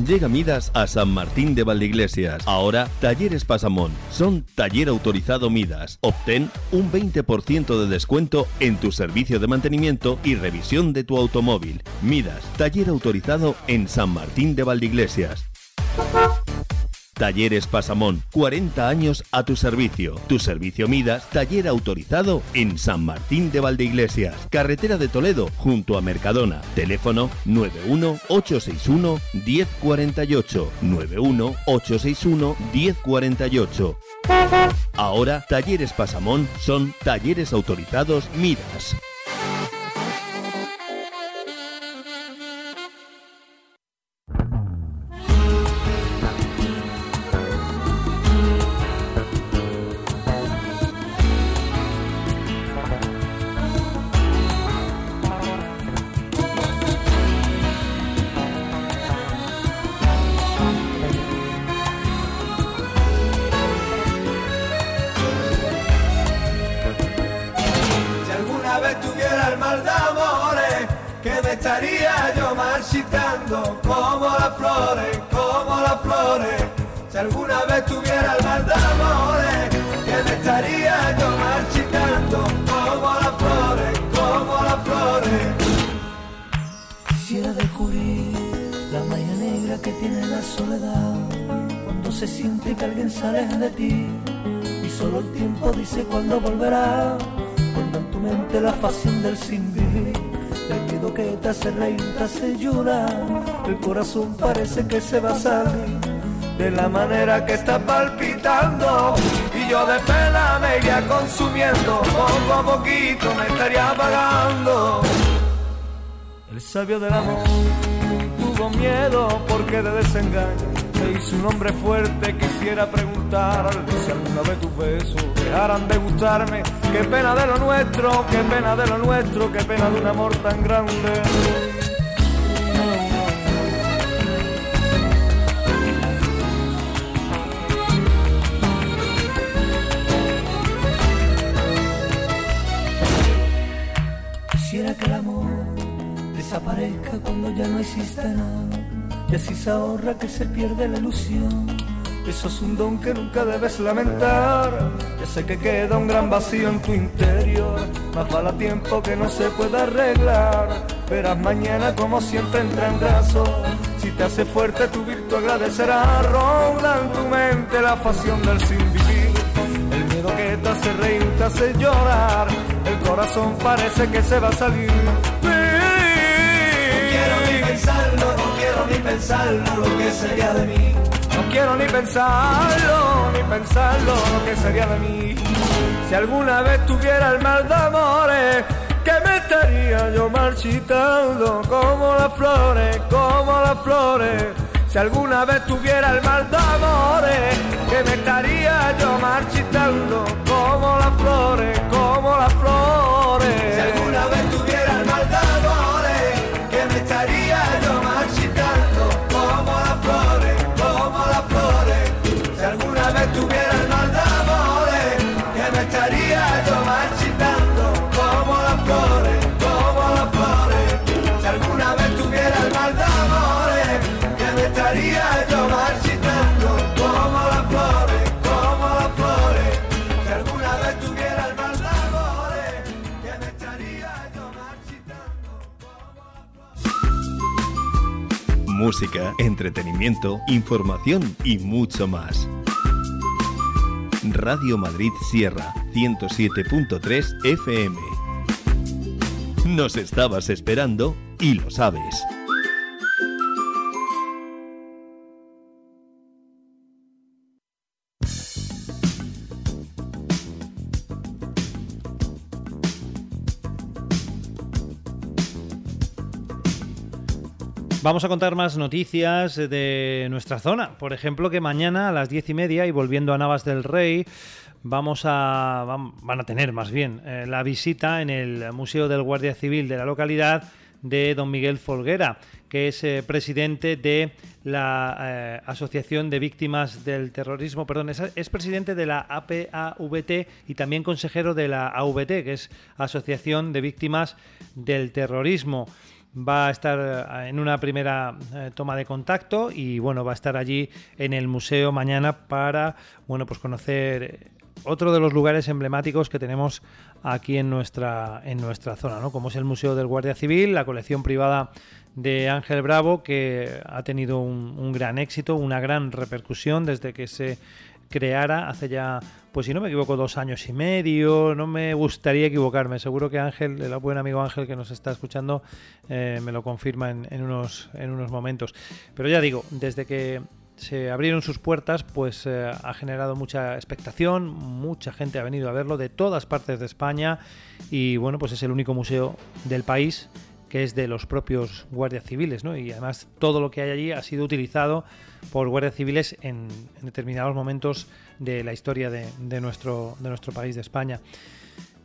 Llega Midas a San Martín de Valdeiglesias. Ahora, Talleres Pasamón. Son taller autorizado Midas. Obtén un 20% de descuento en tu servicio de mantenimiento y revisión de tu automóvil. Midas, taller autorizado en San Martín de Valdeiglesias. Talleres Pasamón, 40 años a tu servicio. Tu servicio Midas, taller autorizado en San Martín de Valdeiglesias, carretera de Toledo, junto a Mercadona. Teléfono 91-861 1048. 91-861 1048. Ahora, Talleres Pasamón son talleres autorizados Midas. Sin vivir El miedo que te hace reír, te hace llorar. El corazón parece que se va a salir de la manera que está palpitando. Y yo de pena me iría consumiendo, poco a poquito me estaría apagando. El sabio del amor tuvo miedo porque de desengaño se hizo un hombre fuerte. Quisiera preguntarle si alguna vez tus besos dejaran de gustarme. Qué pena de lo nuestro, qué pena de lo nuestro, qué pena de un amor tan grande. Quisiera que el amor desaparezca cuando ya no exista nada. Y así se ahorra que se pierde la ilusión. Eso es un don que nunca debes lamentar. Sé que queda un gran vacío en tu interior. Más vale tiempo que no se pueda arreglar. Verás mañana como siempre entra en razón. Si te hace fuerte tu virtud agradecerá. Ronda en tu mente la pasión del sin vivir. El miedo que te hace reír, te hace llorar. El corazón parece que se va a salir. No quiero ni pensarlo, no quiero ni pensarlo lo que sería de mí. No quiero ni pensarlo, ni pensarlo lo que sería de mí. Si alguna vez tuviera el mal de amores, que me estaría yo marchitando como las flores, como las flores. Si alguna vez tuviera el mal de amores, que me estaría yo marchitando como las flores, como las flores. Si alguna vez tuviera Música, entretenimiento, información y mucho más. Radio Madrid Sierra 107.3 FM. Nos estabas esperando y lo sabes. Vamos a contar más noticias de nuestra zona. Por ejemplo, que mañana a las diez y media, y volviendo a Navas del Rey, vamos a, van a tener más bien eh, la visita en el Museo del Guardia Civil de la localidad de don Miguel Folguera, que es eh, presidente de la eh, Asociación de Víctimas del Terrorismo, perdón, es presidente de la APAVT y también consejero de la AVT, que es Asociación de Víctimas del Terrorismo va a estar eh, en una primera eh, toma de contacto y bueno va a estar allí en el museo mañana para bueno pues conocer eh, otro de los lugares emblemáticos que tenemos aquí en nuestra en nuestra zona ¿no? como es el museo del guardia civil la colección privada de Ángel Bravo que ha tenido un, un gran éxito una gran repercusión desde que se creara hace ya, pues si no me equivoco, dos años y medio. No me gustaría equivocarme. Seguro que Ángel, el buen amigo Ángel que nos está escuchando, eh, me lo confirma en, unos, en unos momentos. Pero ya digo, desde que se abrieron sus puertas, pues eh, ha generado mucha expectación, mucha gente ha venido a verlo de todas partes de España y bueno, pues es el único museo del país que es de los propios guardias civiles, ¿no? Y además todo lo que hay allí ha sido utilizado por guardias civiles en, determinados momentos de la historia de, de nuestro, de nuestro país, de España.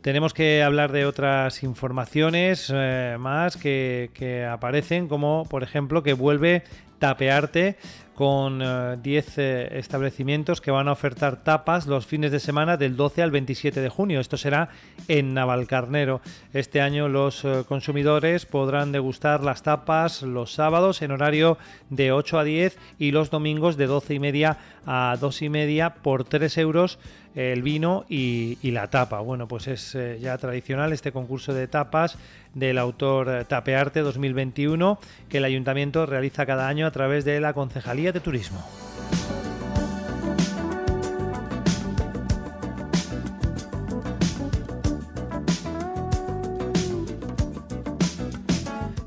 Tenemos que hablar de otras informaciones eh, más que, que aparecen, como por ejemplo que vuelve Tapearte con eh, 10 eh, establecimientos que van a ofertar tapas los fines de semana del 12 al 27 de junio. Esto será en Navalcarnero. Este año los eh, consumidores podrán degustar las tapas los sábados en horario de 8 a 10 y los domingos de 12 y media a 2 y media por 3 euros el vino y, la tapa. Bueno, pues es eh, ya tradicional este concurso de tapas del autor eh, Tapearte 2021 que el ayuntamiento realiza cada año a través de la Concejalía de Turismo.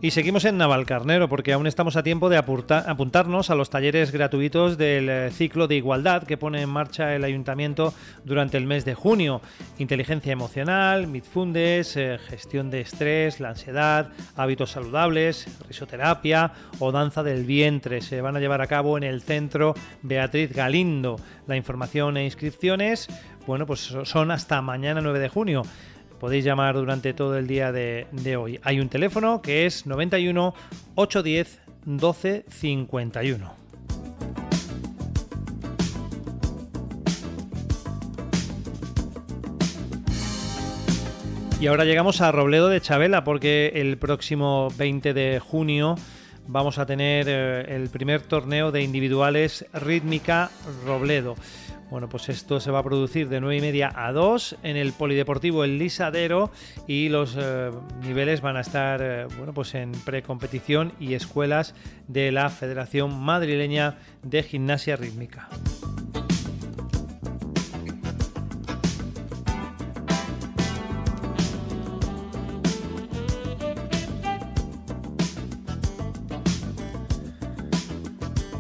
Y seguimos en Navalcarnero porque aún estamos a tiempo de apunta- apuntarnos a los talleres gratuitos del eh, ciclo de igualdad que pone en marcha el ayuntamiento durante el mes de junio. Inteligencia emocional, Mindfulness, eh, gestión de estrés, la ansiedad, hábitos saludables, risoterapia o danza del vientre. Se van a llevar a cabo en el centro Beatriz Galindo. La información e inscripciones, bueno, pues son hasta mañana 9 de junio. Podéis llamar durante todo el día de, hoy. Hay un teléfono que es 91 810 12 51. Y ahora llegamos a Robledo de Chabela porque el próximo 20 de junio vamos a tener eh, el primer torneo de individuales rítmica Robledo. Bueno, pues esto se va a producir de 9 y media a 2 en el Polideportivo El Lisadero y los eh, niveles van a estar eh, bueno, pues en precompetición y escuelas de la Federación Madrileña de Gimnasia Rítmica.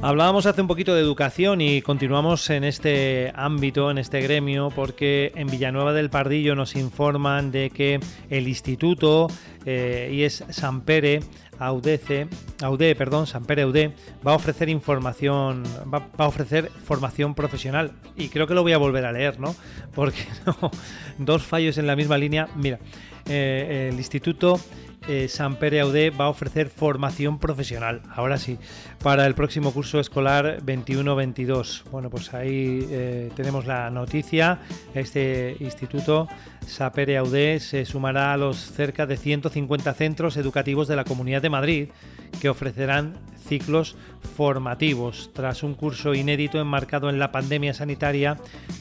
Hablábamos hace un poquito de educación y continuamos en este ámbito, en este gremio, porque en Villanueva del Pardillo nos informan de que el instituto eh, y es San Pere Audece, Aude, perdón, San Pere va a ofrecer información, va, va a ofrecer formación profesional y creo que lo voy a volver a leer, ¿no? Porque no, dos fallos en la misma línea. Mira, eh, el instituto eh, San Pere Aude va a ofrecer formación profesional, ahora sí, para el próximo curso escolar 21-22. Bueno, pues ahí eh, tenemos la noticia. Este instituto Sapere Aude se sumará a los cerca de 150 centros educativos de la Comunidad de Madrid que ofrecerán ciclos formativos. Tras un curso inédito enmarcado en la pandemia sanitaria,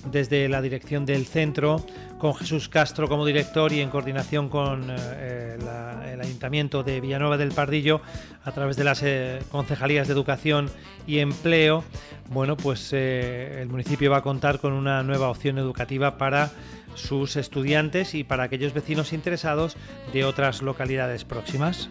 desde la dirección del centro, con Jesús Castro como director y en coordinación con eh, la- el Ayuntamiento de Villanueva del Pardillo, a través de las eh, concejalías de Educación y Empleo, bueno, pues eh, el municipio va a contar con una nueva opción educativa para sus estudiantes y para aquellos vecinos interesados de otras localidades próximas.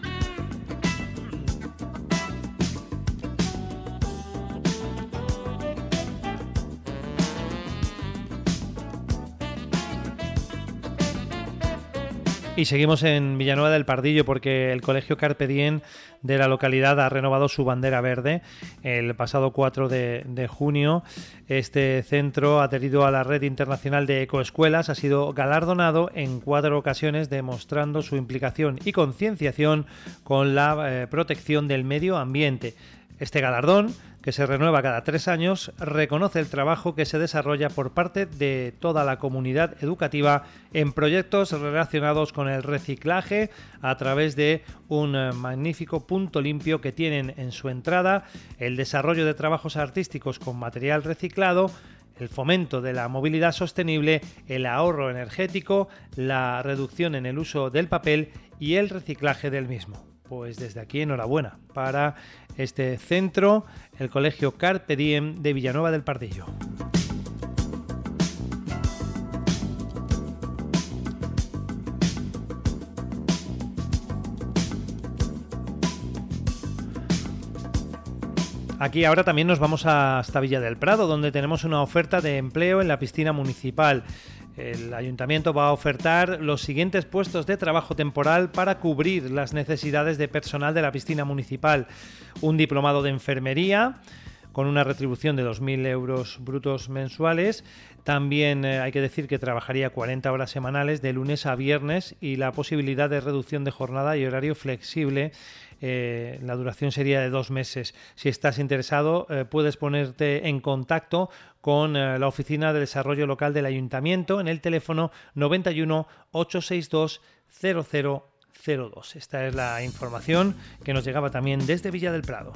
Y seguimos en Villanueva del Pardillo porque el Colegio Carpe Diem de la localidad ha renovado su bandera verde el pasado 4 de, junio. Este centro, adherido a la red internacional de ecoescuelas, ha sido galardonado en cuatro ocasiones demostrando su implicación y concienciación con la eh, protección del medio ambiente. Este galardón, que se renueva cada tres años, reconoce el trabajo que se desarrolla por parte de toda la comunidad educativa en proyectos relacionados con el reciclaje a través de un eh, magnífico punto limpio que tienen en su entrada el desarrollo de trabajos artísticos con material reciclado, el fomento de la movilidad sostenible, el ahorro energético, la reducción en el uso del papel y el reciclaje del mismo. Pues desde aquí enhorabuena para este centro, el Colegio Carpe Diem de Villanueva del Pardillo. Aquí ahora también nos vamos hasta Villa del Prado, donde tenemos una oferta de empleo en la piscina municipal. El ayuntamiento va a ofertar los siguientes puestos de trabajo temporal para cubrir las necesidades de personal de la piscina municipal. Un diplomado de enfermería con una retribución de 2.000 euros brutos mensuales. También eh, hay que decir que trabajaría 40 horas semanales de lunes a viernes y la posibilidad de reducción de jornada y horario flexible. eh, la duración sería de dos meses. Si estás interesado, eh, puedes ponerte en contacto con eh, la Oficina de Desarrollo Local del Ayuntamiento en el teléfono 91 862 0002. Esta es la información que nos llegaba también desde Villa del Prado.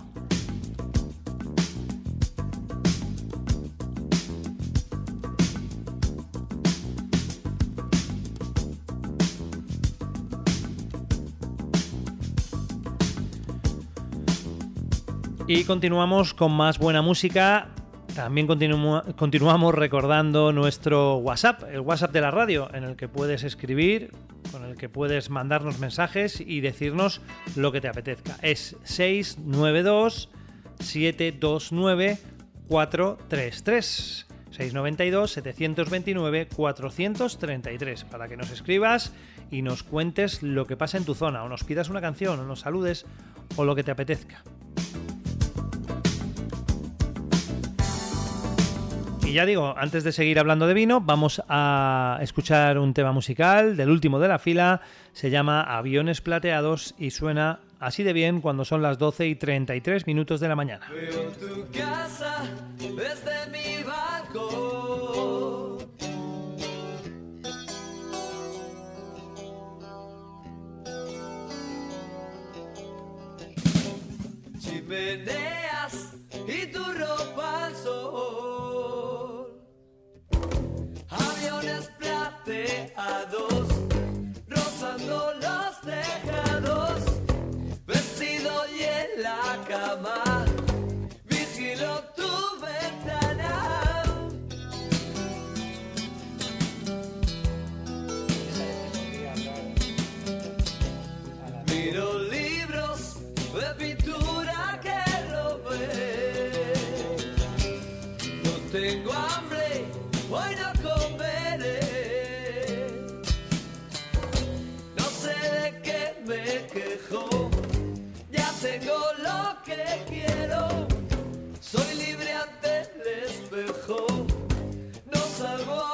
Y continuamos con más buena música. También continu- continuamos recordando nuestro WhatsApp, el WhatsApp de la radio, en el que puedes escribir con el que puedes mandarnos mensajes y decirnos lo que te apetezca. Es 692 729 433. 692 729 433 para que nos escribas y nos cuentes lo que pasa en tu zona o nos pidas una canción o nos saludes o lo que te apetezca. Y ya digo, antes de seguir hablando de vino, vamos a escuchar un tema musical del último de la fila. Se llama Aviones Plateados y suena así de bien cuando son las 12 y 33 minutos de la mañana. Veo tu casa desde mi balcón. Chimeneas y tu ropa al sol. Plateados rozando los tejados. Vestido y en la cama. Quiero. Soy libre ante el espejo, no salgo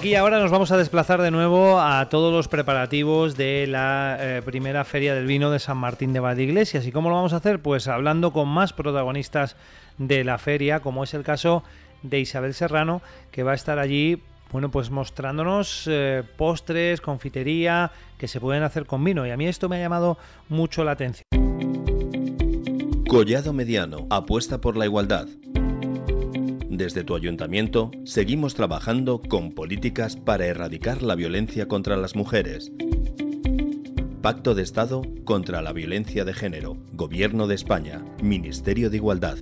aquí ahora nos vamos a desplazar de nuevo a todos los preparativos de la eh, primera feria del vino de San Martín de Valdeiglesias. ¿Y cómo lo vamos a hacer? Pues hablando con más protagonistas de la feria, como es el caso de Isabel Serrano, que va a estar allí, bueno, pues mostrándonos eh, postres, confitería que se pueden hacer con vino. Y a mí esto me ha llamado mucho la atención. Collado Mediano apuesta por la igualdad. Desde tu ayuntamiento seguimos trabajando con políticas para erradicar la violencia contra las mujeres. Pacto de Estado contra la Violencia de Género. Gobierno de España. Ministerio de Igualdad.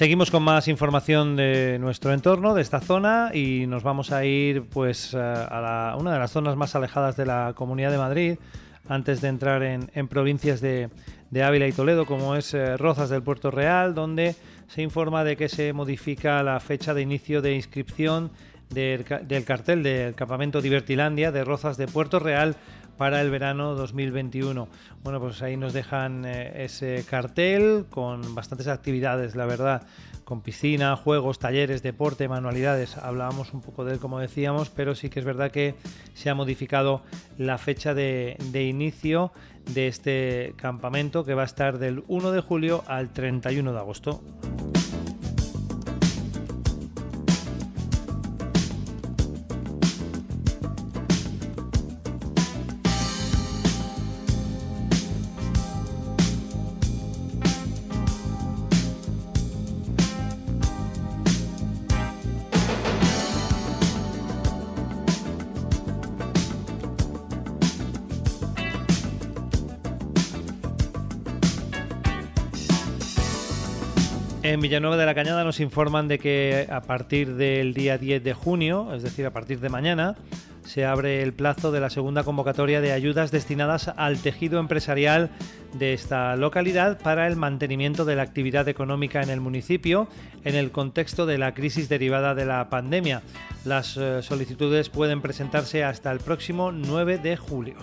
Seguimos con más información de nuestro entorno, de esta zona, y nos vamos a ir pues eh, a la- una de las zonas más alejadas de la Comunidad de Madrid, antes de entrar en, provincias de, Ávila y Toledo, como es eh, Rozas del Puerto Real, donde se informa de que se modifica la fecha de inicio de inscripción del, del cartel del campamento Divertilandia de Rozas de Puerto Real para el verano 2021. Bueno, pues ahí nos dejan eh, ese cartel con bastantes actividades, la verdad, con piscina, juegos, talleres, deporte, manualidades. Hablábamos un poco de él, como decíamos, pero sí que es verdad que se ha modificado la fecha de, de inicio de este campamento que va a estar del 1 de julio al 31 de agosto. En Villanueva de la Cañada nos informan de que a partir del día 10 de junio, es decir, a partir de mañana, se abre el plazo de la segunda convocatoria de ayudas destinadas al tejido empresarial de esta localidad para el mantenimiento de la actividad económica en el municipio en el contexto de la crisis derivada de la pandemia. Las eh, solicitudes pueden presentarse hasta el próximo 9 de julio.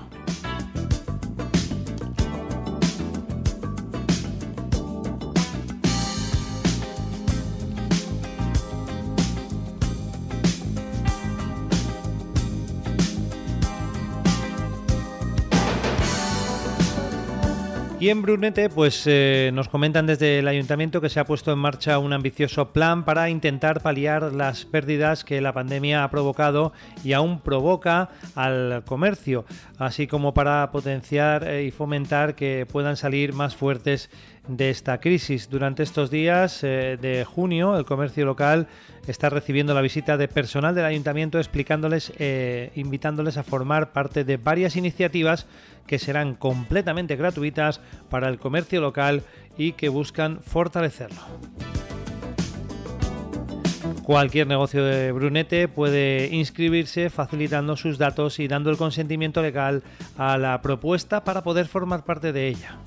Y en Brunete, pues eh, nos comentan desde el ayuntamiento que se ha puesto en marcha un ambicioso plan para intentar paliar las pérdidas que la pandemia ha provocado y aún provoca al comercio, así como para potenciar eh, y fomentar que puedan salir más fuertes de esta crisis. Durante estos días eh, de junio, el comercio local está recibiendo la visita de personal del ayuntamiento explicándoles, eh, invitándoles a formar parte de varias iniciativas que serán completamente gratuitas para el comercio local y que buscan fortalecerlo. Cualquier negocio de Brunete puede inscribirse facilitando sus datos y dando el consentimiento legal a la propuesta para poder formar parte de ella.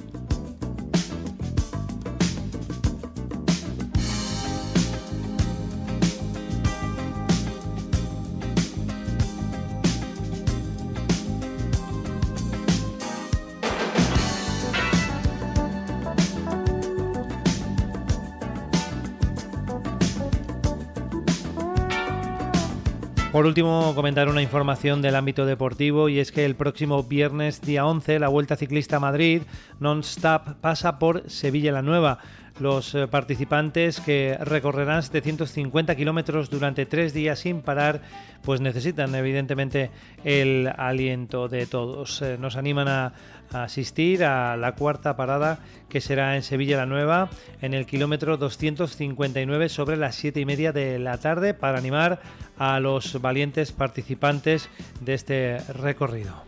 Por último, comentar una información del ámbito deportivo y es que el próximo viernes día 11 la Vuelta Ciclista Madrid non-stop pasa por Sevilla la Nueva. Los eh, participantes que recorrerán 750 kilómetros durante tres días sin parar, pues necesitan evidentemente el aliento de todos. Eh, nos animan a, asistir a la cuarta parada que será en Sevilla la Nueva en el kilómetro 259 sobre las 7 y media de la tarde para animar a los valientes participantes de este recorrido.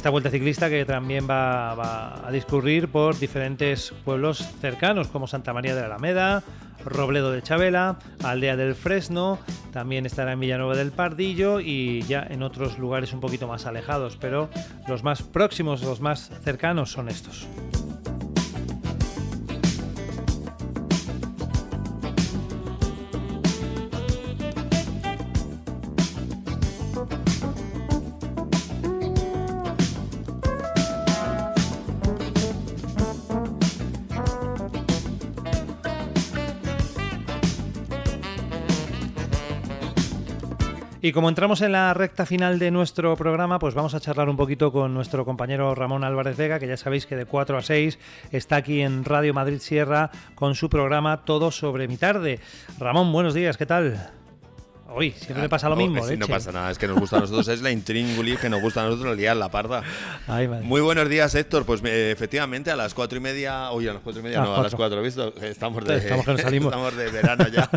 Esta vuelta ciclista que también va, a discurrir por diferentes pueblos cercanos como Santa María de la Alameda, Robledo de Chabela, Aldea del Fresno, también estará en Villanueva del Pardillo y ya en otros lugares un poquito más alejados, pero los más próximos, los más cercanos son estos. Y como entramos en la recta final de nuestro programa, pues vamos a charlar un poquito con nuestro compañero Ramón Álvarez Vega, que ya sabéis que de 4 a 6 está aquí en Radio Madrid Sierra con su programa Todo sobre mi tarde. Ramón, buenos días, ¿qué tal? Uy, siempre me pasa lo No, mismo, sí, no pasa nada, es que nos gusta a nosotros, es la intríngulis que nos gusta a nosotros liar la parda. Ay. Muy buenos días, Héctor. Pues eh, efectivamente a las cuatro y media, oye, a las cuatro y media, A no, a las cuatro. ¿visto? Estamos de, Estamos que nos salimos. estamos de verano ya.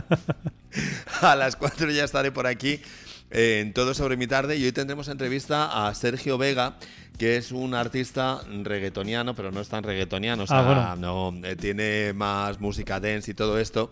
a las cuatro ya estaré por aquí en Todo sobre mi tarde y hoy tendremos entrevista a Sergio Vega, que es un artista reggaetoniano, pero no es tan reggaetoniano, o Ah, sea, bueno. no, eh, tiene más música dance y todo esto.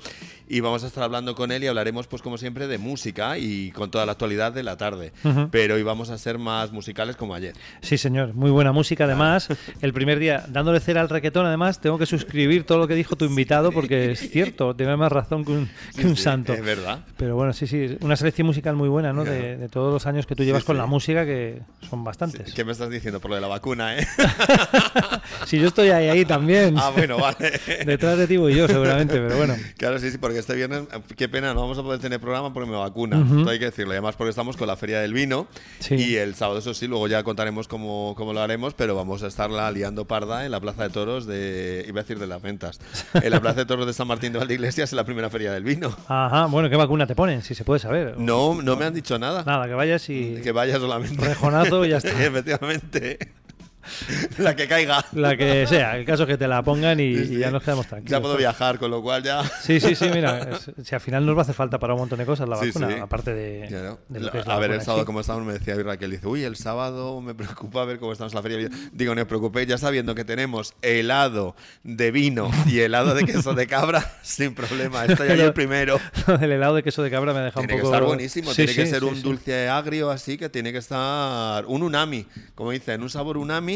Y vamos a estar hablando con él y hablaremos, pues como siempre, de música y con toda la actualidad de la tarde. Ujú. Pero hoy vamos a ser más musicales como ayer. Sí, señor, muy buena música. Además, el primer día, dándole cera al reggaetón, además, tengo que suscribir todo lo que dijo tu invitado porque es cierto, tiene más razón que un, que un sí, santo. es verdad. Pero bueno, sí, sí, una selección musical muy buena, ¿no? De, de todos los años que tú llevas Sí, con la música, que son bastantes. ¿Qué me estás diciendo por lo de la vacuna, eh? Si yo estoy ahí, ahí también. Ah, bueno, vale. Detrás de ti voy yo, seguramente, pero bueno. Claro, sí, sí, porque este viernes, eh, qué pena, no vamos a poder tener programa porque me vacuna. Esto hay que decirlo. Y además porque estamos con la Feria del Vino. Y el sábado, eso sí, luego ya contaremos cómo, cómo lo haremos, pero vamos a estarla liando parda en la Plaza de Toros de, iba a decir de las ventas, en la Plaza de Toros de San Martín de Valdeiglesias en la primera Feria del Vino. Ajá, bueno, ¿qué vacuna te ponen? Si se puede saber. No, no me han dicho nada. Nada, que vayas y... Que vaya solamente. Rejonazo y ya está. Efectivamente. it. La que caiga. La que sea, el caso es que te la pongan y, y ya nos quedamos tranquilos. Ya puedo viajar, con lo cual ya. Sí, sí, sí, mira, es- si al final nos va a hacer falta para un montón de cosas la Sí, vacuna, aparte de, Claro. de lo que es la a ver, el sábado sí. cómo estamos, me decía Raquel, dice, uy, el sábado me preocupa ver cómo estamos en la feria. Digo, no os preocupéis, ya sabiendo que tenemos helado de vino y helado de queso de cabra, sin problema, estoy ahí el primero. el helado de queso de cabra me deja Tiene un que poco... estar buenísimo, tiene que ser un dulce agrio así, que tiene que estar un unami, como dicen, un sabor unami,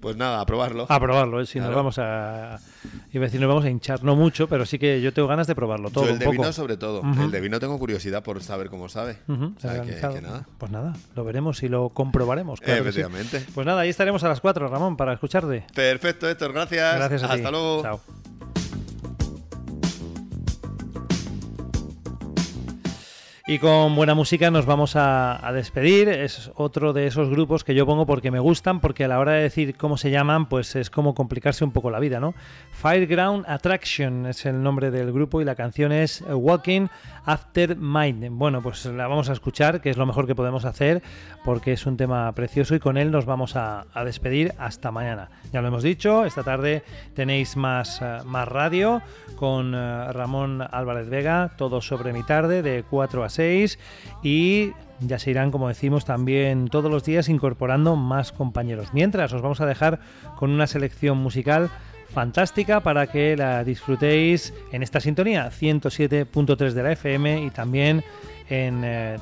pues nada, a probarlo. A probarlo, ¿eh? si nos Claro. vamos a... Iba a decir, nos vamos a hinchar, no mucho, pero sí que yo tengo ganas de probarlo todo Yo el un de poco. vino sobre todo, el de vino tengo curiosidad por saber cómo sabe. Ujú, O sea, que- organizado. que nada. Pues nada, lo veremos y lo comprobaremos. claro sí. Efectivamente. Pues nada, ahí estaremos a las 4, Ramón, para escucharte. Perfecto, Héctor, gracias. Gracias a ti. Hasta luego. Chao. Y con buena música nos vamos a, despedir. Es otro de esos grupos que yo pongo porque me gustan, porque a la hora de decir cómo se llaman, pues es como complicarse un poco la vida, ¿no? Fireground Attraction es el nombre del grupo y la canción es Walking After Mind. Bueno, pues la vamos a escuchar, que es lo mejor que podemos hacer, porque es un tema precioso y con él nos vamos a despedir hasta mañana. Ya lo hemos dicho, esta tarde tenéis más, eh, más radio con eh, Ramón Álvarez Vega, todo sobre mi tarde, de 4 a 6 y ya se irán, como decimos, también todos los días incorporando más compañeros. Mientras os vamos a dejar con una selección musical fantástica para que la disfrutéis en esta sintonía 107.3 de la FM y también en eh,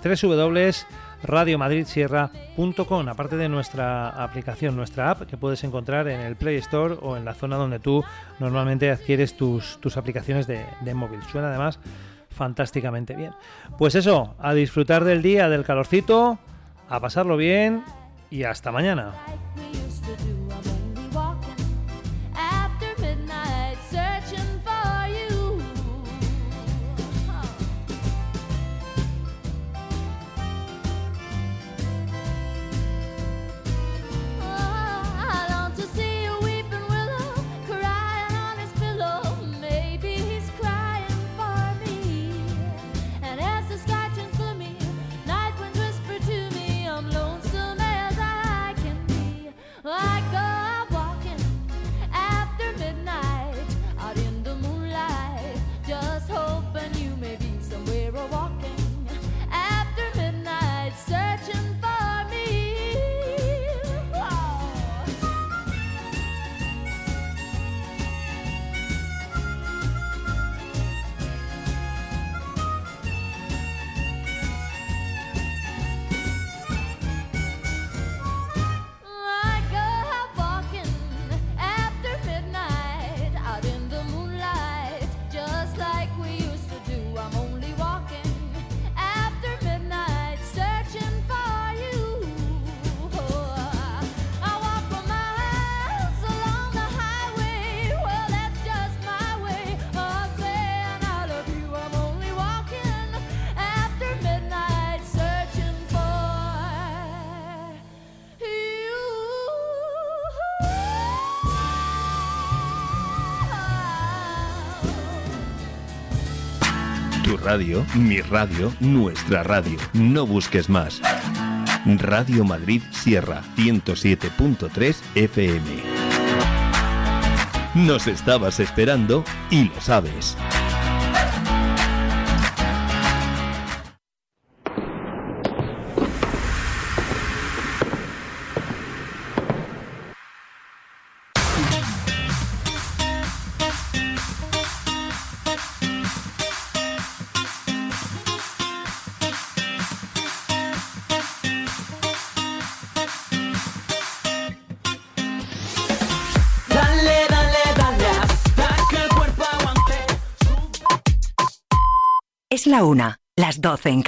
www.radiomadridsierra.com aparte de nuestra aplicación, nuestra app que puedes encontrar en el Play Store o en la zona donde tú normalmente adquieres tus, tus aplicaciones de, de móvil. Suena además fantásticamente bien. Pues eso, a disfrutar del día, del calorcito, a pasarlo bien y hasta mañana. Mi radio, nuestra radio. No busques más. Radio Madrid Sierra 107.3 FM. Nos estabas esperando y lo sabes.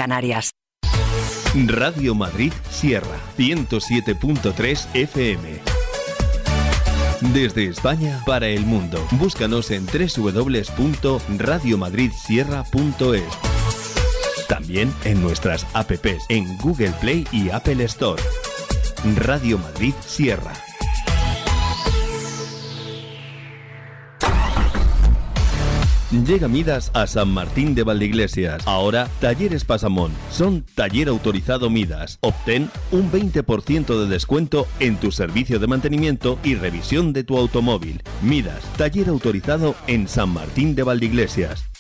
Canarias. Radio Madrid Sierra 107.3 FM. Desde España para el mundo. Búscanos en www.radiomadridsierra.es. También en nuestras apps en Google Play y Apple Store. Radio Madrid Sierra. Llega Midas a San Martín de Valdeiglesias. Ahora, Talleres Pasamón. Son taller autorizado Midas. Obtén un 20% de descuento en tu servicio de mantenimiento y revisión de tu automóvil. Midas, taller autorizado en San Martín de Valdeiglesias.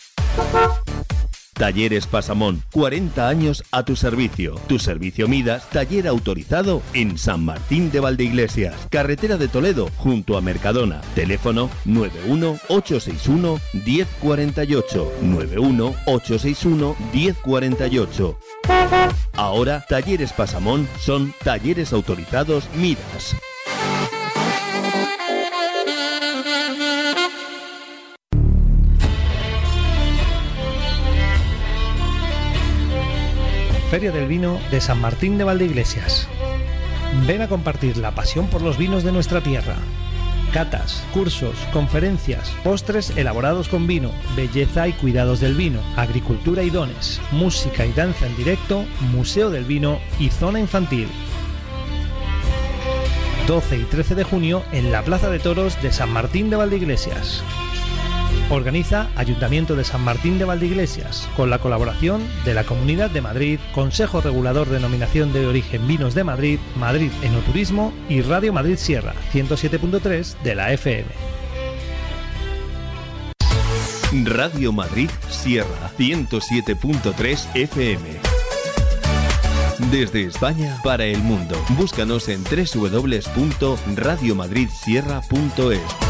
Talleres Pasamón, 40 años a tu servicio. Tu servicio Midas, taller autorizado en San Martín de Valdeiglesias, carretera de Toledo, junto a Mercadona. Teléfono 91-861-1048. 91-861-1048. Ahora, Talleres Pasamón son talleres autorizados Midas. Feria del Vino de San Martín de Valdeiglesias. Ven a compartir la pasión por los vinos de nuestra tierra. Catas, cursos, conferencias, postres elaborados con vino, belleza y cuidados del vino, agricultura y dones, música y danza en directo, Museo del Vino y zona infantil. 12 y 13 de junio en la Plaza de Toros de San Martín de Valdeiglesias. Organiza Ayuntamiento de San Martín de Valdeiglesias, con la colaboración de la Comunidad de Madrid, Consejo Regulador de Denominación de Origen Vinos de Madrid, Madrid Enoturismo y Radio Madrid Sierra, 107.3 de la FM. Radio Madrid Sierra 107.3 FM. Desde España para el mundo. Búscanos en www.radiomadridsierra.es.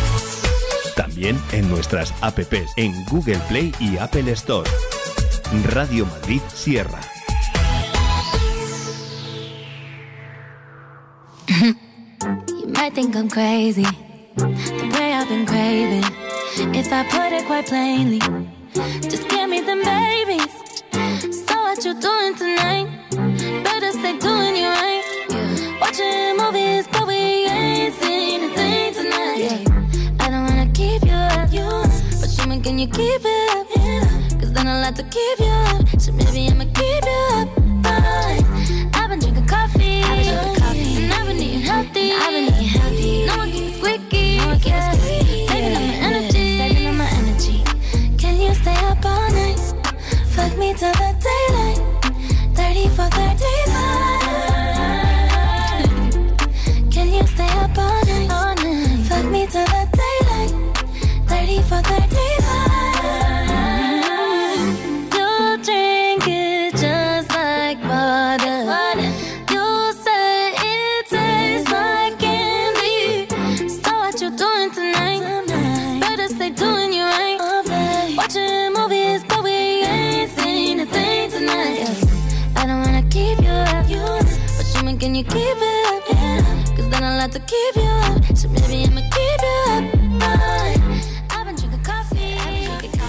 También en nuestras apps en Google Play y Apple Store. Radio Madrid Sierra. Just give me babies. So what doing tonight? Can you keep it up? Cause then I'll have to keep you up. So maybe I'ma keep you up. Fine. I've been drinking coffee. I've been drinking coffee. And I've been eating healthy. I've been eating healthy. No one gets squeaky. No one gets squeaky. Saving up my energy. Saving up my energy. Can you stay up all night? Fuck me till the you keep it. Cause then I like to keep you.